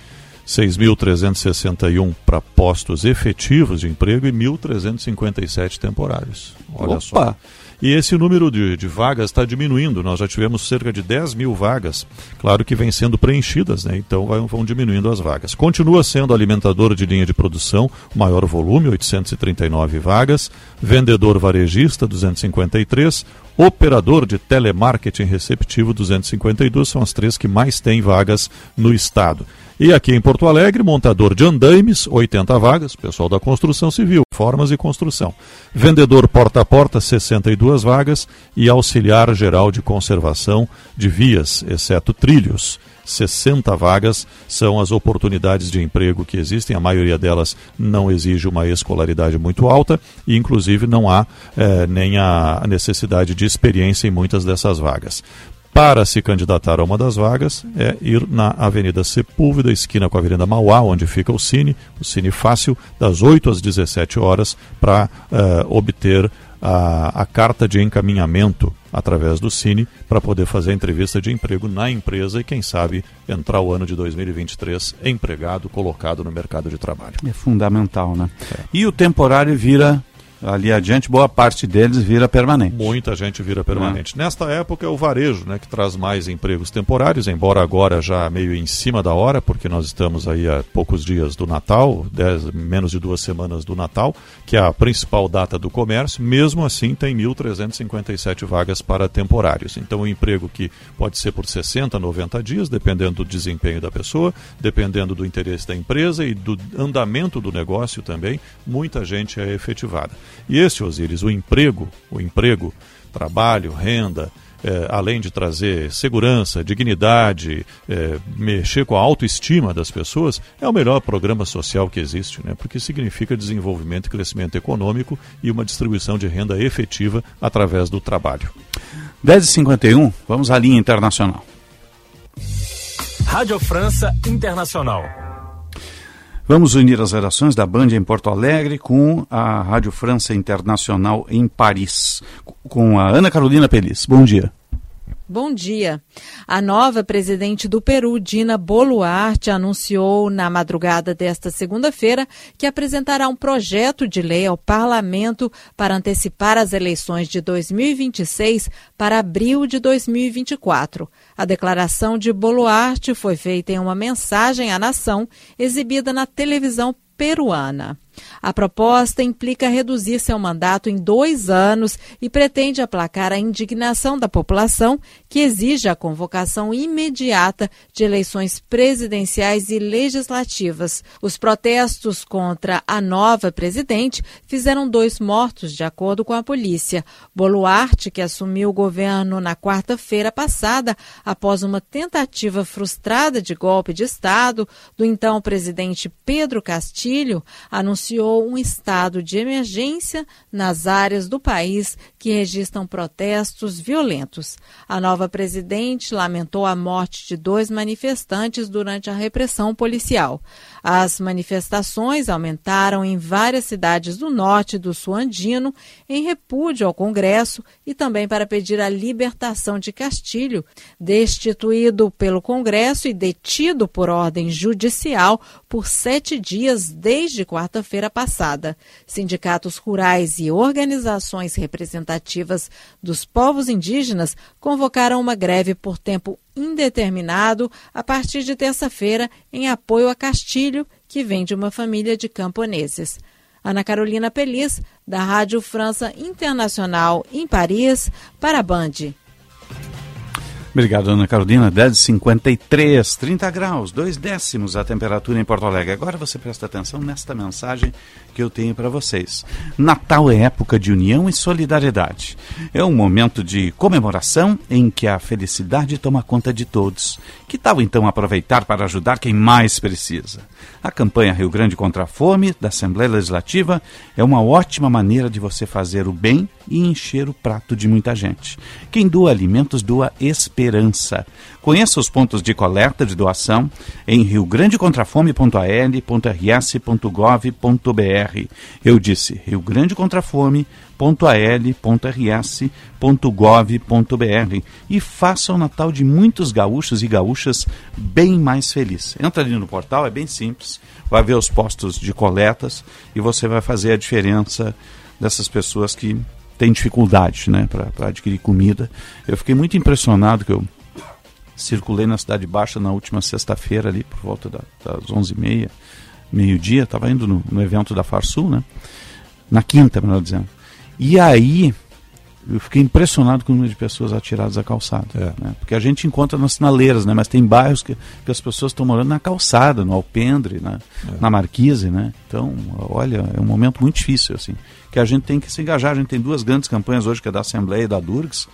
6.361 para postos efetivos de emprego e 1.357 temporários. Olha Opa. só. E esse número de, de vagas está diminuindo. Nós já tivemos cerca de 10 mil vagas, claro que vem sendo preenchidas, né? então vai, vão diminuindo as vagas. Continua sendo alimentador de linha de produção, maior volume, 839 vagas, vendedor varejista, 253, operador de telemarketing receptivo 252 são as três que mais têm vagas no estado. E aqui em Porto Alegre, montador de andaimes, 80 vagas, pessoal da construção civil, formas e construção. Vendedor porta a porta, 62 vagas e auxiliar geral de conservação de vias, exceto trilhos. 60 vagas são as oportunidades de emprego que existem, a maioria delas não exige uma escolaridade muito alta e, inclusive, não há eh, nem a necessidade de experiência em muitas dessas vagas. Para se candidatar a uma das vagas, é ir na Avenida Sepúlveda, esquina com a Avenida Mauá, onde fica o Cine, o Cine Fácil, das 8 às 17 horas, para eh, obter a, a carta de encaminhamento através do Cine para poder fazer a entrevista de emprego na empresa e, quem sabe, entrar o ano de 2023 empregado, colocado no mercado de trabalho. É fundamental, né? É. E o temporário vira ali adiante, boa parte deles vira permanente. Muita gente vira permanente. É. Nesta época é o varejo né, que traz mais empregos temporários, embora agora já meio em cima da hora, porque nós estamos aí há poucos dias do Natal, dez, menos de duas semanas do Natal, que é a principal data do comércio. Mesmo assim, tem 1.357 vagas para temporários. Então, o emprego que pode ser por 60, 90 dias, dependendo do desempenho da pessoa, dependendo do interesse da empresa e do andamento do negócio também, muita gente é efetivada. E esse, Osíris, o emprego, o emprego, trabalho, renda, é, além de trazer segurança, dignidade, é, mexer com a autoestima das pessoas, é o melhor programa social que existe, né? porque significa desenvolvimento e crescimento econômico e uma distribuição de renda efetiva através do trabalho. 10h51, vamos à linha internacional. Rádio França Internacional. Vamos unir as redações da Band em Porto Alegre com a Rádio França Internacional em Paris, com a Ana Carolina Pelis. Bom dia. Bom dia. A nova presidente do Peru, Dina Boluarte, anunciou na madrugada desta segunda-feira que apresentará um projeto de lei ao parlamento para antecipar as eleições de 2026 para abril de 2024. A declaração de Boluarte foi feita em uma mensagem à nação exibida na televisão peruana. A proposta implica reduzir seu mandato em dois anos e pretende aplacar a indignação da população, que exige a convocação imediata de eleições presidenciais e legislativas. Os protestos contra a nova presidente fizeram dois mortos, de acordo com a polícia. Boluarte, que assumiu o governo na quarta-feira passada, após uma tentativa frustrada de golpe de Estado do então presidente Pedro Castilho, anunciou anunciou um estado de emergência nas áreas do país que registram protestos violentos. A nova presidente lamentou a morte de dois manifestantes durante a repressão policial. As manifestações aumentaram em várias cidades do norte do sul andino em repúdio ao Congresso e também para pedir a libertação de Castilho, destituído pelo Congresso e detido por ordem judicial por sete dias desde quarta-feira passada. Sindicatos rurais e organizações representativas dos povos indígenas convocaram uma greve por tempo indeterminado a partir de terça-feira em apoio a Castilho, que vem de uma família de camponeses. Ana Carolina Pelis, da Rádio França Internacional em Paris, para a Band. Obrigado, Ana Carolina. 10h53, 30 graus, dois décimos a temperatura em Porto Alegre. Agora você presta atenção nesta mensagem que eu tenho para vocês. Natal é época de união e solidariedade. É um momento de comemoração em que a felicidade toma conta de todos. Que tal então aproveitar para ajudar quem mais precisa? A campanha Rio Grande contra a Fome da Assembleia Legislativa é uma ótima maneira de você fazer o bem e encher o prato de muita gente. Quem doa alimentos doa esperança. Conheça os pontos de coleta de doação em riograndecontrafome.rs.gov.br. Eu disse Rio Grande Contra Fome www.al.rs.gov.br e faça o Natal de muitos gaúchos e gaúchas bem mais feliz. Entra ali no portal, é bem simples, vai ver os postos de coletas e você vai fazer a diferença dessas pessoas que tem dificuldade né, para adquirir comida. Eu fiquei muito impressionado que eu circulei na Cidade Baixa na última sexta-feira ali, por volta da, das 11h30, meio-dia, estava indo no, no, evento da Farsul, né? Na quinta, melhor dizendo. E aí eu fiquei impressionado com o número de pessoas atiradas à calçada. É. Né? Porque a gente encontra nas sinaleiras, né? mas tem bairros que, que as pessoas estão morando na calçada, no Alpendre, né? É. na Marquise. Né? Então, olha, é um momento muito difícil, assim, que a gente tem que se engajar. A gente tem duas grandes campanhas hoje, que é da Assembleia e da Durgs,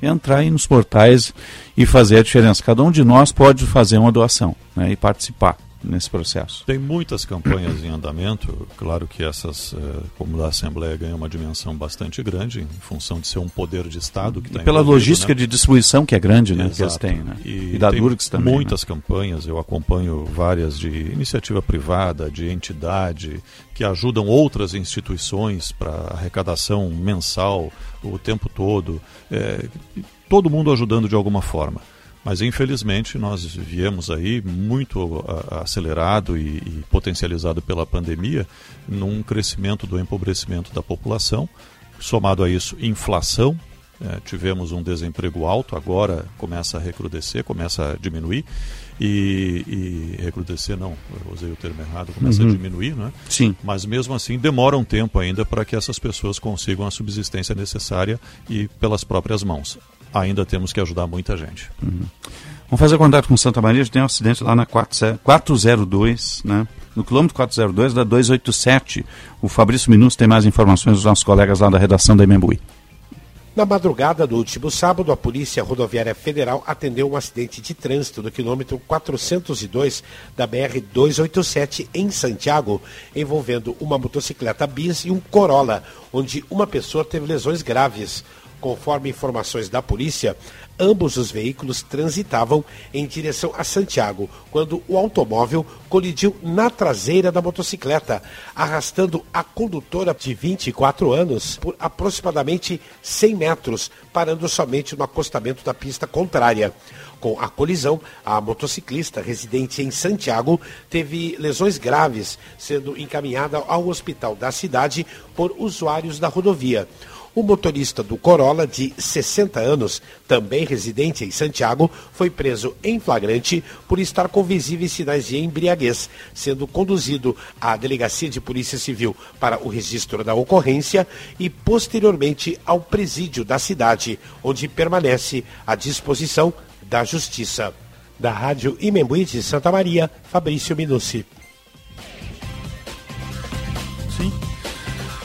entrar aí nos portais e fazer a diferença. Cada um de nós pode fazer uma doação né? e participar nesse processo? Tem muitas campanhas em andamento. Claro que essas, eh, como da Assembleia, ganham uma dimensão bastante grande em função de ser um poder de Estado que tá pela logística né? de distribuição que é grande, né? Que eles têm, né? E, e da Durgs também. Muitas né? campanhas. Eu acompanho várias de iniciativa privada, de entidade que ajudam outras instituições para arrecadação mensal o tempo todo. É, todo mundo ajudando de alguma forma. Mas infelizmente nós viemos aí muito acelerado e, e, potencializado pela pandemia num crescimento do empobrecimento da população, somado a isso inflação, é, tivemos um desemprego alto, agora começa a recrudescer, começa a diminuir e, e recrudescer não, eu usei o termo errado, começa uhum. a diminuir, não é? Sim. Mas mesmo assim demora um tempo ainda para que essas pessoas consigam a subsistência necessária e pelas próprias mãos ainda temos que ajudar muita gente. Uhum. Vamos fazer contato com Santa Maria, a gente tem um acidente lá na 402, né? No quilômetro 402 da 287. O Fabrício Minutos tem mais informações dos nossos colegas lá da redação da Imembuí. Na madrugada do último sábado, a Polícia Rodoviária Federal atendeu um acidente de trânsito no quilômetro 402 da BR-287 em Santiago, envolvendo uma motocicleta bis e um Corolla, onde uma pessoa teve lesões graves. Conforme informações da polícia, ambos os veículos transitavam em direção a Santiago, quando o automóvel colidiu na traseira da motocicleta, arrastando a condutora de 24 anos por aproximadamente 100 metros, parando somente no acostamento da pista contrária. Com a colisão, a motociclista residente em Santiago teve lesões graves, sendo encaminhada ao hospital da cidade por usuários da rodovia. O motorista do Corolla, de 60 anos, também residente em Santiago, foi preso em flagrante por estar com visíveis sinais de embriaguez, sendo conduzido à Delegacia de Polícia Civil para o registro da ocorrência e, posteriormente, ao presídio da cidade, onde permanece à disposição da Justiça. Da Rádio Imembuí de Santa Maria, Fabrício Minucci.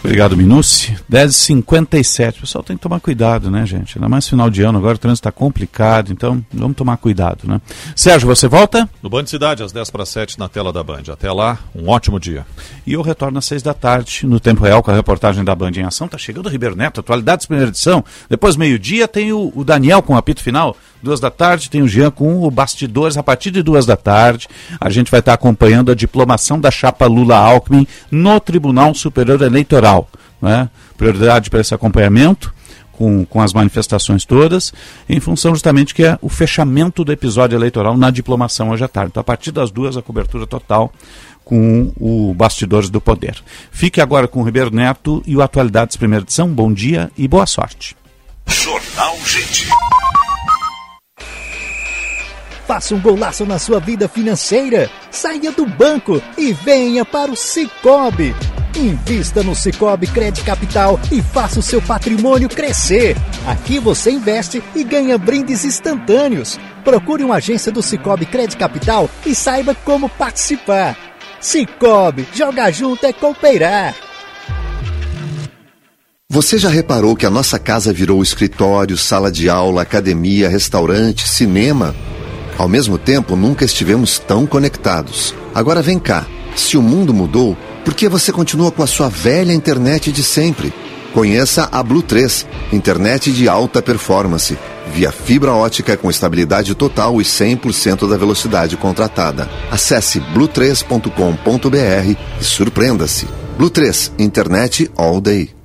Obrigado, Minucci. 10h57. O pessoal tem que tomar cuidado, né, gente? Ainda mais final de ano, agora o trânsito está complicado, então vamos tomar cuidado, né? Sérgio, você volta? No Band Cidade, às 10 para 7, na tela da Band. Até lá, um ótimo dia. E eu retorno às 6 da tarde, no Tempo Real, com a reportagem da Band em Ação. Tá chegando o Ribeiro Neto, atualidades, primeira edição. Depois, meio-dia, tem o, o Daniel com o apito final. Duas da tarde tem o Jean com o Bastidores. A partir de duas da tarde, a gente vai estar acompanhando a diplomação da chapa Lula-Alckmin no Tribunal Superior Eleitoral. Né? Prioridade para esse acompanhamento. Com, com as manifestações todas, em função justamente que é o fechamento do episódio eleitoral na diplomação hoje à tarde. Então, a partir das duas, a cobertura total com o Bastidores do Poder. Fique agora com o Ribeiro Neto e o Atualidades Primeira Edição. Bom dia e boa sorte. Jornal Gente. Faça um golaço na sua vida financeira. Saia do banco e venha para o Cicobi. Invista no Cicobi Crédito Capital e faça o seu patrimônio crescer. Aqui você investe e ganha brindes instantâneos. Procure uma agência do Cicobi Crédito Capital e saiba como participar. Cicobi, jogar junto é cooperar. Você já reparou que a nossa casa virou escritório, sala de aula, academia, restaurante, cinema? Ao mesmo tempo, nunca estivemos tão conectados. Agora vem cá. Se o mundo mudou, por que você continua com a sua velha internet de sempre? Conheça a Blue 3, internet de alta performance, via fibra ótica com estabilidade total e 100% da velocidade contratada. Acesse blue3.com.br e surpreenda-se. Blue 3, internet all day.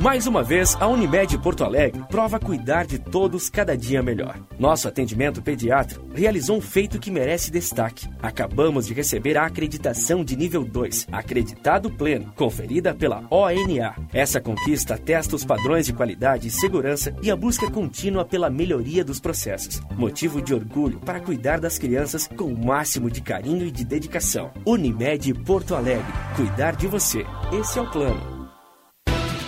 Mais uma vez, a Unimed Porto Alegre prova cuidar de todos cada dia melhor. Nosso atendimento pediátrico realizou um feito que merece destaque. Acabamos de receber a acreditação de nível 2, acreditado pleno, conferida pela ONA. Essa conquista atesta os padrões de qualidade e segurança e a busca contínua pela melhoria dos processos. Motivo de orgulho para cuidar das crianças com o máximo de carinho e de dedicação. Unimed Porto Alegre, cuidar de você. Esse é o plano.